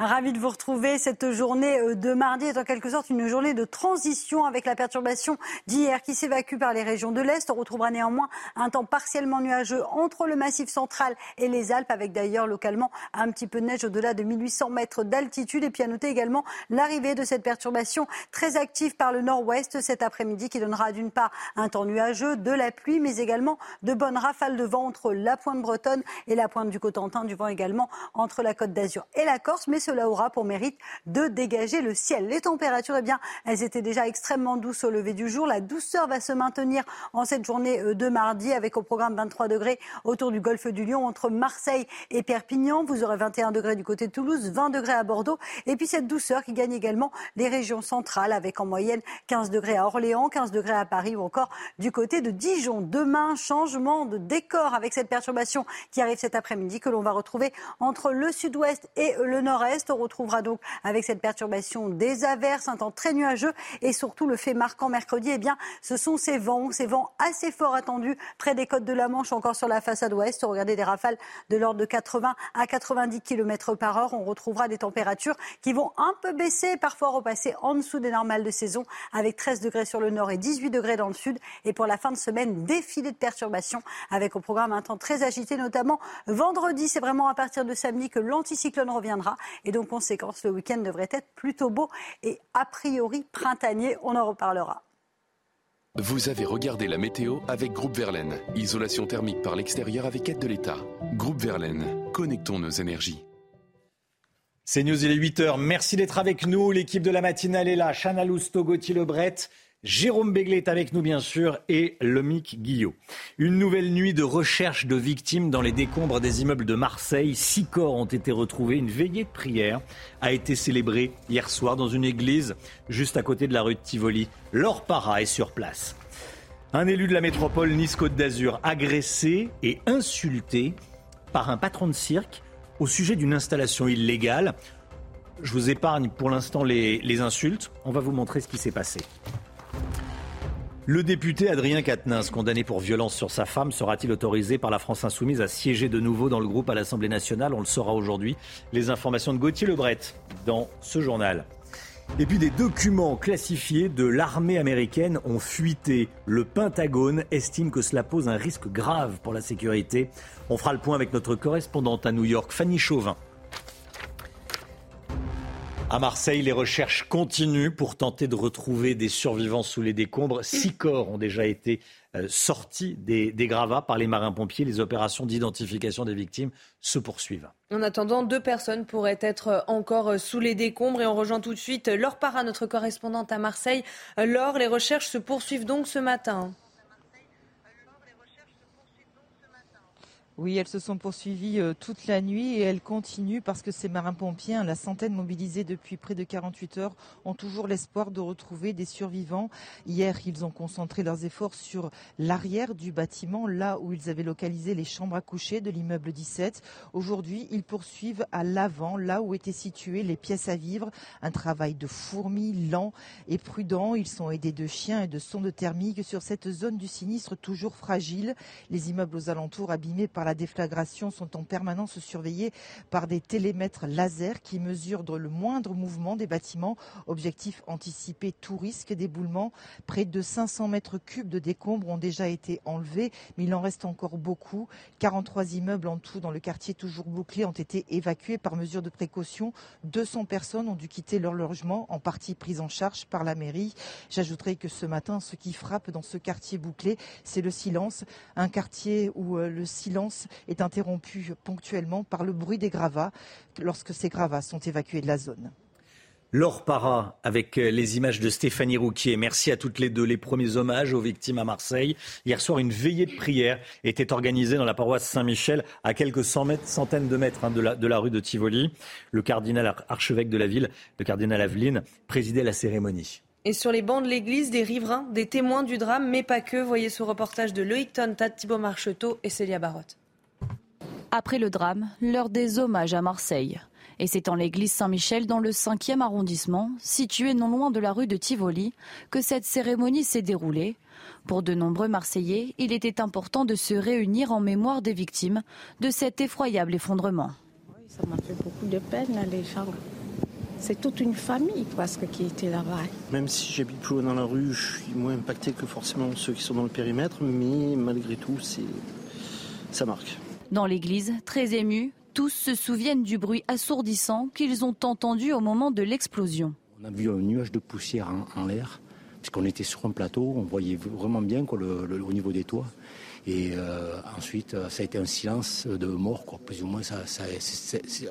Ravi de vous retrouver. Cette journée euh, de mardi est en quelque sorte une journée de transition avec la perturbation d'hier qui s'évacue par les régions de l'Est. On retrouvera néanmoins un temps partiellement nuageux entre le massif central et les Alpes avec d'ailleurs localement un petit peu de neige au-delà de 1800 mètres d'altitude. Et puis à noter également l'arrivée de cette perturbation très active par le nord-ouest cet après-midi qui donnera d'une part un temps nuageux, de la pluie, mais également de bonnes rafales de vent entre la pointe bretonne et la pointe du Cotentin, du vent également entre la côte d'Azur et la Corse. Cela aura pour mérite de dégager le ciel. Les températures, eh bien, elles étaient déjà extrêmement douces au lever du jour. La douceur va se maintenir en cette journée euh, de mardi avec au programme 23 degrés autour du golfe du Lion entre Marseille et Perpignan. Vous aurez 21 degrés du côté de Toulouse, 20 degrés à Bordeaux. Et puis cette douceur qui gagne également les régions centrales avec en moyenne 15 degrés à Orléans, 15 degrés à Paris ou encore du côté de Dijon. Demain, changement de décor avec cette perturbation qui arrive cet après-midi que l'on va retrouver entre le sud-ouest et le nord-est. On retrouvera donc avec cette perturbation des averses, un temps très nuageux et surtout le fait marquant mercredi, eh bien, ce sont ces vents, ces vents assez forts attendus près des côtes de la Manche, encore sur la façade ouest. Regardez des rafales de l'ordre de 80 à 90 km par heure. On retrouvera des températures qui vont un peu baisser, parfois repasser en dessous des normales de saison, avec 13 degrés sur le nord et 18 degrés dans le sud. Et pour la fin de semaine, défilé de perturbations avec au programme un temps très agité, notamment vendredi. C'est vraiment à partir de samedi que l'anticyclone reviendra. Et donc, conséquence, le week-end devrait être plutôt beau et a priori printanier. On en reparlera. Vous avez regardé la météo avec Groupe Verlaine. Isolation thermique par l'extérieur avec aide de l'État. Groupe Verlaine, connectons nos énergies. C'est News, il est 8h. Merci d'être avec nous. L'équipe de la matinale est là. Chana Lousteau, Gauthier Lebret. Jérôme Béglé est avec nous, bien sûr, et Lomic Guillot. Une nouvelle nuit de recherche de victimes dans les décombres des immeubles de Marseille. Six corps ont été retrouvés. Une veillée de prière a été célébrée hier soir dans une église juste à côté de la rue de Tivoli. Laure Para est sur place. Un élu de la métropole Nice-Côte d'Azur agressé et insulté par un patron de cirque au sujet d'une installation illégale. Je vous épargne pour l'instant les, les insultes. On va vous montrer ce qui s'est passé. Le député Adrien Quatennens, condamné pour violence sur sa femme, sera-t-il autorisé par la France Insoumise à siéger de nouveau dans le groupe à l'Assemblée nationale? On le saura aujourd'hui. Les informations de Gauthier Lebret dans ce journal. Et puis des documents classifiés de l'armée américaine ont fuité. Le Pentagone estime que cela pose un risque grave pour la sécurité. On fera le point avec notre correspondante à New York, Fanny Chauvin. À Marseille, les recherches continuent pour tenter de retrouver des survivants sous les décombres. Six corps ont déjà été euh, sortis des, gravats par les marins-pompiers. Les opérations d'identification des victimes se poursuivent. En attendant, deux personnes pourraient être encore sous les décombres et on rejoint tout de suite Laure Parra, notre correspondante à Marseille. Laure, les recherches se poursuivent donc ce matin. Oui, elles se sont poursuivies euh, toute la nuit et elles continuent parce que ces marins-pompiers, hein, la centaine mobilisés depuis près de 48 heures, ont toujours l'espoir de retrouver des survivants. Hier, ils ont concentré leurs efforts sur l'arrière du bâtiment, là où ils avaient localisé les chambres à coucher de l'immeuble 17. Aujourd'hui, ils poursuivent à l'avant, là où étaient situées les pièces à vivre. Un travail de fourmis lent et prudent. Ils sont aidés de chiens et de sondes thermiques sur cette zone du sinistre toujours fragile. Les immeubles aux alentours abîmés par la déflagration sont en permanence surveillés par des télémètres laser qui mesurent le moindre mouvement des bâtiments. Objectif anticiper tout risque d'éboulement. Près de 500 mètres cubes de décombres ont déjà été enlevés, mais il en reste encore beaucoup. 43 immeubles en tout dans le quartier toujours bouclé ont été évacués par mesure de précaution. 200 personnes ont dû quitter leur logement, en partie pris en charge par la mairie. J'ajouterai que ce matin, ce qui frappe dans ce quartier bouclé, c'est le silence. Un quartier où euh, le silence est interrompu ponctuellement par le bruit des gravats lorsque ces gravats sont évacués de la zone. Laure Para avec euh, les images de Stéphanie Rouquier. Merci à toutes les deux. Les premiers hommages aux victimes à Marseille. Hier soir, une veillée de prière était organisée dans la paroisse Saint-Michel, à quelques centaines de mètres hein, de, la, de, la, rue de Tivoli. Le cardinal archevêque de la ville, le cardinal Aveline, présidait la cérémonie. Et sur les bancs de l'église, des riverains, des témoins du drame, mais pas que. Voyez ce reportage de Loïc Tontat, Thibault Marcheteau et Célia Barotte. Après le drame, l'heure des hommages à Marseille. Et c'est en l'église Saint-Michel, dans le 5e arrondissement, situé non loin de la rue de Tivoli, que cette cérémonie s'est déroulée. Pour de nombreux Marseillais, il était important de se réunir en mémoire des victimes de cet effroyable effondrement. Oui, ça m'a fait beaucoup de peine, les gens. C'est toute une famille presque qui était là-bas. Même si j'habite plus loin dans la rue, je suis moins impacté que forcément ceux qui sont dans le périmètre, mais malgré tout, c'est ça marque. Dans l'église, très émus, tous se souviennent du bruit assourdissant qu'ils ont entendu au moment de l'explosion. On a vu un nuage de poussière en, l'air, puisqu'on était sur un plateau, on voyait vraiment bien quoi, le, au niveau des toits. Et euh, ensuite, ça a été un silence de mort, quoi. plus ou moins. Ça,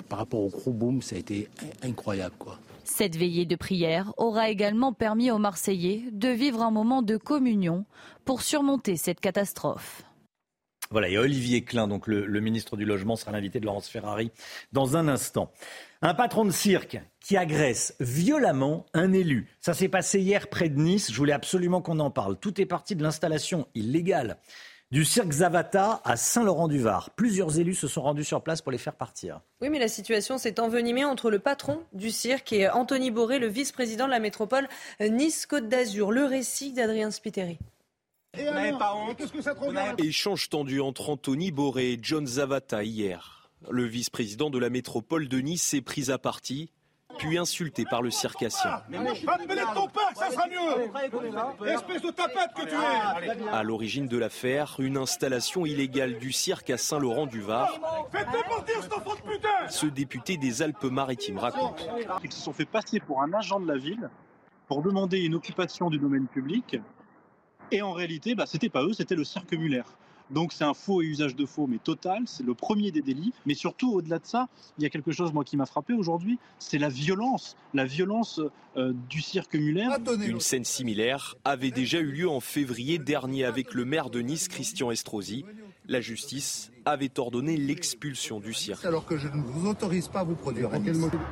par rapport au gros boom, ça a été incroyable. Quoi. Cette veillée de prière aura également permis aux Marseillais de vivre un moment de communion pour surmonter cette catastrophe. Voilà, et Olivier Klein, donc le, ministre du Logement, sera l'invité de Laurence Ferrari dans un instant. Un patron de cirque qui agresse violemment un élu. Ça s'est passé hier près de Nice. Je voulais absolument qu'on en parle. Tout est parti de l'installation illégale du cirque Zavata à Saint-Laurent-du-Var. Plusieurs élus se sont rendus sur place pour les faire partir. Oui, mais la situation s'est envenimée entre le patron du cirque et Anthony Boré, le vice-président de la métropole Nice-Côte d'Azur. Le récit d'Adrien Spiteri. Échange tendu entre Anthony Boré et John Zavata hier. Le vice-président de la métropole de Nice s'est pris à partie, puis insulté par le circassien. À l'origine de l'affaire, une installation illégale du cirque à Saint-Laurent-du-Var. Ce député des Alpes-Maritimes raconte. Ils se sont fait passer pour un agent de la ville pour demander une occupation du domaine public et en réalité, bah, c'était pas eux, c'était le cirque Muller. Donc c'est un faux et usage de faux, mais total, c'est le premier des délits. Mais surtout, au-delà de ça, il y a quelque chose moi qui m'a frappé aujourd'hui, c'est la violence, la violence euh, du cirque Muller. Une scène similaire avait déjà eu lieu en février dernier avec le maire de Nice, Christian Estrosi. La justice avait ordonné l'expulsion du cirque. Alors que je ne vous autorise pas à vous produire.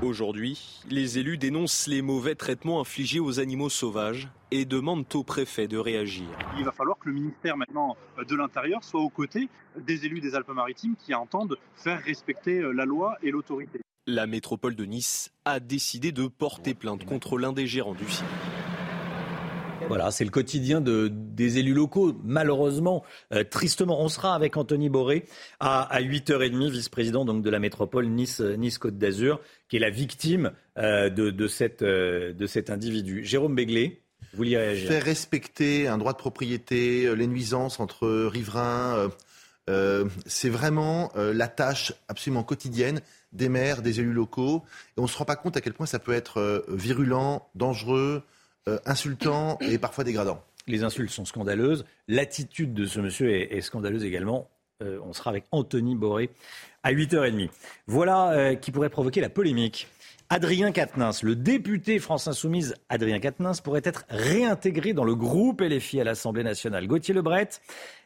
Aujourd'hui, les élus dénoncent les mauvais traitements infligés aux animaux sauvages et demandent au préfet de réagir. Il va falloir que le ministère maintenant de l'Intérieur soit aux côtés des élus des Alpes-Maritimes qui entendent faire respecter la loi et l'autorité. La métropole de Nice a décidé de porter plainte contre l'un des gérants du cirque. Voilà, c'est le quotidien de, des élus locaux. Malheureusement, euh, tristement, on sera avec Anthony Boré à, à 8h30, vice-président donc de la métropole Nice, nice Côte d'Azur, qui est la victime euh, de, de, cette, euh, de cet individu. Jérôme Béglé. Vous vouliez réagir Faire respecter un droit de propriété, euh, les nuisances entre riverains, euh, euh, c'est vraiment euh, la tâche absolument quotidienne des maires, des élus locaux. Et on ne se rend pas compte à quel point ça peut être euh, virulent, dangereux, euh, insultant et parfois dégradant. Les insultes sont scandaleuses. L'attitude de ce monsieur est, scandaleuse également. Euh, on sera avec Anthony Boré à 8h30. Voilà euh, qui pourrait provoquer la polémique. Adrien Quatennens, le député France Insoumise Adrien Quatennens pourrait être réintégré dans le groupe LFI à l'Assemblée nationale. Gauthier Lebret,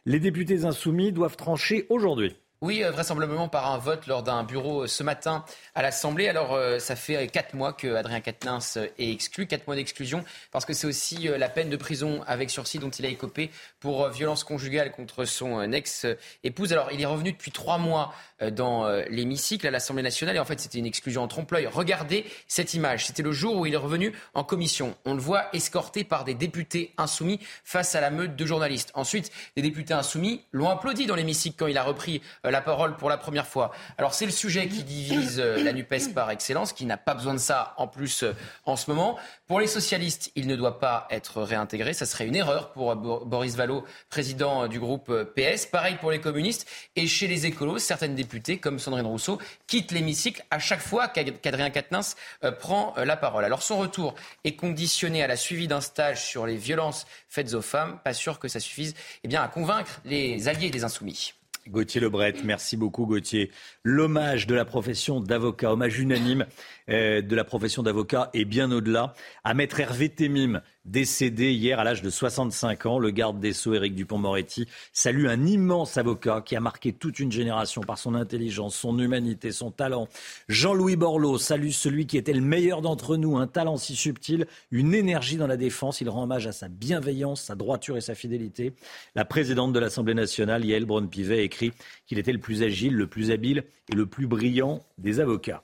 les députés insoumis doivent trancher aujourd'hui. Oui, euh, vraisemblablement par un vote lors d'un bureau euh, ce matin à l'Assemblée. Alors, euh, ça fait quatre mois que Adrien Quatennens est exclu, quatre mois d'exclusion, parce que c'est aussi la peine de prison avec sursis dont il a écopé pour violence conjugale contre son ex-épouse. Alors, il est revenu depuis trois mois dans l'hémicycle à l'Assemblée nationale, et en fait, c'était une exclusion en trompe-l'œil. Regardez cette image. C'était le jour où il est revenu en commission. On le voit escorté par des députés insoumis face à la meute de journalistes. Ensuite, les députés insoumis l'ont applaudi dans l'hémicycle quand il a repris la parole pour la première fois. Alors c'est le sujet qui divise euh, la NUPES par excellence, qui n'a pas besoin de ça en plus euh, en ce moment. Pour les socialistes, il ne doit pas être réintégré. Ça serait une erreur pour Boris Vallot, président du groupe euh, PS. Pareil pour les communistes. Et chez les écolos, certaines députées, comme Sandrine Rousseau, quittent l'hémicycle à chaque fois qu'Adrien Quatennens prend la parole. Alors son retour est conditionné à la suivi d'un stage sur les violences faites aux femmes. Pas sûr que ça suffise eh bien, à convaincre les alliés des insoumis. Gauthier Lebret, merci beaucoup Gauthier. L'hommage de la profession d'avocat, hommage unanime de la profession d'avocat et bien au-delà à maître Hervé Temim, décédé hier à l'âge de 65 ans. Le garde des Sceaux, Éric Dupont-Moretti, salue un immense avocat qui a marqué toute une génération par son intelligence, son humanité, son talent. Jean-Louis Borloo salue celui qui était le meilleur d'entre nous, un talent si subtil, une énergie dans la défense. Il rend hommage à sa bienveillance, sa droiture et sa fidélité. La présidente de l'Assemblée nationale, Yael Braun-Pivet, écrit qu'il était le plus agile, le plus habile et le plus brillant des avocats.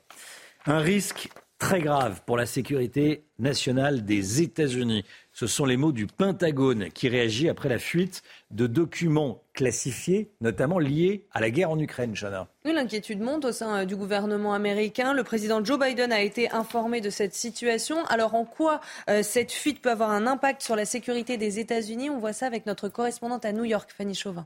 Un risque très grave pour la sécurité nationale des États-Unis. Ce sont les mots du Pentagone qui réagit après la fuite de documents classifiés, notamment liés à la guerre en Ukraine, Chana. L'inquiétude monte au sein euh, du gouvernement américain. Le président Joe Biden a été informé de cette situation. Alors en quoi euh, cette fuite peut avoir un impact sur la sécurité des États-Unis? On voit ça avec notre correspondante à New York, Fanny Chauvin.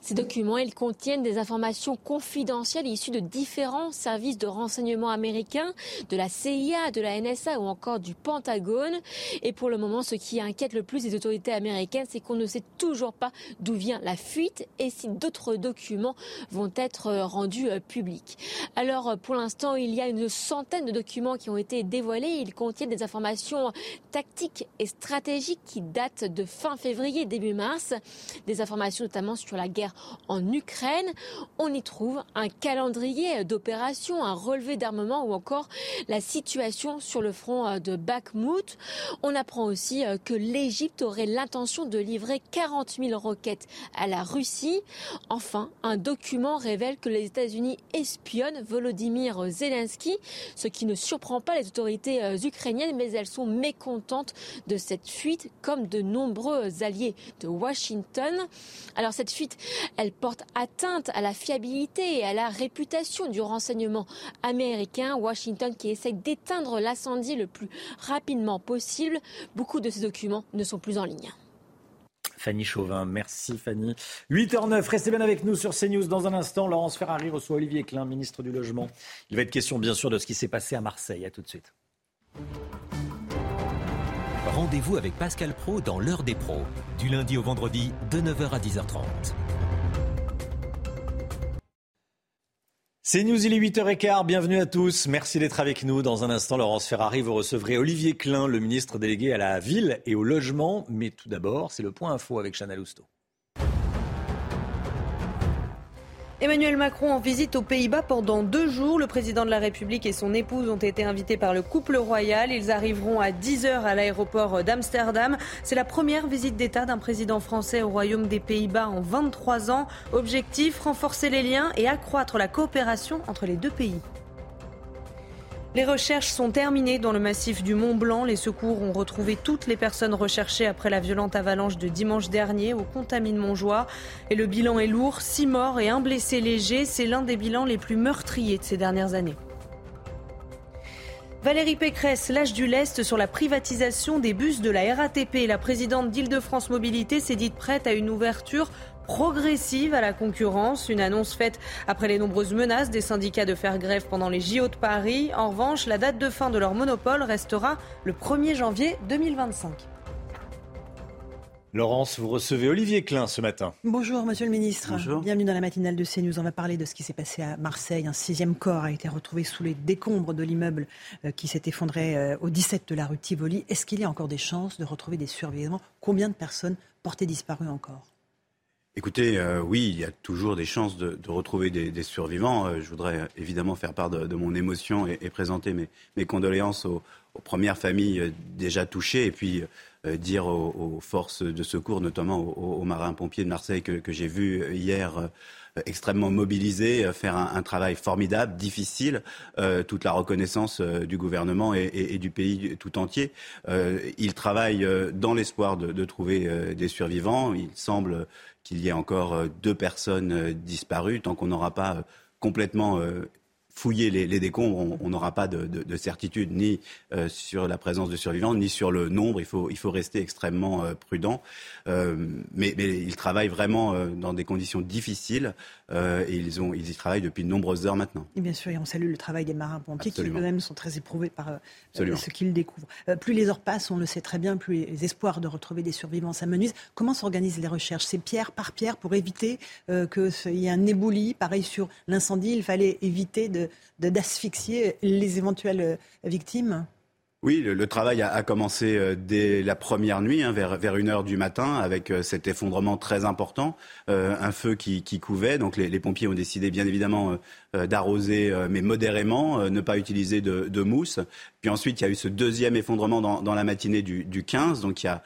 Ces documents, ils contiennent des informations confidentielles issues de différents services de renseignement américains, de la CIA, de la NSA ou encore du Pentagone. Et pour le moment, ce qui inquiète le plus les autorités américaines, c'est qu'on ne sait toujours pas d'où vient la fuite et si d'autres documents vont être rendus euh, publics. Alors, euh, pour l'instant, il y a une centaine de documents qui ont été dévoilés. Ils contiennent des informations tactiques et stratégiques qui datent de fin février, début mars. Des informations notamment sur la guerre en Ukraine. On y trouve un calendrier d'opérations, un relevé d'armement ou encore la situation sur le front de Bakhmut. On apprend aussi que l'Égypte aurait l'intention de livrer 40 000 roquettes à la Russie. Enfin, un document révèle que les États-Unis espionnent Volodymyr Zelensky, ce qui ne surprend pas les autorités ukrainiennes, mais elles sont mécontentes de cette fuite, comme de nombreux alliés de Washington. Alors cette fuite, elle porte atteinte à la fiabilité et à la réputation du renseignement américain. Washington qui essaye d'éteindre l'incendie le plus rapidement possible. Beaucoup de ces documents ne sont plus en ligne. Fanny Chauvin, merci Fanny. 8h09, restez bien avec nous sur CNews. Dans un instant, Laurence Ferrari reçoit Olivier Klein, ministre du Logement. Il va être question bien sûr de ce qui s'est passé à Marseille. À tout de suite. Rendez-vous avec Pascal Pro dans l'heure des pros, du lundi au vendredi de 9h à 10h30. C'est News, il est 8h15, bienvenue à tous. Merci d'être avec nous. Dans un instant, Laurence Ferrari, vous recevrez Olivier Klein, le ministre délégué à la ville et au logement. Mais tout d'abord, c'est le point info avec Chana Lousteau. Emmanuel Macron en visite aux Pays-Bas pendant deux jours. Le président de la République et son épouse ont été invités par le couple royal. Ils arriveront à 10h à l'aéroport d'Amsterdam. C'est la première visite d'État d'un président français au Royaume des Pays-Bas en 23 ans. Objectif, renforcer les liens et accroître la coopération entre les deux pays. Les recherches sont terminées dans le massif du Mont Blanc. Les secours ont retrouvé toutes les personnes recherchées après la violente avalanche de dimanche dernier au Contamine Montjoie. Et le bilan est lourd, six morts et un blessé léger. C'est l'un des bilans les plus meurtriers de ces dernières années. Valérie Pécresse lâche du lest sur la privatisation des bus de la RATP. La présidente d'Île-de-France Mobilité s'est dite prête à une ouverture progressive à la concurrence. Une annonce faite après les nombreuses menaces des syndicats de faire grève pendant les JO de Paris. En revanche, la date de fin de leur monopole restera le 1er janvier 2025. Laurence, vous recevez Olivier Klein ce matin. Bonjour, monsieur le ministre. Bonjour. Bienvenue dans la matinale de CNews. On va parler de ce qui s'est passé à Marseille. Un sixième corps a été retrouvé sous les décombres de l'immeuble euh, qui s'est effondré euh, au 17 de la rue Tivoli. Est-ce qu'il y a encore des chances de retrouver des survivants? Combien de personnes portées disparues encore? Écoutez, euh, oui, il y a toujours des chances de, de retrouver des, des survivants. Euh, je voudrais euh, évidemment faire part de, de mon émotion et, et présenter mes, mes condoléances aux, aux, premières familles euh, déjà touchées et puis euh, dire aux, aux, forces de secours, notamment aux, aux marins-pompiers de Marseille que, que j'ai vus hier euh, extrêmement mobilisés, faire un, un, travail formidable, difficile, euh, toute la reconnaissance du gouvernement et, et, et, du pays tout entier. Euh, ils travaillent dans l'espoir de, de, trouver des survivants. Il semble qu'il y ait encore deux personnes disparues. Tant qu'on n'aura pas complètement fouiller les, décombres, on n'aura pas de, de, de, certitude ni euh, sur la présence de survivants, ni sur le nombre. Il faut, rester extrêmement euh, prudent. Euh, mais, ils travaillent vraiment euh, dans des conditions difficiles euh, et ils, ont, ils y travaillent depuis de nombreuses heures maintenant. Et bien sûr, et on salue le travail des marins-pompiers qui eux-mêmes sont très éprouvés par Absolument. ce qu'ils découvrent. plus les heures passent, on le sait très bien, plus les espoirs de retrouver des survivants s'amenuisent. Comment s'organisent les recherches? C'est pierre par pierre pour éviter qu'il y ait un éboulis. Pareil sur l'incendie, il fallait éviter de d'asphyxier les éventuelles victimes? Oui, le, travail a, commencé euh, dès la première nuit, hein, vers, vers une heure du matin, avec euh, cet effondrement très important, euh, un feu qui, couvait. Donc les, pompiers ont décidé bien évidemment d'arroser, mais modérément, ne pas utiliser de, mousse. Puis ensuite, il y a eu ce deuxième effondrement dans, dans la matinée du, du, 15, donc il y a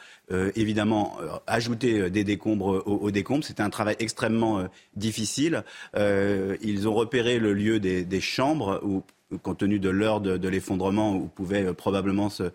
évidemment ajouté des décombres aux, aux décombres. C'était un travail extrêmement difficile. ils ont repéré le lieu des, des chambres où compte tenu de l'heure de, l'effondrement où pouvaient euh, probablement se,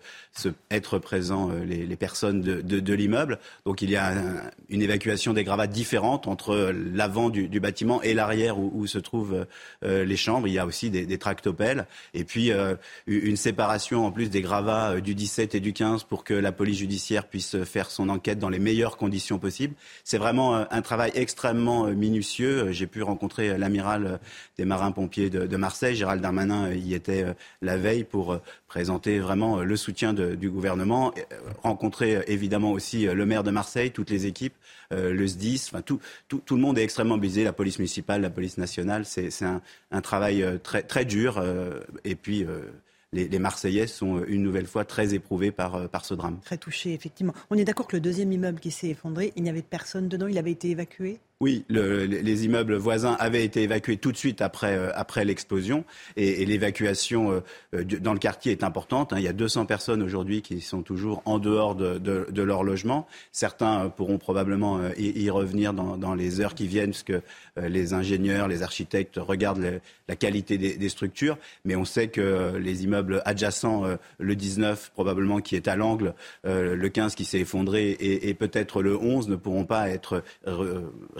être présents euh, les, personnes de, l'immeuble. Donc il y a un, une évacuation des gravats différente entre l'avant du, bâtiment et l'arrière où, se trouvent euh, les chambres. Il y a aussi des, des tractopelles et puis euh, une séparation en plus des gravats du 17 et du 15 pour que la police judiciaire puisse faire son enquête dans les meilleures conditions possibles. C'est vraiment un travail extrêmement minutieux. J'ai pu rencontrer l'amiral des marins-pompiers de Marseille, Gérald Darmanin y était euh, la veille pour euh, présenter vraiment euh, le soutien du gouvernement, rencontrer évidemment aussi le maire de Marseille, toutes les équipes, le SDIS, enfin tout, tout, tout, le monde est extrêmement mobilisé, la police municipale, la police nationale. C'est un, un, travail très, très dur. et puis les, les, Marseillais sont une nouvelle fois très éprouvés par, par ce drame. Très touchés, effectivement. On est d'accord que le deuxième immeuble qui s'est effondré, il n'y avait personne dedans, il avait été évacué? Oui, le, les immeubles voisins avaient été évacués tout de suite après, euh, après l'explosion et, l'évacuation euh, dans le quartier est importante. Hein. Il y a 200 personnes aujourd'hui qui sont toujours en dehors de, de, leur logement. Certains euh, pourront probablement euh, y, revenir dans, dans, les heures qui viennent, puisque euh, les ingénieurs, les architectes regardent la qualité des, des, structures. Mais on sait que les immeubles adjacents, le 19 probablement qui est à l'angle, le 15 qui s'est effondré et, et peut-être le 11 ne pourront pas être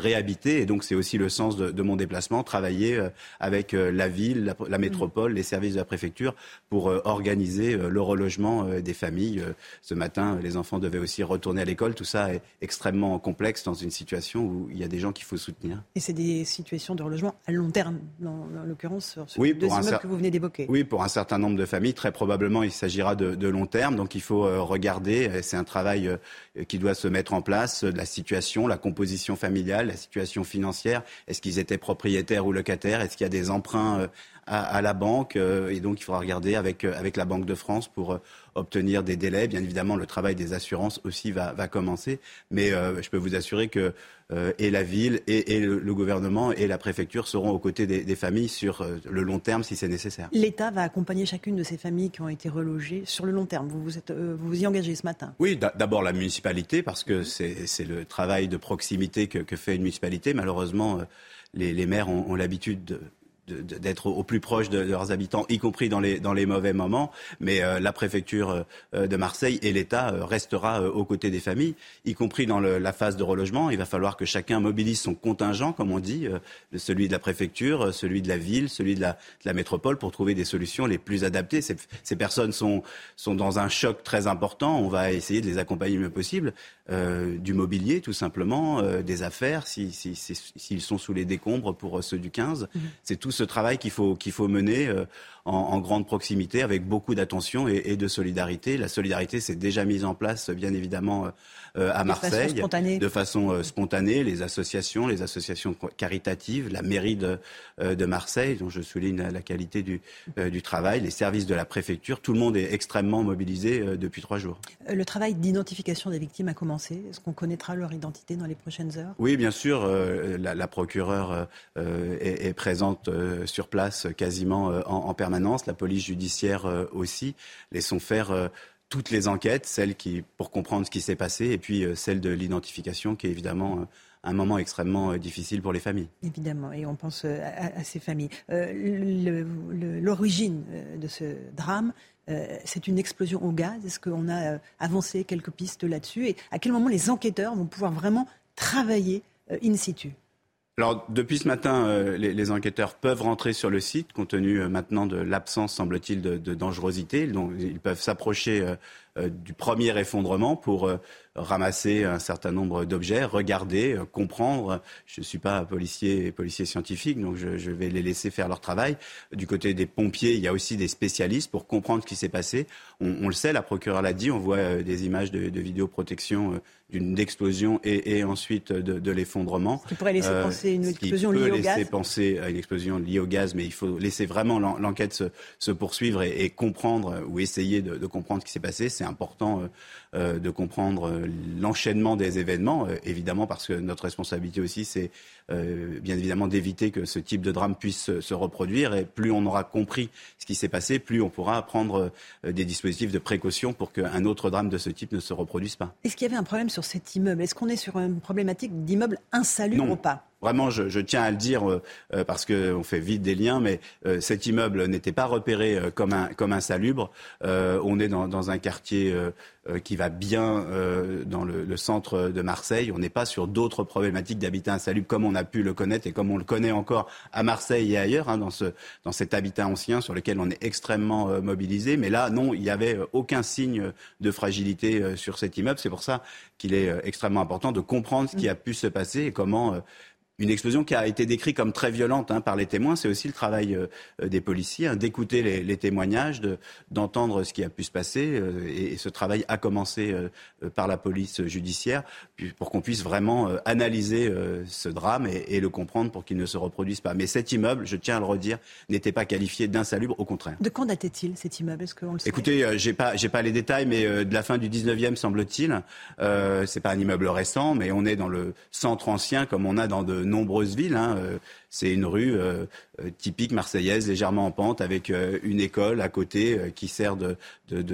réhabiter. Et donc, c'est aussi le sens de, de, mon déplacement, travailler euh, avec euh, la ville, la, la, métropole, les services de la préfecture pour euh, organiser le relogement des familles. Ce matin, les enfants devaient aussi retourner à l'école. Tout ça est extrêmement complexe dans une situation où il y a des gens qu'il faut soutenir. Et c'est des situations de relogement à long terme, dans, dans l'occurrence, sur ce oui, deux immeubles que vous venez d'évoquer. Oui, pour un certain nombre de familles, très probablement, il s'agira de, de, long terme. Donc, il faut regarder. C'est un travail qui doit se mettre en place, la situation, la composition familiale, la situation financière. Est-ce qu'ils étaient propriétaires ou locataires? Est-ce qu'il y a des emprunts euh, à, à, la banque euh, Et donc, il faudra regarder avec, euh, avec la Banque de France pour obtenir des délais. Bien évidemment, le travail des assurances aussi va, va commencer. Mais euh, je peux vous assurer que euh, et la ville et, et le, le, gouvernement et la préfecture seront aux côtés des, des familles sur euh, le long terme si c'est nécessaire. L'État va accompagner chacune de ces familles qui ont été relogées sur le long terme. Vous vous, êtes, euh, vous, vous y engagez ce matin Oui, d'abord la municipalité parce que c'est le travail de proximité que, que, fait une municipalité. Malheureusement, les, les maires ont, ont l'habitude d'être au plus proche de, leurs habitants, y compris dans les, dans les mauvais moments. Mais euh, la préfecture euh, de Marseille et l'État euh, restera aux côtés des familles, y compris dans le, la phase de relogement. Il va falloir que chacun mobilise son contingent, comme on dit, celui de la préfecture, celui de la ville, celui de la, de la métropole, pour trouver des solutions les plus adaptées. Ces, ces, personnes sont, sont dans un choc très important. On va essayer de les accompagner le mieux possible. du mobilier, tout simplement, des affaires, s'ils si, si, sont sous les décombres pour ceux du 15. Mmh. C'est tout ce travail qu'il faut, qu'il faut mener euh, en, grande proximité avec beaucoup d'attention et, de solidarité. La solidarité s'est déjà mise en place, bien évidemment, euh, à Marseille, de façon euh, spontanée. Les associations, les associations caritatives, la mairie de, de Marseille, dont je souligne la, qualité du, du travail, les services de la préfecture, tout le monde est extrêmement mobilisé depuis trois jours. Le travail d'identification des victimes a commencé. Est-ce qu'on connaîtra leur identité dans les prochaines heures? Oui, bien sûr. La, la, procureure est, est, présente sur place quasiment en, en permanence la police judiciaire euh, aussi. Laissons faire euh, toutes les enquêtes, celles qui, pour comprendre ce qui s'est passé, et puis euh, celle de l'identification, qui est évidemment un moment extrêmement difficile pour les familles. Évidemment, et on pense à, ces familles. L'origine de ce drame, c'est une explosion au gaz. Est-ce qu'on a avancé quelques pistes là-dessus? Et à quel moment les enquêteurs vont pouvoir vraiment travailler in situ? Alors, depuis ce matin, euh, les, enquêteurs peuvent rentrer sur le site, compte tenu euh, maintenant de l'absence, semble-t-il, de, de, dangerosité. Donc, ils peuvent s'approcher euh, du premier effondrement pour euh, ramasser un certain nombre d'objets, regarder, euh, comprendre. Je ne suis pas policier, policier scientifique, donc je, je, vais les laisser faire leur travail. Du côté des pompiers, il y a aussi des spécialistes pour comprendre ce qui s'est passé. On, on, le sait, la procureure l'a dit, on voit des images de, de vidéoprotection d'une explosion et, et, ensuite de, de l'effondrement. Qui pourrait laisser penser une explosion liée au gaz. laisser penser à une explosion liée au gaz, mais il faut laisser vraiment l'enquête se, se, poursuivre et, et, comprendre ou essayer de, de comprendre ce qui s'est passé c'est important euh, euh, de comprendre euh, l'enchaînement des événements, évidemment parce que notre responsabilité aussi, c'est bien évidemment d'éviter que ce type de drame puisse se reproduire. Et plus on aura compris ce qui s'est passé, plus on pourra prendre des dispositifs de précaution pour qu'un autre drame de ce type ne se reproduise pas. Est-ce qu'il y avait un problème sur cet immeuble? Est-ce qu'on est sur une problématique d'immeuble insalubre ou pas? Vraiment, je, tiens à le dire euh, euh, parce qu'on fait vite des liens, mais euh, cet immeuble n'était pas repéré comme, un, comme insalubre. on est dans, un quartier qui va bien dans le, centre de Marseille. On n'est pas sur d'autres problématiques d'habitat insalubre comme on a pu le connaître et comme on le connaît encore à Marseille et ailleurs, hein, dans, ce, dans cet habitat ancien sur lequel on est extrêmement mobilisé. Mais là, non, il n'y avait aucun signe de fragilité sur cet immeuble. C'est pour ça qu'il est extrêmement important de comprendre ce qui a pu se passer et comment une explosion qui a été décrite comme très violente hein, par les témoins. C'est aussi le travail euh, euh, des policiers, hein, d'écouter les, les, témoignages, d'entendre ce qui a pu se passer. Euh, et, ce travail a commencé par la police judiciaire pour qu'on puisse vraiment analyser ce drame et, et, le comprendre pour qu'il ne se reproduise pas. Mais cet immeuble, je tiens à le redire, n'était pas qualifié d'insalubre, au contraire. De quand datait-il cet immeuble? Est-ce qu'on le sait? Écoutez, j'ai pas, j'ai pas les détails, mais de la fin du 19e semble-t-il. C'est pas un immeuble récent, mais on est dans le centre ancien comme on a dans de nombreuses villes. Hein. Euh, c'est une rue euh, euh, typique marseillaise, légèrement en pente, avec une école à côté qui sert de,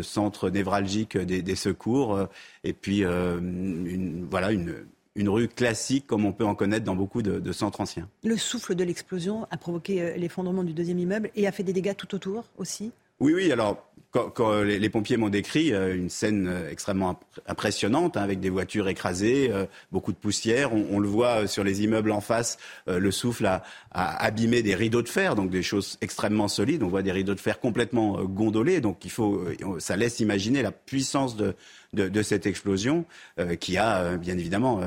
centre névralgique des, secours. et puis, une, voilà, une, une rue classique comme on peut en connaître dans beaucoup de, centres anciens. Le souffle de l'explosion a provoqué l'effondrement du deuxième immeuble et a fait des dégâts tout autour aussi? Oui, oui. Alors, quand, les, pompiers m'ont décrit euh, une scène euh, extrêmement impressionnante, hein, avec des voitures écrasées, euh, beaucoup de poussière. On, le voit sur les immeubles en face, le souffle a, abîmé des rideaux de fer, donc des choses extrêmement solides. On voit des rideaux de fer complètement gondolés, donc il faut, ça laisse imaginer la puissance de, de, cette explosion qui a bien évidemment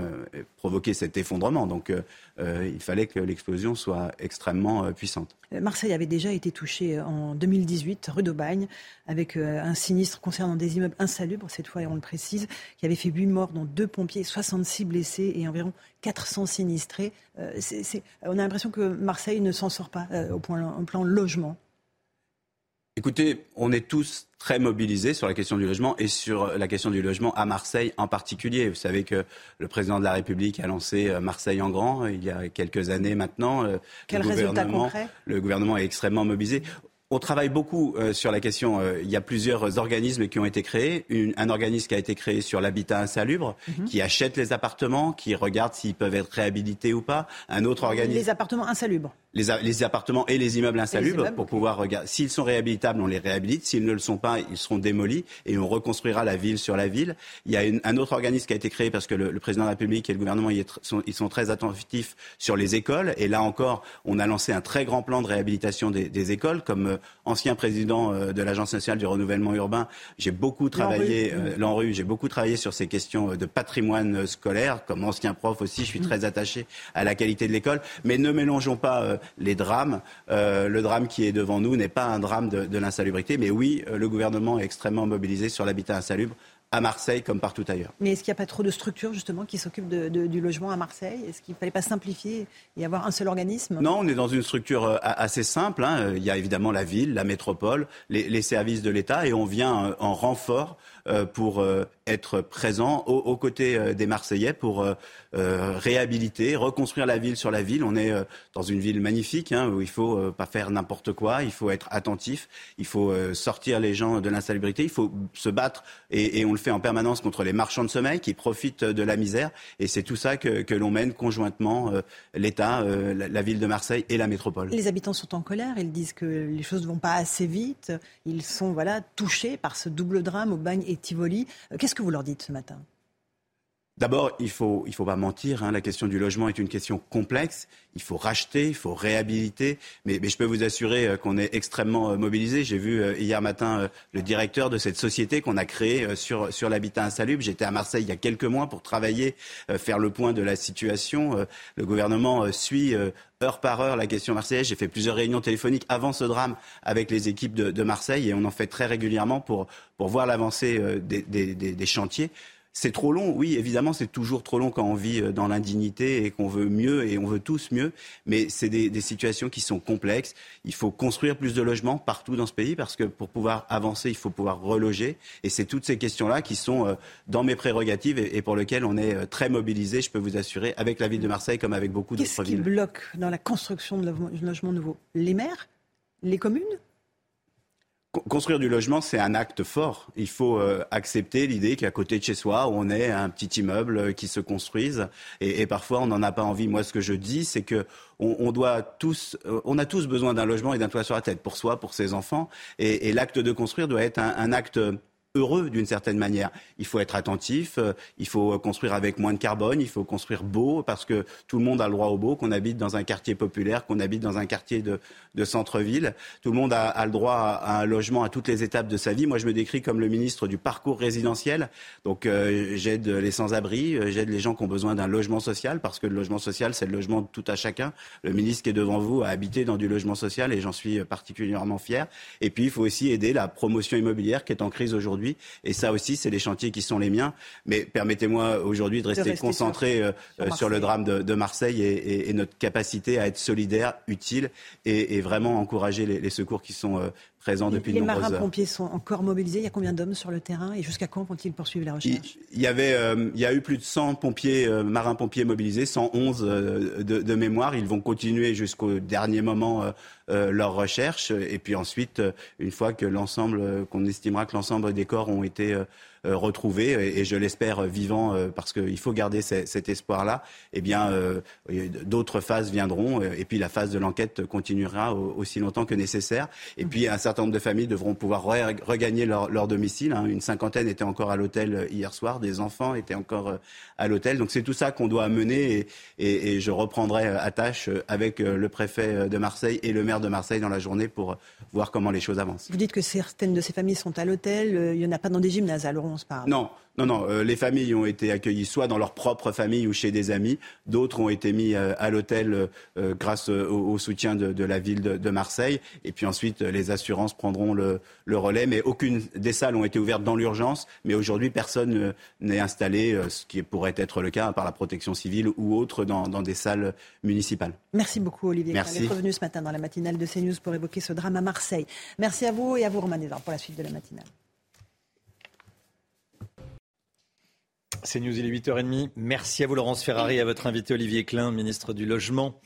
provoqué cet effondrement. Donc il fallait que l'explosion soit extrêmement puissante. Marseille avait déjà été touchée en 2018, rue d'Aubagne, avec euh, un sinistre concernant des immeubles insalubres, cette fois, on le précise, qui avait fait 8 morts, dont 2 pompiers, 66 blessés et environ 400 sinistrés. Euh, on a l'impression que Marseille ne s'en sort pas euh, au, point, au plan logement. Écoutez, on est tous très mobilisés sur la question du logement et sur la question du logement à Marseille en particulier. Vous savez que le président de la République a lancé Marseille en grand il y a quelques années maintenant. Quel résultat concret? Le gouvernement est extrêmement mobilisé. On travaille beaucoup euh, sur la question. Euh, il y a plusieurs organismes qui ont été créés. un organisme qui a été créé sur l'habitat insalubre, mhm. qui achète les appartements, qui regarde s'ils peuvent être réhabilités ou pas. Un autre organisme. Les appartements insalubres. Les, appartements et les immeubles insalubres pour pouvoir regarder. S'ils sont réhabilitables, on les réhabilite. S'ils ne le sont pas, ils seront démolis et on reconstruira la ville sur la ville. Il y a un autre organisme qui a été créé parce que le, président de la République et le gouvernement ils sont, très attentifs sur les écoles. Et là encore, on a lancé un très grand plan de réhabilitation des, écoles. Comme euh, ancien président euh, de l'Agence nationale du renouvellement urbain, j'ai beaucoup travaillé, euh, l'ANRU, j'ai beaucoup travaillé sur ces questions de patrimoine scolaire. Comme ancien prof aussi, je suis mm. très attaché à la qualité de l'école. Mais ne mélangeons pas les drames. Euh, le drame qui est devant nous n'est pas un drame de, l'insalubrité, mais oui, euh, le gouvernement est extrêmement mobilisé sur l'habitat insalubre à Marseille comme partout ailleurs. Mais est-ce qu'il n'y a pas trop de structures justement qui s'occupent du logement à Marseille? Est-ce qu'il ne fallait pas simplifier et avoir un seul organisme? Non, on est dans une structure euh, assez simple. Hein. Il y a évidemment la ville, la métropole, les services de l'État et on vient en renfort pour euh, être présent aux, côtés euh, des Marseillais pour réhabiliter, reconstruire la ville sur la ville. On est dans une ville magnifique hein, où il faut pas faire n'importe quoi, il faut être attentif, il faut sortir les gens de l'insalubrité, il faut se battre et, on le fait en permanence contre les marchands de sommeil qui profitent de la misère. Et c'est tout ça que, l'on mène conjointement l'État, la, la, ville de Marseille et la métropole. Les habitants sont en colère, ils disent que les choses ne vont pas assez vite, ils sont voilà touchés par ce double drame au bagne Tivoli. Euh, qu'est-ce que vous leur dites ce matin? D'abord, il ne faut, pas mentir. Hein. la question du logement est une question complexe. Il faut racheter, il faut réhabiliter. Mais, je peux vous assurer euh, qu'on est extrêmement euh, mobilisé. J'ai vu hier matin le directeur de cette société qu'on a créée sur, sur l'habitat insalubre. J'étais à Marseille il y a quelques mois pour travailler, faire le point de la situation. Le gouvernement suit heure par heure la question marseillaise. J'ai fait plusieurs réunions téléphoniques avant ce drame avec les équipes de, Marseille et on en fait très régulièrement pour, pour voir l'avancée des chantiers. C'est trop long, oui, évidemment, c'est toujours trop long quand on vit euh, dans l'indignité et qu'on veut mieux et on veut tous mieux, mais c'est des, situations qui sont complexes. Il faut construire plus de logements partout dans ce pays parce que pour pouvoir avancer, il faut pouvoir reloger. Et c'est toutes ces questions-là qui sont euh, dans mes prérogatives et, pour lesquelles on est euh, très mobilisé, je peux vous assurer, avec la ville de Marseille comme avec beaucoup d'autres villes. Qu'est-ce qui bloque dans la construction de logements nouveaux Les maires? Les communes? Construire du logement, c'est un acte fort. Il faut euh, accepter l'idée qu'à côté de chez soi, on ait un petit immeuble euh, qui se construise. Et, parfois, on n'en a pas envie. Moi, ce que je dis, c'est que on, doit tous, euh, on a tous besoin d'un logement et d'un toit sur la tête pour soi, pour ses enfants. Et, l'acte de construire doit être un acte heureux d'une certaine manière. Il faut être attentif, euh, il faut construire avec moins de carbone, il faut construire beau parce que tout le monde a le droit au beau, qu'on habite dans un quartier populaire, qu'on habite dans un quartier de, centre-ville. Tout le monde a, a, le droit à, un logement à toutes les étapes de sa vie. Moi, je me décris comme le ministre du parcours résidentiel. Donc, euh, j'aide les sans-abri, euh, j'aide les gens qui ont besoin d'un logement social parce que le logement social, c'est le logement de tout à chacun. Le ministre qui est devant vous a habité dans du logement social et j'en suis particulièrement fier. Et puis, il faut aussi aider la promotion immobilière qui est en crise aujourd'hui et ça aussi, c'est les chantiers qui sont les miens. Mais permettez-moi aujourd'hui de rester, concentré sur, euh, sur, le drame de, Marseille et, notre capacité à être solidaire, utile et, vraiment encourager les, secours qui sont euh, présents depuis de nombreuses heures. Les marins-pompiers sont encore mobilisés. Il y a combien d'hommes sur le terrain et jusqu'à quand vont-ils poursuivre la recherche? Il, y avait, euh, il y a eu plus de 100 pompiers, marins-pompiers mobilisés, 111 de, de, mémoire. Ils vont continuer jusqu'au dernier moment leur recherche. Et puis ensuite, une fois que l'ensemble, qu'on estimera que l'ensemble des corps ont été euh, retrouvés, et, je l'espère vivant euh, parce qu'il faut garder cet espoir-là, eh bien, euh, d'autres phases viendront, et puis la phase de l'enquête continuera aussi longtemps que nécessaire. Et puis, un certain nombre de familles devront pouvoir regagner leur, domicile. Hein. Une cinquantaine était encore à l'hôtel hier soir, des enfants étaient encore à l'hôtel. Donc, c'est tout ça qu'on doit mener, et, et, je reprendrai à tâche avec le préfet de Marseille et le maire de Marseille dans la journée pour voir comment les choses avancent. Vous dites que certaines de ces familles sont à l'hôtel, il n'y en a pas dans des gymnases alors non, non, non. Euh, les familles ont été accueillies soit dans leur propre famille ou chez des amis. D'autres ont été mis euh, à l'hôtel euh, grâce au, soutien de, la ville de, Marseille. Et puis ensuite, les assurances prendront le, relais. Mais aucune des salles ont été ouvertes dans l'urgence. Mais aujourd'hui, personne n'est installé, ce qui pourrait être le cas par la protection civile ou autre, dans, des salles municipales. Merci beaucoup, Olivier. Merci. Vous revenu ce matin dans la matinale de CNews pour évoquer ce drame à Marseille. Merci à vous et à vous, Romain pour la suite de la matinale. C'est News, il est 8h30. Merci à vous, Laurence Ferrari, à votre invité Olivier Klein, ministre du Logement.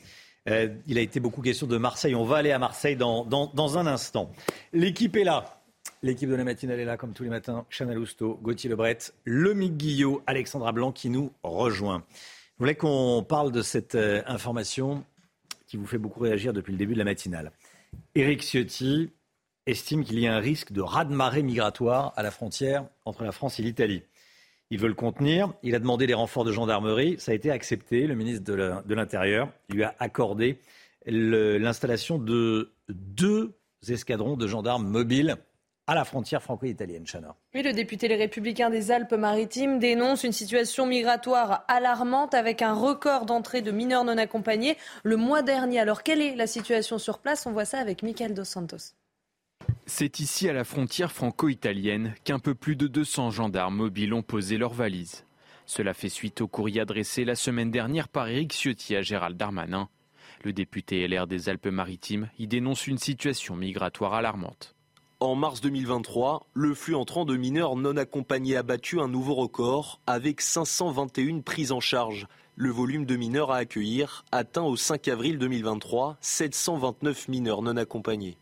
Euh, il a été beaucoup question de Marseille. On va aller à Marseille dans, un instant. L'équipe est là. L'équipe de la matinale est là, comme tous les matins. Chana Lousteau, Gauthier Lebret, Lomique Guillot, Alexandra Blanc qui nous rejoint. Je voulais qu'on parle de cette euh, information qui vous fait beaucoup réagir depuis le début de la matinale. Éric Ciotti estime qu'il y a un risque de raz-de-marée migratoire à la frontière entre la France et l'Italie. Il veut le contenir. Il a demandé des renforts de gendarmerie. Ça a été accepté. Le ministre de l'Intérieur lui a accordé l'installation de deux escadrons de gendarmes mobiles à la frontière franco-italienne. Chana. Oui, le député Les Républicains des Alpes-Maritimes dénonce une situation migratoire alarmante avec un record d'entrée de mineurs non accompagnés le mois dernier. Alors, quelle est la situation sur place? On voit ça avec Michael Dos Santos. C'est ici à la frontière franco-italienne qu'un peu plus de 200 gendarmes mobiles ont posé leurs valises. Cela fait suite au courrier adressé la semaine dernière par Éric Ciotti à Gérald Darmanin. Le député LR des Alpes-Maritimes y dénonce une situation migratoire alarmante. En mars 2023, le flux entrant de mineurs non accompagnés a battu un nouveau record avec 521 prises en charge. Le volume de mineurs à accueillir atteint au 5 avril 2023 729 mineurs non accompagnés.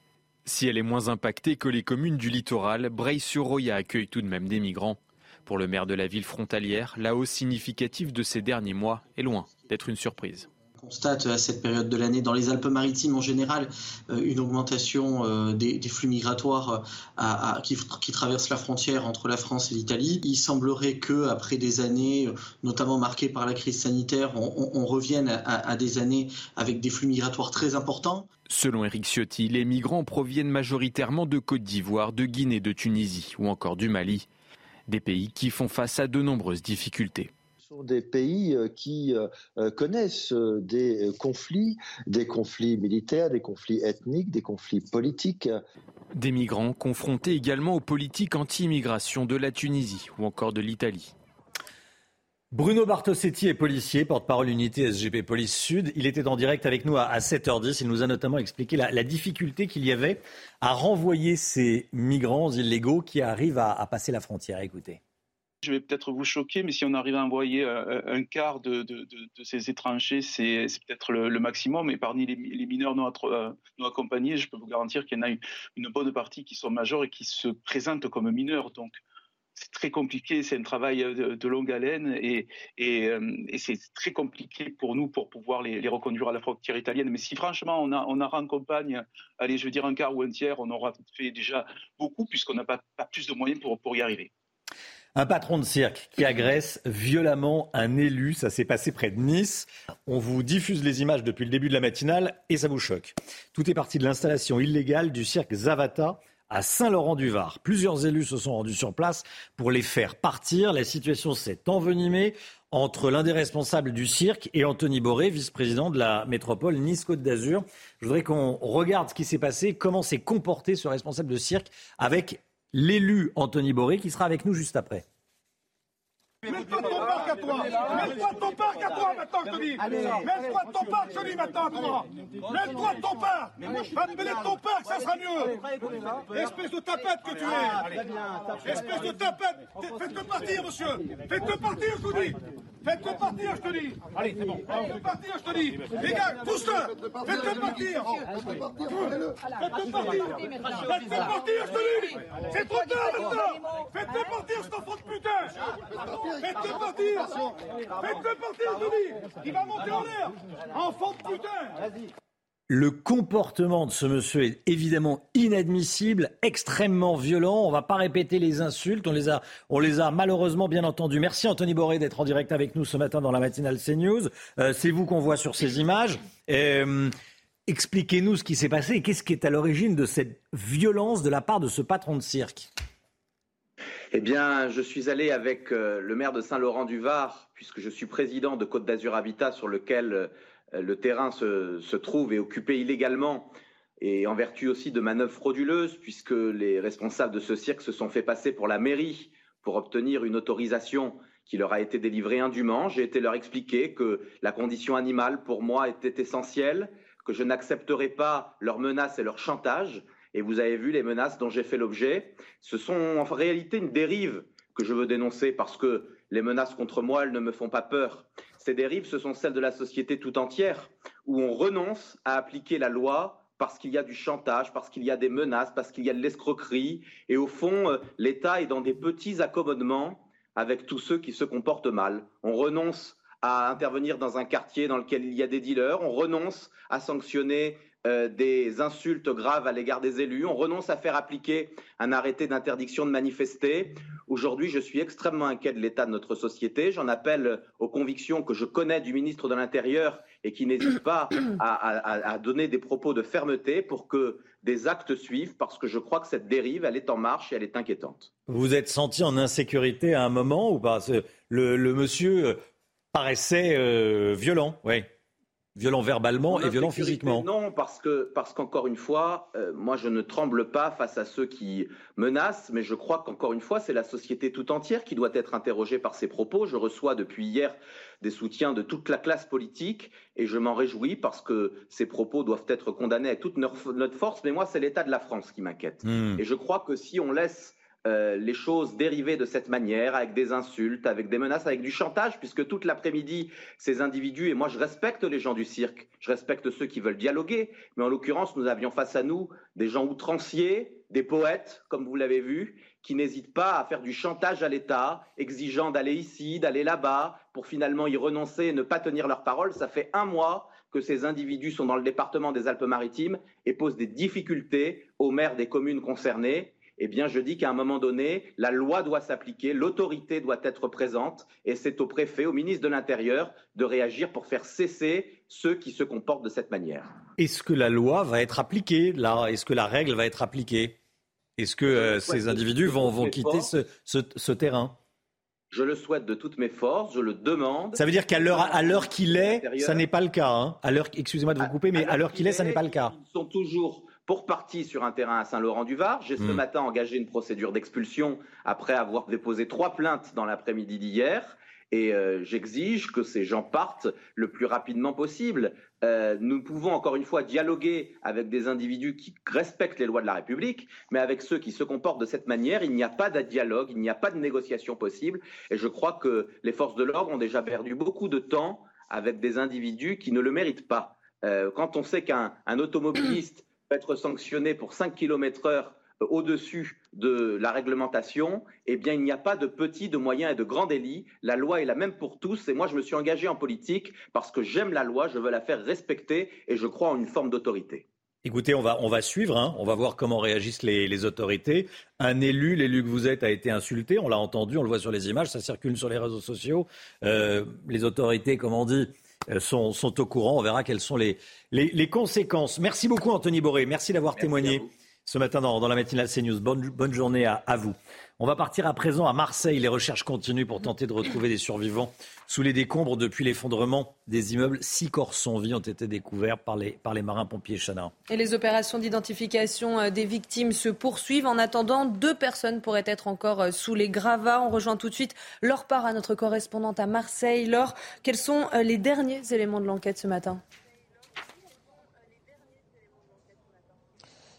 Si elle est moins impactée que les communes du littoral, Breil-sur-Roya accueille tout de même des migrants. Pour le maire de la ville frontalière, la hausse significative de ces derniers mois est loin d'être une surprise constate à cette période de l'année dans les Alpes-Maritimes en général euh, une augmentation euh, des, flux migratoires euh, qui, traversent la frontière entre la France et l'Italie. Il semblerait que après des années, notamment marquées par la crise sanitaire, on, revienne à, des années avec des flux migratoires très importants. Selon Eric Ciotti, les migrants proviennent majoritairement de Côte d'Ivoire, de Guinée, de Tunisie ou encore du Mali, des pays qui font face à de nombreuses difficultés sont des pays euh, qui euh, euh, connaissent des conflits, des conflits militaires, des conflits ethniques, des conflits politiques. Des migrants confrontés également aux politiques anti-immigration de la Tunisie ou encore de l'Italie. Bruno Bartosetti est policier, porte-parole unité SGP Police Sud. Il était en direct avec nous à 7h10. Il nous a notamment expliqué la, difficulté qu'il y avait à renvoyer ces migrants illégaux qui arrivent à passer la frontière. Écoutez je vais peut-être vous choquer, mais si on arrive à envoyer euh, un, quart de, ces étrangers, c'est peut-être le, maximum. Et parmi les, mineurs euh, non, accompagnés, je peux vous garantir qu'il y en a une, bonne partie qui sont majeurs et qui se présentent comme mineurs. Donc, c'est très compliqué, c'est un travail de, longue haleine et, euh, c'est très compliqué pour nous pour pouvoir les, reconduire à la frontière italienne. Mais si franchement on a, on a raccompagne, allez, je veux dire un quart ou un tiers, on aura fait déjà beaucoup puisqu'on n'a pas, plus de moyens pour y arriver. Un patron de cirque qui agresse violemment un élu, ça s'est passé près de Nice. On vous diffuse les images depuis le début de la matinale et ça vous choque. Tout est parti de l'installation illégale du cirque Zavata à Saint-Laurent-du-Var. Plusieurs élus se sont rendus sur place pour les faire partir. La situation s'est envenimée entre l'un des responsables du cirque et Anthony Boré, vice-président de la métropole Nice-Côte d'Azur. Je voudrais qu'on regarde ce qui s'est passé, comment s'est comporté ce responsable de cirque avec l'élu Anthony Boré qui sera avec nous juste après. Mets-toi ton parc à toi. Mets-toi ton parc à toi maintenant, je te dis. Mets-toi ton parc, je te dis maintenant, toi. Mets-toi ton parc. Va te mêler ton parc, ça sera mieux. Espèce de tapette que tu es. Espèce de tapette. Faites-le partir, monsieur. Faites-le partir, je dis Faites-le partir, je te dis. Allez, c'est bon. Faites-le partir, je te dis. Les gars, pousse-le Faites-le partir. Faites-le partir. Faites-le partir, je te dis. C'est trop tard maintenant. Faites-le partir, cet enfant de putain. Faites-le partir. Faites-le partir, je dis. Il va monter en l'air. Enfant de putain le comportement de ce monsieur est évidemment inadmissible, extrêmement violent. On ne va pas répéter les insultes. On les a, malheureusement bien entendus. Merci Anthony Boré d'être en direct avec nous ce matin dans la matinale CNews. Euh, c'est vous qu'on voit sur ces images. Euh, expliquez-nous ce qui s'est passé et qu'est-ce qui est à l'origine de cette violence de la part de ce patron de cirque. Eh bien, je suis allé avec euh, le maire de Saint-Laurent-du-Var, puisque je suis président de Côte d'Azur Habitat, sur lequel euh, le terrain se, trouve et occupé illégalement, et en vertu aussi de manœuvres frauduleuses, puisque les responsables de ce cirque se sont fait passer pour la mairie pour obtenir une autorisation qui leur a été délivrée indûment. J'ai été leur expliquer que la condition animale, pour moi, était essentielle, que je n'accepterais pas leurs menaces et leurs chantages, et vous avez vu les menaces dont j'ai fait l'objet. Ce sont en réalité une dérive que je veux dénoncer parce que les menaces contre moi, elles ne me font pas peur. Ces dérives, ce sont celles de la société tout entière, où on renonce à appliquer la loi parce qu'il y a du chantage, parce qu'il y a des menaces, parce qu'il y a de l'escroquerie. Et au fond, euh, l'État est dans des petits accommodements avec tous ceux qui se comportent mal. On renonce à intervenir dans un quartier dans lequel il y a des dealers, on renonce à sanctionner euh, des insultes graves à l'égard des élus. On renonce à faire appliquer un arrêté d'interdiction de manifester. Aujourd'hui, je suis extrêmement inquiet de l'état de notre société. J'en appelle aux convictions que je connais du ministre de l'Intérieur et qui n'hésite pas à, donner des propos de fermeté pour que des actes suivent, parce que je crois que cette dérive, elle est en marche et elle est inquiétante. Vous êtes senti en insécurité à un moment ou pas? Le, monsieur paraissait euh, violent, oui. Violent verbalement et violent physiquement. Non, parce que parce qu'encore une fois, euh, moi je ne tremble pas face à ceux qui menacent, mais je crois qu'encore une fois, c'est la société tout entière qui doit être interrogée par ces propos. Je reçois depuis hier des soutiens de toute la classe politique et je m'en réjouis parce que ces propos doivent être condamnés avec toute notre force. Mais moi, c'est l'état de la France qui m'inquiète. Hmm. Et je crois que si on laisse euh, les choses dérivées de cette manière, avec des insultes, avec des menaces, avec du chantage, puisque toute l'après-midi, ces individus, et moi je respecte les gens du cirque, je respecte ceux qui veulent dialoguer, mais en l'occurrence, nous avions face à nous des gens outranciers, des poètes, comme vous l'avez vu, qui n'hésitent pas à faire du chantage à l'État, exigeant d'aller ici, d'aller là-bas, pour finalement y renoncer et ne pas tenir leur parole. Ça fait un mois que ces individus sont dans le département des Alpes-Maritimes et posent des difficultés aux maires des communes concernées eh bien, je dis qu'à un moment donné, la loi doit s'appliquer, l'autorité doit être présente, et c'est au préfet, au ministre de l'Intérieur, de réagir pour faire cesser ceux qui se comportent de cette manière. Est-ce que la loi va être appliquée là? Est-ce que la règle va être appliquée? Est-ce que euh, ces individus vont, vont quitter ce, terrain? Je le souhaite de toutes mes forces, je le demande. Ça veut dire qu'à l'heure, à l'heure qu'il est, ça n'est pas le cas. Hein à l'heure, excusez-moi de vous couper, mais à l'heure qu'il est, ça n'est pas le cas. Ils sont toujours pour partie sur un terrain à Saint-Laurent-du-Var. J'ai ce hmm. matin engagé une procédure d'expulsion après avoir déposé trois plaintes dans l'après-midi d'hier. Et euh, j'exige que ces gens partent le plus rapidement possible. Euh, nous pouvons encore une fois dialoguer avec des individus qui respectent les lois de la République, mais avec ceux qui se comportent de cette manière, il n'y a pas de dialogue, il n'y a pas de négociation possible. Et je crois que les forces de l'ordre ont déjà perdu beaucoup de temps avec des individus qui ne le méritent pas. Euh, quand on sait qu'un automobiliste être sanctionné pour 5 km heure euh, au-dessus de la réglementation, eh bien, il n'y a pas de petits, de moyens et de grands délits. La loi est la même pour tous. Et moi, je me suis engagé en politique parce que j'aime la loi, je veux la faire respecter et je crois en une forme d'autorité. Écoutez, on va, suivre, hein. on va voir comment réagissent les, autorités. Un élu, l'élu que vous êtes, a été insulté, on l'a entendu, on le voit sur les images, ça circule sur les réseaux sociaux. Euh, les autorités, comme on dit, euh, sont, au courant. On verra quelles sont les, les, conséquences. Merci beaucoup, Anthony Boré. Merci d'avoir témoigné ce matin dans, la matinale CNews. Bonne, bonne journée à, vous. On va partir à présent à Marseille. Les recherches continuent pour tenter de retrouver des survivants sous les décombres depuis l'effondrement des immeubles. Six corps sans vie ont été découverts par les, marins-pompiers Chana. Et les opérations d'identification euh, des victimes se poursuivent. En attendant, deux personnes pourraient être encore euh, sous les gravats. On rejoint tout de suite Laure Parra, notre correspondante à Marseille. Laure, quels sont euh, les derniers éléments de l'enquête ce matin?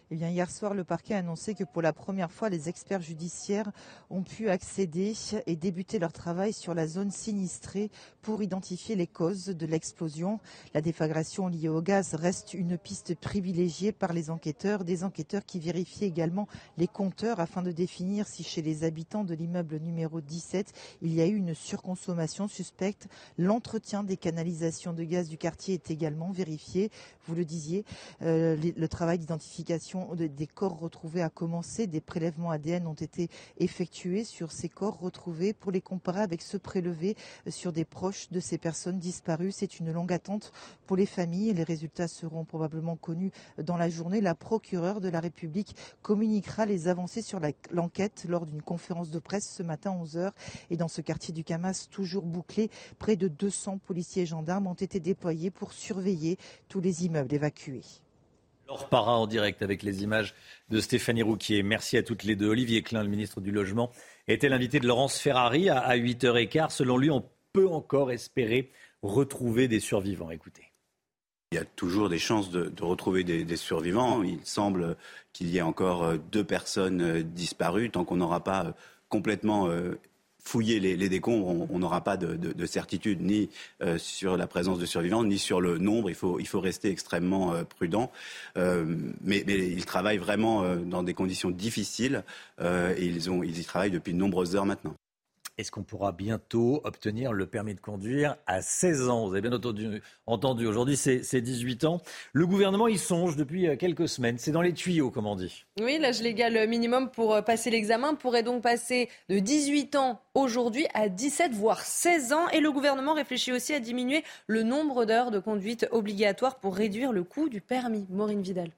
Eh hier soir, le parquet a annoncé que pour la première fois, les experts judiciaires ont pu accéder et débuter leur travail sur la zone sinistrée pour identifier les causes de l'explosion. La déflagration liée au gaz reste une piste privilégiée par les enquêteurs, des enquêteurs qui vérifient également les compteurs afin de définir si chez les habitants de l'immeuble numéro 17, il y a eu une surconsommation suspecte. L'entretien des canalisations de gaz du quartier est également vérifié. Vous le disiez, euh, le travail d'identification des corps retrouvés a commencé. Des prélèvements ADN ont été effectués sur ces corps retrouvés pour les comparer avec ceux prélevés sur des proches de ces personnes disparues. C'est une longue attente pour les familles. Les résultats seront probablement connus dans la journée. La procureure de la République communiquera les avancées sur l'enquête lors d'une conférence de presse ce matin à 11h. Et dans ce quartier du Camas, toujours bouclé, près de 200 policiers et gendarmes ont été déployés pour surveiller tous les immeubles évacués. Laure Para en direct avec les images de Stéphanie Rouquier. Merci à toutes les deux. Olivier Klein, le ministre du Logement, était l'invité de Laurence Ferrari à 8h15. Selon lui, on peut encore espérer retrouver des survivants. Écoutez. Il y a toujours des chances de, retrouver des, survivants. Il semble qu'il y ait encore euh, deux personnes euh, disparues. Tant qu'on n'aura pas euh, complètement fouiller les, décombres, on n'aura pas de, certitude ni euh, sur la présence de survivants, ni sur le nombre. Il faut, rester extrêmement euh, prudent. Euh, mais, mais, ils travaillent vraiment dans des conditions difficiles et ils, ont, ils y travaillent depuis de nombreuses heures maintenant. Est-ce qu'on pourra bientôt obtenir le permis de conduire à 16 ans? Vous avez bien entendu, aujourd'hui c'est 18 ans. Le gouvernement y songe depuis euh, quelques semaines. C'est dans les tuyaux, comme on dit. Oui, l'âge légal minimum pour euh, passer l'examen pourrait donc passer de 18 ans aujourd'hui à 17, voire 16 ans. Et le gouvernement réfléchit aussi à diminuer le nombre d'heures de conduite obligatoire pour réduire le coût du permis. Maureen Vidal.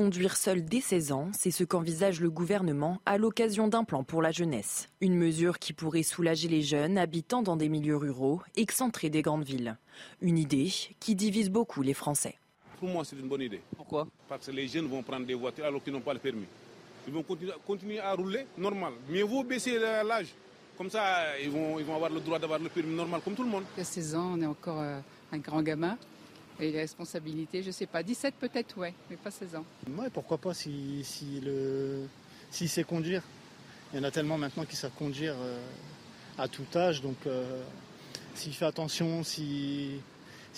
Conduire seul dès 16 ans, c'est ce qu'envisage le gouvernement à l'occasion d'un plan pour la jeunesse. Une mesure qui pourrait soulager les jeunes habitant dans des milieux ruraux, excentrés des grandes villes. Une idée qui divise beaucoup les Français. Pour moi, c'est une bonne idée. Pourquoi? Parce que les jeunes vont prendre des voitures alors qu'ils n'ont pas le permis. Ils vont continuer à rouler normal. Mais vous baissez l'âge. Comme ça, ils vont, ils vont avoir le droit d'avoir le permis normal comme tout le monde. À 16 ans, on est encore euh, un grand gamin. Et les responsabilités, je ne sais pas. 17 peut-être, ouais, mais pas 16 ans. Ouais, pourquoi pas si, si, le, si c'est conduire. Il y en a tellement maintenant qui savent conduire euh, à tout âge. Donc euh, s'il fait attention, s'ils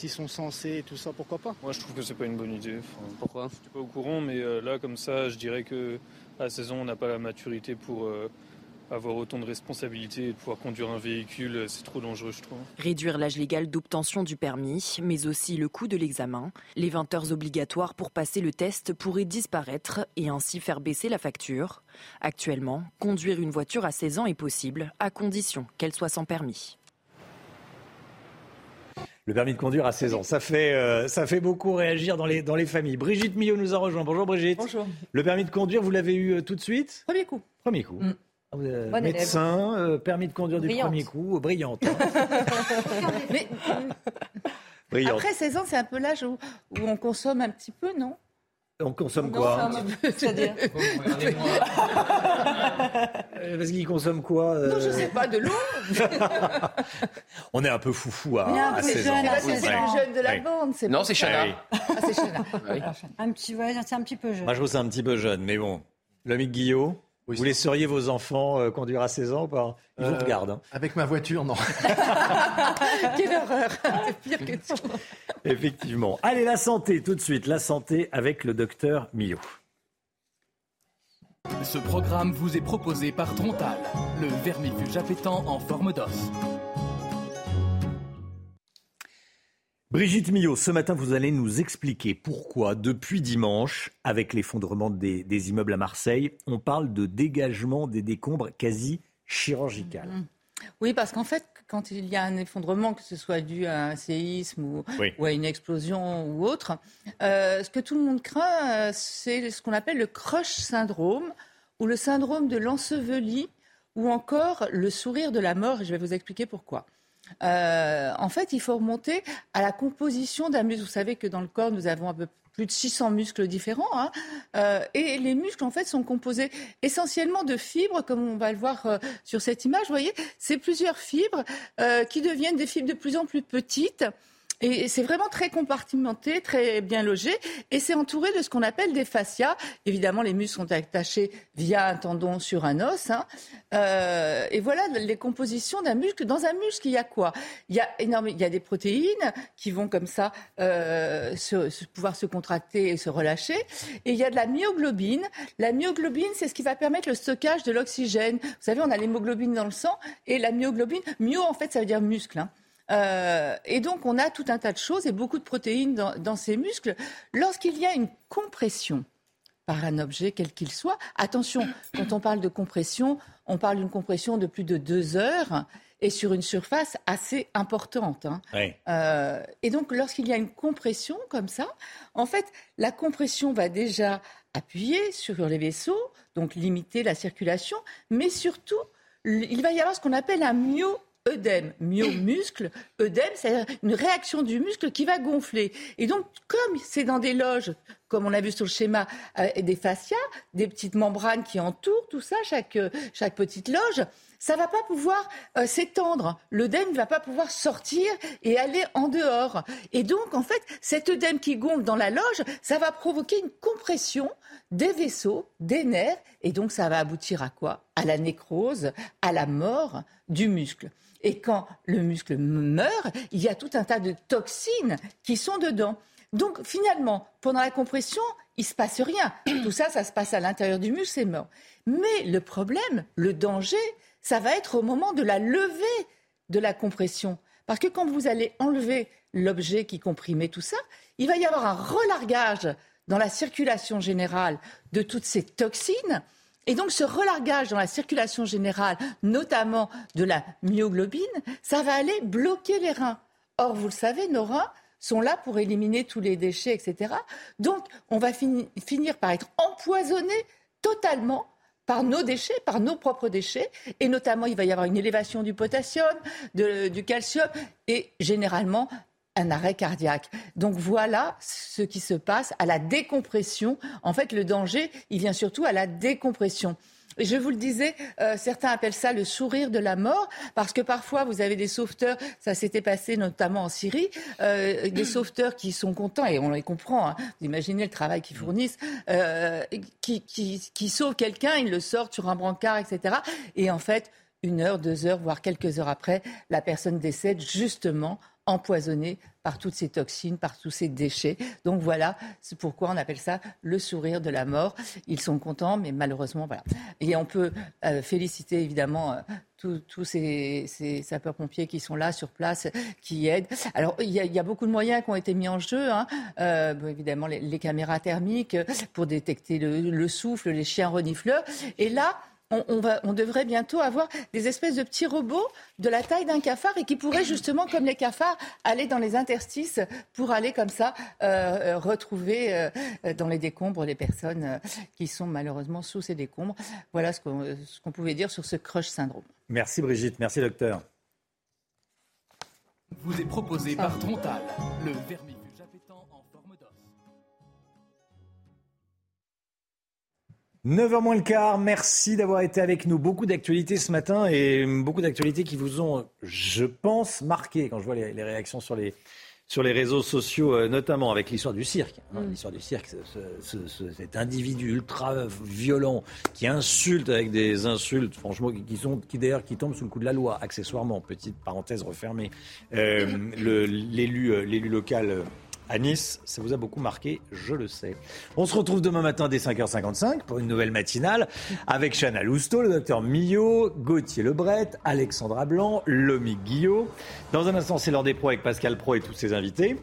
sont censés et tout ça, pourquoi pas Moi je trouve que c'est pas une bonne idée. pourquoi? Je suis pas au courant, mais euh, là comme ça, je dirais que à 16 ans, on n'a pas la maturité pour avoir autant de responsabilités et de pouvoir conduire un véhicule, c'est trop dangereux, je trouve. Réduire l'âge légal d'obtention du permis, mais aussi le coût de l'examen. Les 20 heures obligatoires pour passer le test pourraient disparaître et ainsi faire baisser la facture. Actuellement, conduire une voiture à 16 ans est possible, à condition qu'elle soit sans permis. Le permis de conduire à 16 ans, ça fait, euh, ça fait beaucoup réagir dans les, dans les familles. Brigitte Millot nous a rejoint. Bonjour Brigitte. Bonjour. Le permis de conduire, vous l'avez eu euh, tout de suite? Premier coup. Premier coup. Mm. Euh, médecin, euh, permis de conduire du premier coup, brillante. [LAUGHS] Mais, Après 16 ans, c'est un peu l'âge où, on consomme un petit peu, non? On consomme quoi? C'est-à-dire [LAUGHS] euh, Parce qu'il consomme quoi Non, je sais pas, de l'eau. [LAUGHS] on est un peu foufou à, à 16 ans. C'est le jeune de la bande. Non, c'est Chana. Ah, c'est Chana. Un petit, c'est un petit peu jeune. Moi, je trouve c'est un petit peu jeune, mais bon. L'ami Guillaume? Vous laisseriez vos enfants euh, conduire à 16 ans ou pas? Ils vous euh, regardent. Hein. Avec ma voiture, non. [LAUGHS] Quelle horreur [LAUGHS] pire question. Effectivement. Allez, la santé, tout de suite. La santé avec le docteur Millot. Ce programme vous est proposé par Trontal, le vermifuge appétant en forme d'os. Brigitte Millot, ce matin, vous allez nous expliquer pourquoi, depuis dimanche, avec l'effondrement des, immeubles à Marseille, on parle de dégagement des décombres quasi chirurgical. Mmh. Oui, parce qu'en fait, quand il y a un effondrement, que ce soit dû à un séisme ou, à une explosion ou autre, euh, ce que tout le monde craint, euh, c'est ce qu'on appelle le crush syndrome ou le syndrome de l'enseveli ou encore le sourire de la mort. Et je vais vous expliquer pourquoi. Euh, en fait, il faut remonter à la composition d'un muscle. Vous savez que dans le corps, nous avons un peu plus de 600 muscles différents. Hein. Euh, et les muscles, en fait, sont composés essentiellement de fibres, comme on va le voir euh, sur cette image. Vous voyez, c'est plusieurs fibres qui deviennent des fibres de plus en plus petites et c'est vraiment très compartimenté, très bien logé. Et c'est entouré de ce qu'on appelle des fascias. Évidemment, les muscles sont attachés via un tendon sur un os. Hein. Euh, et voilà les compositions d'un muscle. Dans un muscle, il y a quoi? Il y a, il y a des protéines qui vont comme ça euh, pouvoir se contracter et se relâcher. Et il y a de la myoglobine. La myoglobine, c'est ce qui va permettre le stockage de l'oxygène. Vous savez, on a l'hémoglobine dans le sang. Et la myoglobine, myo, en fait, ça veut dire muscle. Hein. Euh, et donc, on a tout un tas de choses et beaucoup de protéines dans, ces muscles. Lorsqu'il y a une compression par un objet, quel qu'il soit, attention, quand on parle de compression, on parle d'une compression de plus de deux heures et sur une surface assez importante. Hein. Euh, et donc, lorsqu'il y a une compression comme ça, en fait, la compression va déjà appuyer sur les vaisseaux, donc limiter la circulation, mais surtout, il va y avoir ce qu'on appelle un myo œdème, myomuscle, œdème, c'est une réaction du muscle qui va gonfler. Et donc, comme c'est dans des loges, comme on a vu sur le schéma, euh, des fascias, des petites membranes qui entourent tout ça, chaque, chaque petite loge, ça va pas pouvoir euh, s'étendre. L'œdème ne va pas pouvoir sortir et aller en dehors. Et donc, en fait, cet œdème qui gonfle dans la loge, ça va provoquer une compression des vaisseaux, des nerfs, et donc ça va aboutir à quoi? À la nécrose, à la mort du muscle. Et quand le muscle meurt, il y a tout un tas de toxines qui sont dedans. Donc finalement, pendant la compression, il se passe rien. [CLEARS THROAT] Tout ça, ça se passe à l'intérieur du muscle, c'est mort. Mais le problème, le danger, ça va être au moment de la levée de la compression. Parce que quand vous allez enlever l'objet qui comprimait tout ça, il va y avoir un relargage dans la circulation générale de toutes ces toxines. Et donc ce relargage dans la circulation générale, notamment de la myoglobine, ça va aller bloquer les reins. Or, vous le savez, nos reins sont là pour éliminer tous les déchets, etc. Donc, on va finir par être empoisonné totalement par nos déchets, par nos propres déchets, et notamment il va y avoir une élévation du potassium, du calcium, et généralement un arrêt cardiaque. Donc voilà ce qui se passe à la décompression. En fait, le danger, il vient surtout à la décompression. Je vous le disais, euh, certains appellent ça le sourire de la mort, parce que parfois vous avez des sauveteurs, ça s'était passé notamment en Syrie, euh, des sauveteurs qui sont contents, et on les comprend, hein, vous imaginez le travail qu'ils fournissent, euh, qui, qui sauvent quelqu'un, ils le sortent sur un brancard, etc. Et en fait, une heure, deux heures, voire quelques heures après, la personne décède justement empoisonné par toutes ces toxines, par tous ces déchets. Donc voilà, c'est pourquoi on appelle ça le sourire de la mort. Ils sont contents, mais malheureusement, voilà. Et on peut euh, féliciter évidemment euh, tous ces, sapeurs-pompiers qui sont là sur place, qui aident. Alors, il y, a, beaucoup de moyens qui ont été mis en jeu. Hein. Euh, évidemment, les, caméras thermiques pour détecter le souffle, les chiens renifleurs. Et là, on, devrait bientôt avoir des espèces de petits robots de la taille d'un cafard et qui pourraient justement, comme les cafards, aller dans les interstices pour aller comme ça euh, euh, retrouver euh, dans les décombres les personnes qui sont malheureusement sous ces décombres. Voilà ce qu'on pouvait dire sur ce crush syndrome. Merci Brigitte, merci docteur. Vous est proposé par Trontal, le 9h moins le quart, merci d'avoir été avec nous. Beaucoup d'actualités ce matin et beaucoup d'actualités qui vous ont, je pense, marqué quand je vois les, réactions sur les, sur les réseaux sociaux, euh, notamment avec l'histoire du cirque. Hein. Mm. L'histoire du cirque, cet individu ultra violent qui insulte avec des insultes, franchement, qui, sont, qui d'ailleurs qui tombent sous le coup de la loi, accessoirement, petite parenthèse refermée. Euh, l'élu, euh, l'élu local à Nice. Ça vous a beaucoup marqué, je le sais. On se retrouve demain matin dès 5h55 pour une nouvelle matinale avec Chana Lousteau, le docteur Millot, Gauthier Lebret, Alexandra Blanc, Lomi Guillot. Dans un instant, c'est l'heure des pros avec Pascal Pro et tous ses invités.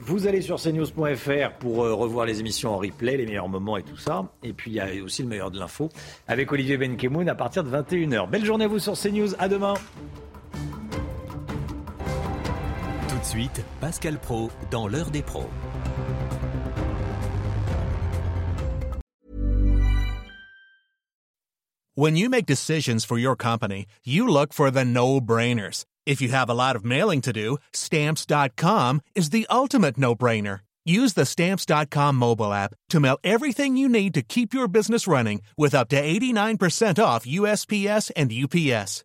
Vous allez sur cnews.fr pour euh, revoir les émissions en replay, les meilleurs moments et tout ça. Et puis il y a aussi le meilleur de l'info avec Olivier Benkemoun à partir de 21h. Belle journée à vous sur CNews. À demain. Suite, Pascal Pro dans l'heure des pros. When you make decisions for your company, you look for the no-brainers. If you have a lot of mailing to do, stamps.com is the ultimate no-brainer. Use the stamps.com mobile app to mail everything you need to keep your business running with up to 89% off USPS and UPS.